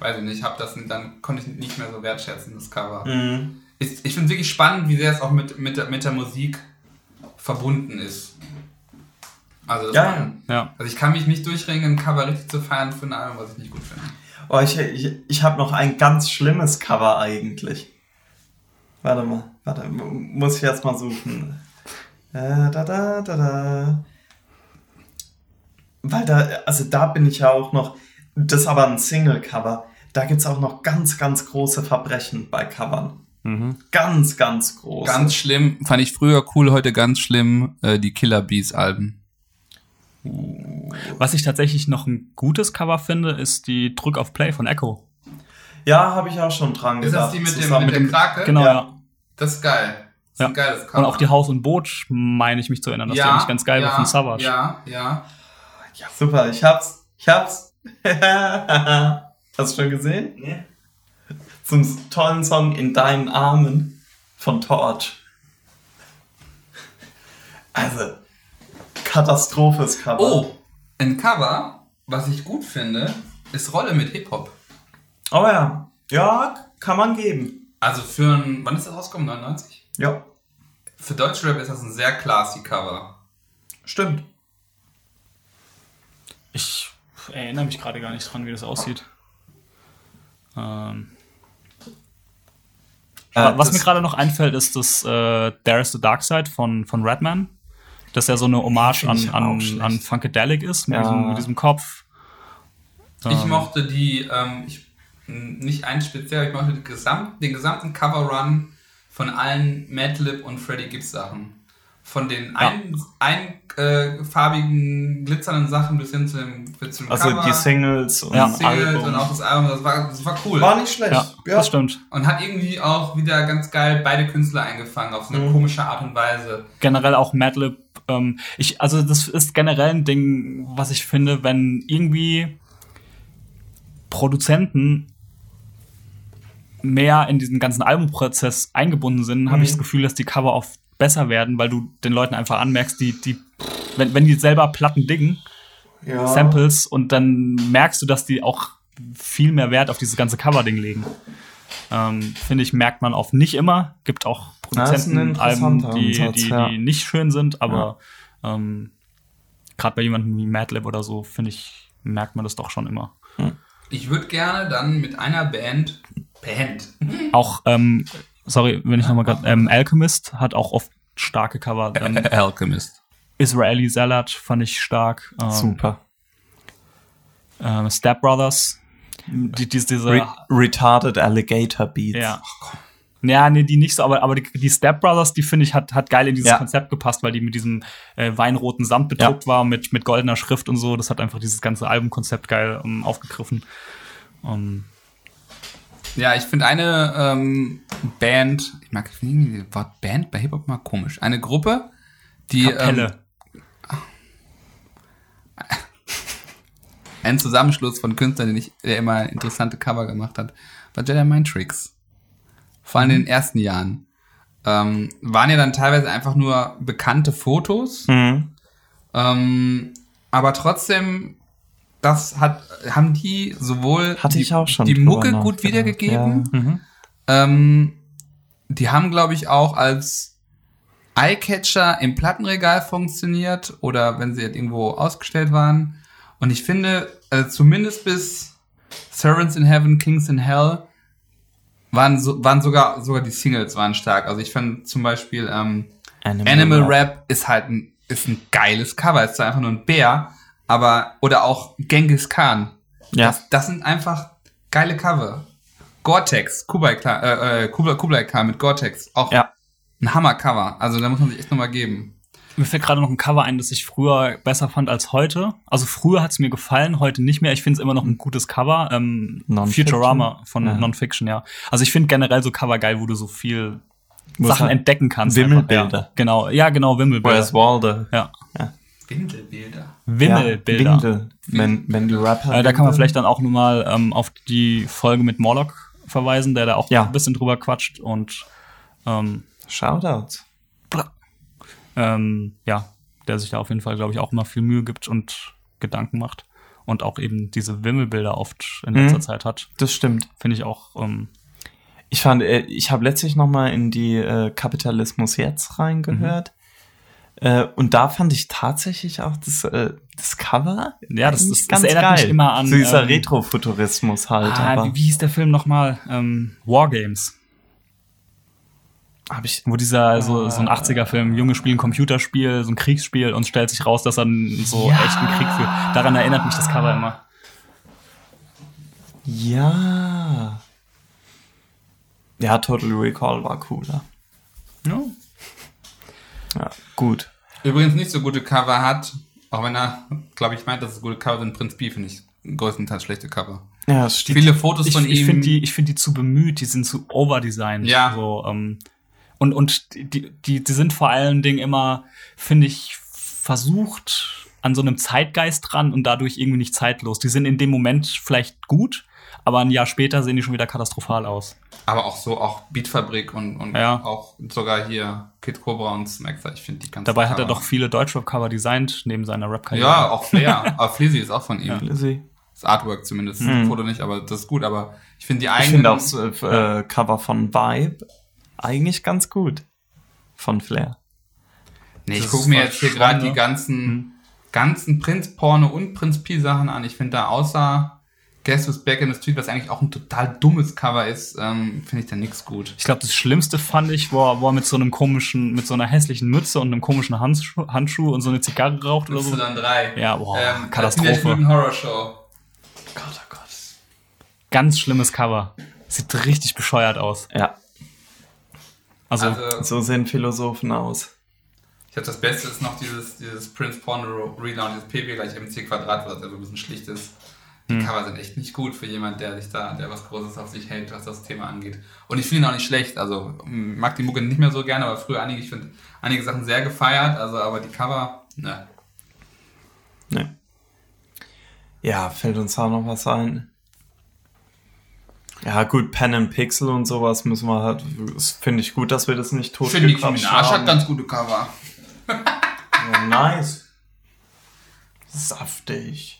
weiß ich nicht, hab das dann konnte ich nicht mehr so wertschätzen, das Cover.
Mhm.
Ich, ich finde wirklich spannend, wie sehr es auch mit, mit, der, mit der Musik verbunden ist. Also,
Ja,
man,
Ja.
also ich kann mich nicht durchringen, ein Cover richtig zu feiern für ein Album, was ich nicht gut finde.
Oh, ich, ich, ich habe noch ein ganz schlimmes Cover eigentlich. Warte mal, warte, muss ich jetzt mal suchen. Äh, da, da, da, da. Weil da, also da bin ich ja auch noch, das ist aber ein Single-Cover. Da gibt's auch noch ganz, ganz große Verbrechen bei Covern.
Mhm.
Ganz, ganz groß.
Ganz schlimm, fand ich früher cool, heute ganz schlimm, äh, die Killer Bees Alben.
Was ich tatsächlich noch ein gutes Cover finde, ist die Drück auf Play von Echo.
Ja, habe ich auch schon dran
Ist das
gedacht.
die mit, dem, mit der Krake?
Genau,
Ja.
ja.
Das ist geil. Das ist
Ja.
ein geiles Cover.
Und auch die Haus und Boot, meine ich mich zu erinnern, dass die eigentlich ganz geil war von Savage.
Ja, ja.
Ja, super, ich hab's. Ich hab's. Hast du schon gesehen? Nee. Zum tollen Song In deinen Armen von Torch. Also, Katastrophes Cover.
Oh, ein Cover, was ich gut finde, ist Rolle mit Hip-Hop.
Oh ja. Ja, kann man geben.
Also für ein, wann ist das rausgekommen? 99?
Ja,
Für Deutschrap ist das ein sehr classy Cover.
stimmt.
Ich erinnere mich gerade gar nicht dran, wie das aussieht. Ähm,
Äh,
was mir gerade noch einfällt, ist das äh, There is the Dark Side von, von Redman. Das ja so eine Hommage an,
ich
an, an Funkadelic ist, mit,
Ja.
diesem, mit diesem Kopf.
Ich
Ähm,
mochte die, ähm, ich, nicht ein speziell, ich mochte den gesamten, den gesamten Cover-Run von allen Madlib und Freddie Gibbs Sachen. Von den ein, einfarbigen, glitzernden Sachen bis hin zu dem, bis zum
Also
Cover,
die Singles und
Ja.
Singles
Album.
und auch das Album, das war, das war cool.
War nicht schlecht.
Ja, das stimmt.
Und hat irgendwie auch wieder ganz geil beide Künstler eingefangen, auf so eine
Mhm.
komische Art und Weise.
generell auch Madlib. Ähm, ich, also das ist generell ein Ding, was ich finde, wenn irgendwie Produzenten mehr in diesen ganzen Albumprozess eingebunden sind, habe ich das Gefühl, dass die Cover oft besser werden, weil du den Leuten einfach anmerkst, die, die, wenn, wenn die selber Platten diggen,
Ja.
Samples, und dann merkst du, dass die auch viel mehr Wert auf dieses ganze Cover-Ding legen. Ähm, Finde ich, merkt man oft nicht immer. Gibt auch Produzentenalben,
interessanter
die,
Ansatz,
die,
ja.
die nicht schön sind, aber ähm, gerade bei jemandem wie Madlib oder so, finde ich, merkt man das doch schon immer.
Ich würde gerne dann mit einer Band, Band,
Auch, ähm, sorry, wenn ich nochmal gerade, ähm, Alchemist hat auch oft starke Cover. Ähm,
Alchemist.
Israeli Salad fand ich stark. Ähm,
Super.
Ähm, Step Brothers, die, die, diese
Re retarded Alligator Beats.
Ja. Ja, nee, die nicht so, aber, aber die, die Step Brothers, die finde ich, hat, hat geil in dieses
Ja.
Konzept gepasst, weil die mit diesem äh, weinroten Samt bedruckt war, mit, mit goldener Schrift und so. Das hat einfach dieses ganze Albumkonzept geil um, aufgegriffen. Um,
Ja, ich finde eine ähm, Band, ich mag ich das Wort Band bei Hip-Hop mal komisch. Eine Gruppe, die ähm,
Kapelle.
ein Zusammenschluss von Künstlern, den ich, der immer interessante Cover gemacht hat, war Jedi Mind Tricks. Vor allem in den ersten Jahren. Ähm, waren ja dann teilweise einfach nur bekannte Fotos,
Mhm.
ähm, aber trotzdem, das hat, haben die sowohl
Hatte
die,
ich auch schon
die Mucke gut
nachgedacht,
wiedergegeben,
Mhm.
ähm, die haben, glaube ich, auch als Eyecatcher im Plattenregal funktioniert oder wenn sie halt irgendwo ausgestellt waren. Und ich finde, also zumindest bis Servants in Heaven, Kings in Hell waren, so, waren sogar, sogar die Singles waren stark. Also ich fand zum Beispiel ähm, Animal Rap ist halt ein, ist ein geiles Cover. Ist zwar einfach nur ein Bär, aber, oder auch Genghis Khan.
Ja.
Das, das sind einfach geile Cover. Gore-Tex, Kublai, Khan- äh, äh, Kublai, Kublai Khan mit Gore-Tex, auch
Ja.
ein Hammer-Cover. Also da muss man sich echt nochmal geben.
Mir fällt gerade noch ein Cover ein, das ich früher besser fand als heute. Also früher hat es mir gefallen, heute nicht mehr. Ich finde es immer noch ein gutes Cover. Ähm? Futurama von
Ja.
Non-Fiction, ja. Also ich finde generell so Cover geil, wo du so viel Sachen
halt
entdecken kannst.
Wimmelbilder.
Einfach, Ja. Genau, ja, genau, Wimmelbilder.
Where's Waldo?
Ja.
Windelbilder.
Wimmelbilder.
Ja, Windel. Wenn, wenn die Rapper.
Äh, da kann man vielleicht dann auch nochmal ähm, auf die Folge mit Morlock verweisen, der da auch
Ja.
ein bisschen drüber quatscht und ähm,
Shoutouts.
ähm, ja, der sich da auf jeden Fall, glaube ich, auch immer viel Mühe gibt und Gedanken macht und auch eben diese Wimmelbilder oft in letzter
Mhm.
Zeit hat.
Das stimmt.
Finde ich auch, ähm,
Ich fand, äh, ich habe letztlich noch mal in die äh, Kapitalismus jetzt reingehört. Äh, und da fand ich tatsächlich auch das, äh, das Cover.
Ja, das- das- das erinnert mich immer an,
So dieser
ähm,
Retrofuturismus halt.
ah,
aber
wie, wie hieß der Film nochmal? Ähm, Wargames.
hab ich,
Wo dieser, so, so ein 80er-Film, Junge spielen ein Computerspiel, so ein Kriegsspiel und stellt sich raus, dass er einen so
Ja.
echten Krieg führt. Daran erinnert mich das Cover immer.
ja. Ja, Total Recall war cooler.
Ja.
Ja, gut.
Übrigens nicht so gute Cover hat, auch wenn er, glaube ich, meint, dass es gute Cover sind. Prinz Pi finde ich größtenteils schlechte Cover.
Ja, es steht.
Viele Fotos
Ich,
von
ich
ihm.
finde die, ich finde die zu bemüht, die sind zu overdesigned.
Ja.
So, ähm, und, und die, die, die sind vor allen Dingen immer, finde ich, versucht an so einem Zeitgeist dran und dadurch irgendwie nicht zeitlos. Die sind in dem Moment vielleicht gut, aber ein Jahr später sehen die schon wieder katastrophal aus.
aber auch so, auch Beatfabrik und, und
Ja.
auch sogar hier Kid Cobra und Smackster. Ich finde die ganz
Dabei hat er doch viele Deutschrap-Cover designt, neben seiner Rap-Karriere.
Ja, auch Flair. aber Flizzy ist auch von ihm.
Lizzie.
Das Artwork zumindest.
Mhm.
Das Foto nicht, aber das ist gut. Aber ich finde die
Ich
eigenen.
finde auch das äh, Cover von Vibe eigentlich ganz gut. Von Flair.
Nee, ich gucke mir jetzt hier gerade
ne?
die ganzen, ganzen Prinz-Porno und Prinz-Pi-Sachen an. Ich finde da außer Guess Who's Back in the Street, was eigentlich auch ein total dummes Cover ist, ähm, finde ich da nichts gut.
Ich glaube, das Schlimmste fand ich, wo er, wo er mit so einem komischen, mit so einer hässlichen Mütze und einem komischen Handschuh, Handschuh und so eine Zigarre raucht oder so.
Y3.
Ja, boah,
ähm,
Katastrophe.
Teenage Mutant Horror Show.
Gott, oh Gott.
Ganz schlimmes Cover. Sieht richtig bescheuert aus.
Ja,
Also,
Also,
so sehen Philosophen aus.
Ich glaube, das Beste ist noch dieses, dieses Prince Porno Relaunch, das PW gleich MC Quadrat, was also ein bisschen schlicht ist. Die
Hm.
Cover sind echt nicht gut für jemand, der sich da, der was Großes auf sich hält, was das Thema angeht. Und ich finde ihn auch nicht schlecht. Also mag die Mucke nicht mehr so gerne, aber früher einige, ich finde einige Sachen sehr gefeiert. Also aber die Cover, ne.
Ne. Ja, fällt uns da noch was ein? Ja, gut, Pen and Pixel und sowas müssen wir halt. Finde ich gut, dass wir das nicht
Ich finde,
totgequatscht
Minaj hat ganz gute Cover.
Ja, nice. Saftig.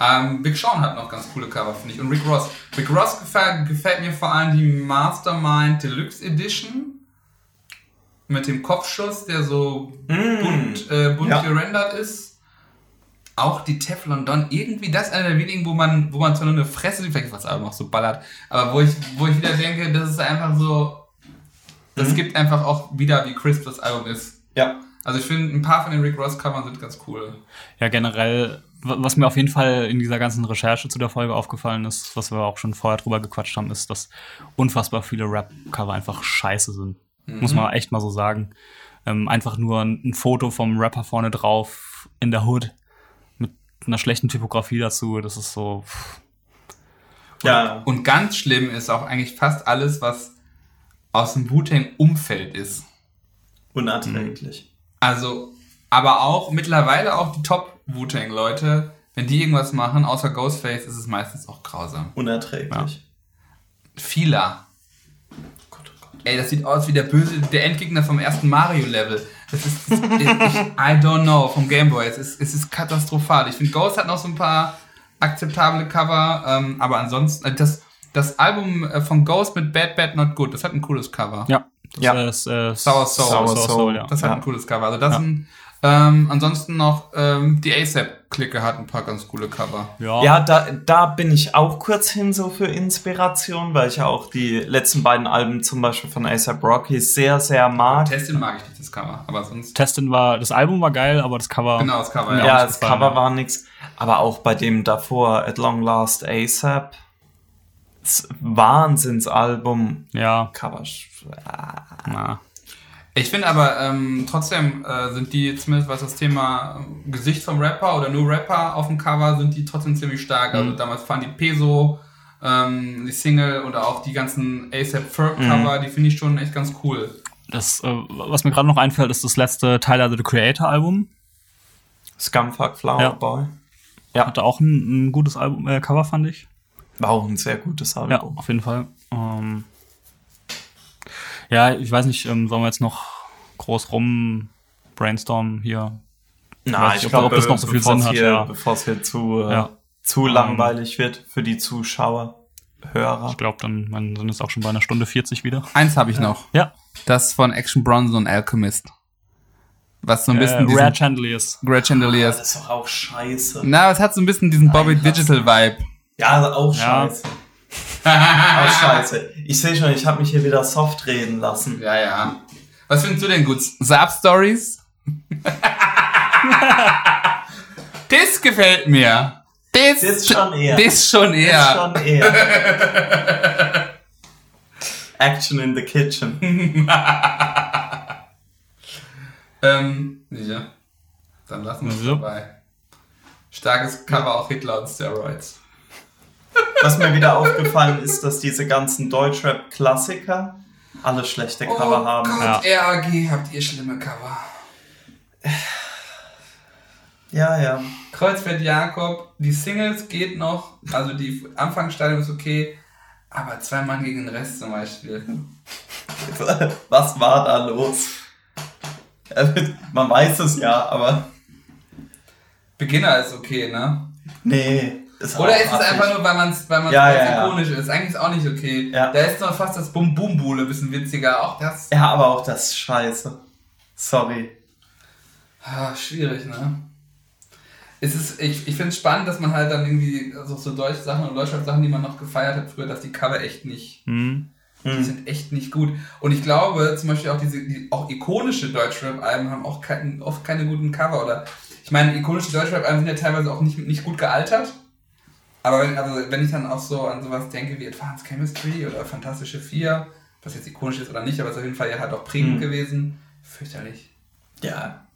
Ähm, Big Sean hat noch ganz coole Cover, finde ich. Und Rick Ross. Rick Ross gefällt, gefällt mir vor allem die Mastermind Deluxe Edition. Mit dem Kopfschuss, der so bunt, äh, bunt
Ja.
gerendert ist. Auch die Teflon Don, irgendwie das ist einer der wenigen, wo man, wo man zwar nur eine Fresse sieht, vielleicht was aber noch so ballert, aber wo ich, wo ich wieder denke, das ist einfach so, das gibt einfach auch wieder, wie crisp das Album ist.
Ja.
Also ich finde, ein paar von den Rick Ross Covern sind ganz cool.
Ja, generell, was mir auf jeden Fall in dieser ganzen Recherche zu der Folge aufgefallen ist, was wir auch schon vorher drüber gequatscht haben, ist, dass unfassbar viele Rap-Cover einfach scheiße sind. Muss man echt mal so sagen. Ähm, einfach nur ein, ein Foto vom Rapper vorne drauf in der Hood mit einer schlechten Typografie dazu. Das ist so. pff.
Ja.
Und ganz schlimm ist auch eigentlich fast alles, was aus dem Wu-Tang-Umfeld ist.
Unerträglich.
Also, aber auch mittlerweile auch die Top-Wu-Tang-Leute, wenn die irgendwas machen, außer Ghostface, ist es meistens auch grausam.
Unerträglich.
Fila.
Gott, oh Gott.
Ey, das sieht aus wie der böse, der Endgegner vom ersten Mario-Level. Das ist, das, ich, I don't know, vom Gameboy. Es ist, es ist katastrophal. Ich finde, Ghost hat noch so ein paar akzeptable Cover, ähm, aber ansonsten, äh, das, das Album äh, von Ghost mit Bad Bad Not Good, das hat ein cooles Cover.
Ja, das
Ja.
ist äh,
Sour Soul.
Sour Soul.
ja.
Das hat
Ja.
ein cooles Cover. Also das sind, ähm, ansonsten noch, ähm, die ASAP-Clique hat ein paar ganz coole Cover.
ja.
Ja, da, da bin ich auch kurz hin so für Inspiration, weil ich ja auch die letzten beiden Alben zum Beispiel von ASAP Rocky sehr, sehr mag.
Testin mag ich nicht, das Cover, aber sonst,
Testin war, das Album war geil, aber das Cover.
genau, das Cover,
Ja,
ja.
Das
gefallen,
Cover war nix. Aber auch bei dem davor, At Long Last ASAP, das Wahnsinnsalbum.
Ja,
Cover. ah,
na.
Ich finde aber ähm, trotzdem äh, sind die, zumindest was das Thema ähm, Gesicht vom Rapper oder nur Rapper auf dem Cover, sind die trotzdem ziemlich stark. Also damals fahren die Peso, ähm, die Single oder auch die ganzen ASAP Ferg Cover, die finde ich schon echt ganz cool.
Das, äh, was mir gerade noch einfällt, ist das letzte Tyler the Creator Album.
Scumfuck Flower
Ja.
Boy.
Hatte auch ein, ein gutes Album, äh, Cover, fand ich.
War auch ein sehr gutes
Ja,
Album.
auf jeden Fall. Ähm, ja, ich weiß nicht, ähm, sollen wir jetzt noch groß rum brainstormen hier?
Na,
weiß nicht, ob- ob das noch so viel Sinn hat,
hier,
ja.
Bevor es hier zu, äh,
Ja.
zu langweilig wird für die Zuschauer, Hörer.
Ich glaube, dann man, sind es auch schon bei einer Stunde 40 wieder.
Eins habe ich noch.
Ja.
Das von Action Bronson und Alchemist. Was so ein
Äh,
bisschen diesen
Rare Chandeliers.
Great Chandeliers.
Das ist doch auch scheiße.
Na, es hat so ein bisschen diesen Bobby
Nein,
Digital Vibe.
Ja, auch
Ja.
Auch scheiße. Ich sehe schon, ich habe mich hier wieder soft reden lassen.
Ja, ja. Was findest du denn gut? Saab Stories? das gefällt mir. Das,
Das schon eher.
Das schon eher.
Ist schon eher. Action in the kitchen.
Ähm, ja. Dann lassen wir es
So.
dabei. Starkes Cover auch Hitler und Steroids.
Was mir wieder aufgefallen ist, dass diese ganzen Deutschrap-Klassiker alle schlechte Cover haben.
Oh Gott, RAG habt ihr schlimme Cover.
Ja, ja.
Kreuzfeld Jakob, die Singles geht noch, also die Anfangsstadium ist okay, aber zwei Mann gegen den Rest zum Beispiel.
Was war da los? Also, Man weiß es ja, aber
Beginner ist okay, ne?
nee. Ist
Oder ist es
affig.
einfach nur, weil man es weil man's
Ja, ja, ja.
ikonisch ist? Eigentlich ist auch nicht okay.
Ja.
Da ist noch fast das Bum Bum Bule ein bisschen witziger. Auch das.
Ja, aber auch das scheiße. Sorry.
Ah, schwierig, ne? Es ist, ich ich finde es spannend, dass man halt dann irgendwie also so deutsche Sachen und Deutschland-Sachen, die man noch gefeiert hat früher, dass die Cover echt nicht,
Hm.
die sind echt nicht gut. Und ich glaube, zum Beispiel auch diese, die, auch ikonische Deutschrap-Alben haben auch kein, oft keine guten Cover. Oder ich meine, ikonische Deutschrap-Alben sind ja teilweise auch nicht, nicht gut gealtert. Aber wenn, also wenn ich dann auch so an sowas denke wie Advanced Chemistry oder Fantastische Vier, was jetzt ikonisch ist oder nicht, aber ist auf jeden Fall ja halt auch prägend
Mhm.
gewesen, Fürchterlich.
Ja,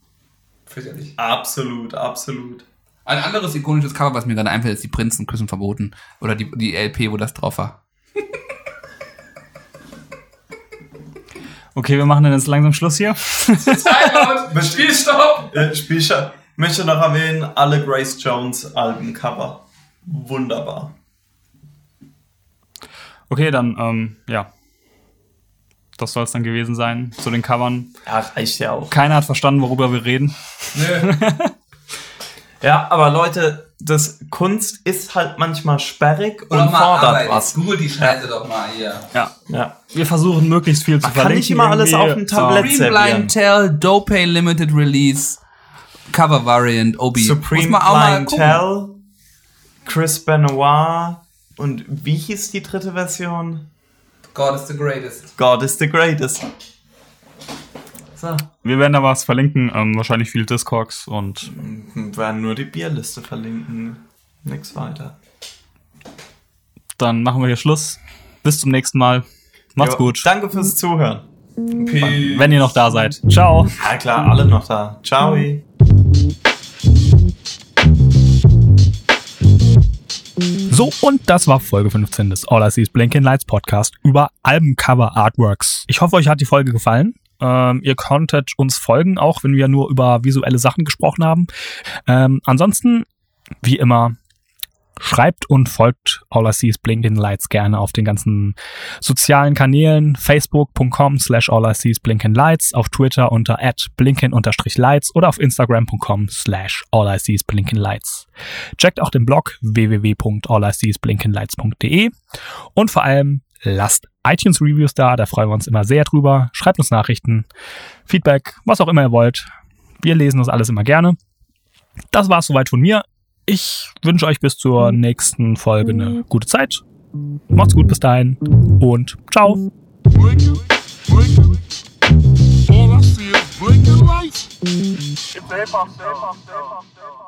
Fürchterlich.
absolut, absolut.
Ein anderes ikonisches Cover, was mir gerade einfällt, ist die Prinzen küssen verboten. Oder die, die LP, wo das drauf war.
Okay, wir machen dann jetzt langsam Schluss hier.
Timeout! Spielstopp!
Äh, Spielcher, möchte noch erwähnen, alle Grace Jones Albencover. Wunderbar.
Okay, dann, ähm, ja. Das soll es dann gewesen sein zu den Covern.
Ja, reicht ja auch.
Keiner hat verstanden, worüber wir reden.
Nö.
Ja, aber Leute, das Kunst ist halt manchmal sperrig und
Oder mal
fordert
arbeiten.
was.
Google die Scheiße doch mal hier.
Ja.
Ja.
Wir versuchen möglichst viel zu
Man kann
verlinken.
nicht immer alles auf dem Tablett
Supreme
servieren.
Blind Tell, Dopey Limited Release, Cover Variant, Obi.
Supreme Blind
gucken.
Tell, Chris Benoit und wie hieß die dritte Version?
God is the greatest.
God is the greatest. So.
Wir werden da was verlinken, ähm, wahrscheinlich viel Discogs und
Wir werden nur die Bierliste verlinken. Nix weiter.
dann machen wir hier Schluss. Bis zum nächsten Mal. Macht's
Jo,
gut.
Danke fürs Zuhören.
Peace.
Wenn ihr noch da seid. Ciao.
Ja klar, alle noch da. Ciao.
So, und das war Folge 15 des All I See is Blinking Lights Podcast über Albencover Artworks. Ich hoffe, euch hat die Folge gefallen. Ähm, ihr konntet uns folgen, auch wenn wir nur über visuelle Sachen gesprochen haben. Ähm, ansonsten, wie immer, schreibt und folgt All I See is Blinking Lights gerne auf den ganzen sozialen Kanälen. Facebook.com slash All I See is Blinking Lights, auf Twitter unter at blinken-lights oder auf Instagram.com slash All I See is Blinking Lights. Checkt auch den Blog www.alliseesblinkenlights.de und vor allem lasst iTunes Reviews da, da freuen wir uns immer sehr drüber. Schreibt uns Nachrichten, Feedback, was auch immer ihr wollt. Wir lesen das alles immer gerne. Das war's soweit von mir. Ich wünsche euch bis zur nächsten Folge eine gute Zeit. Macht's gut bis dahin und ciao.
All I see is blinking lights.
It's a hip hop, hip hop, hip hop, hip hop.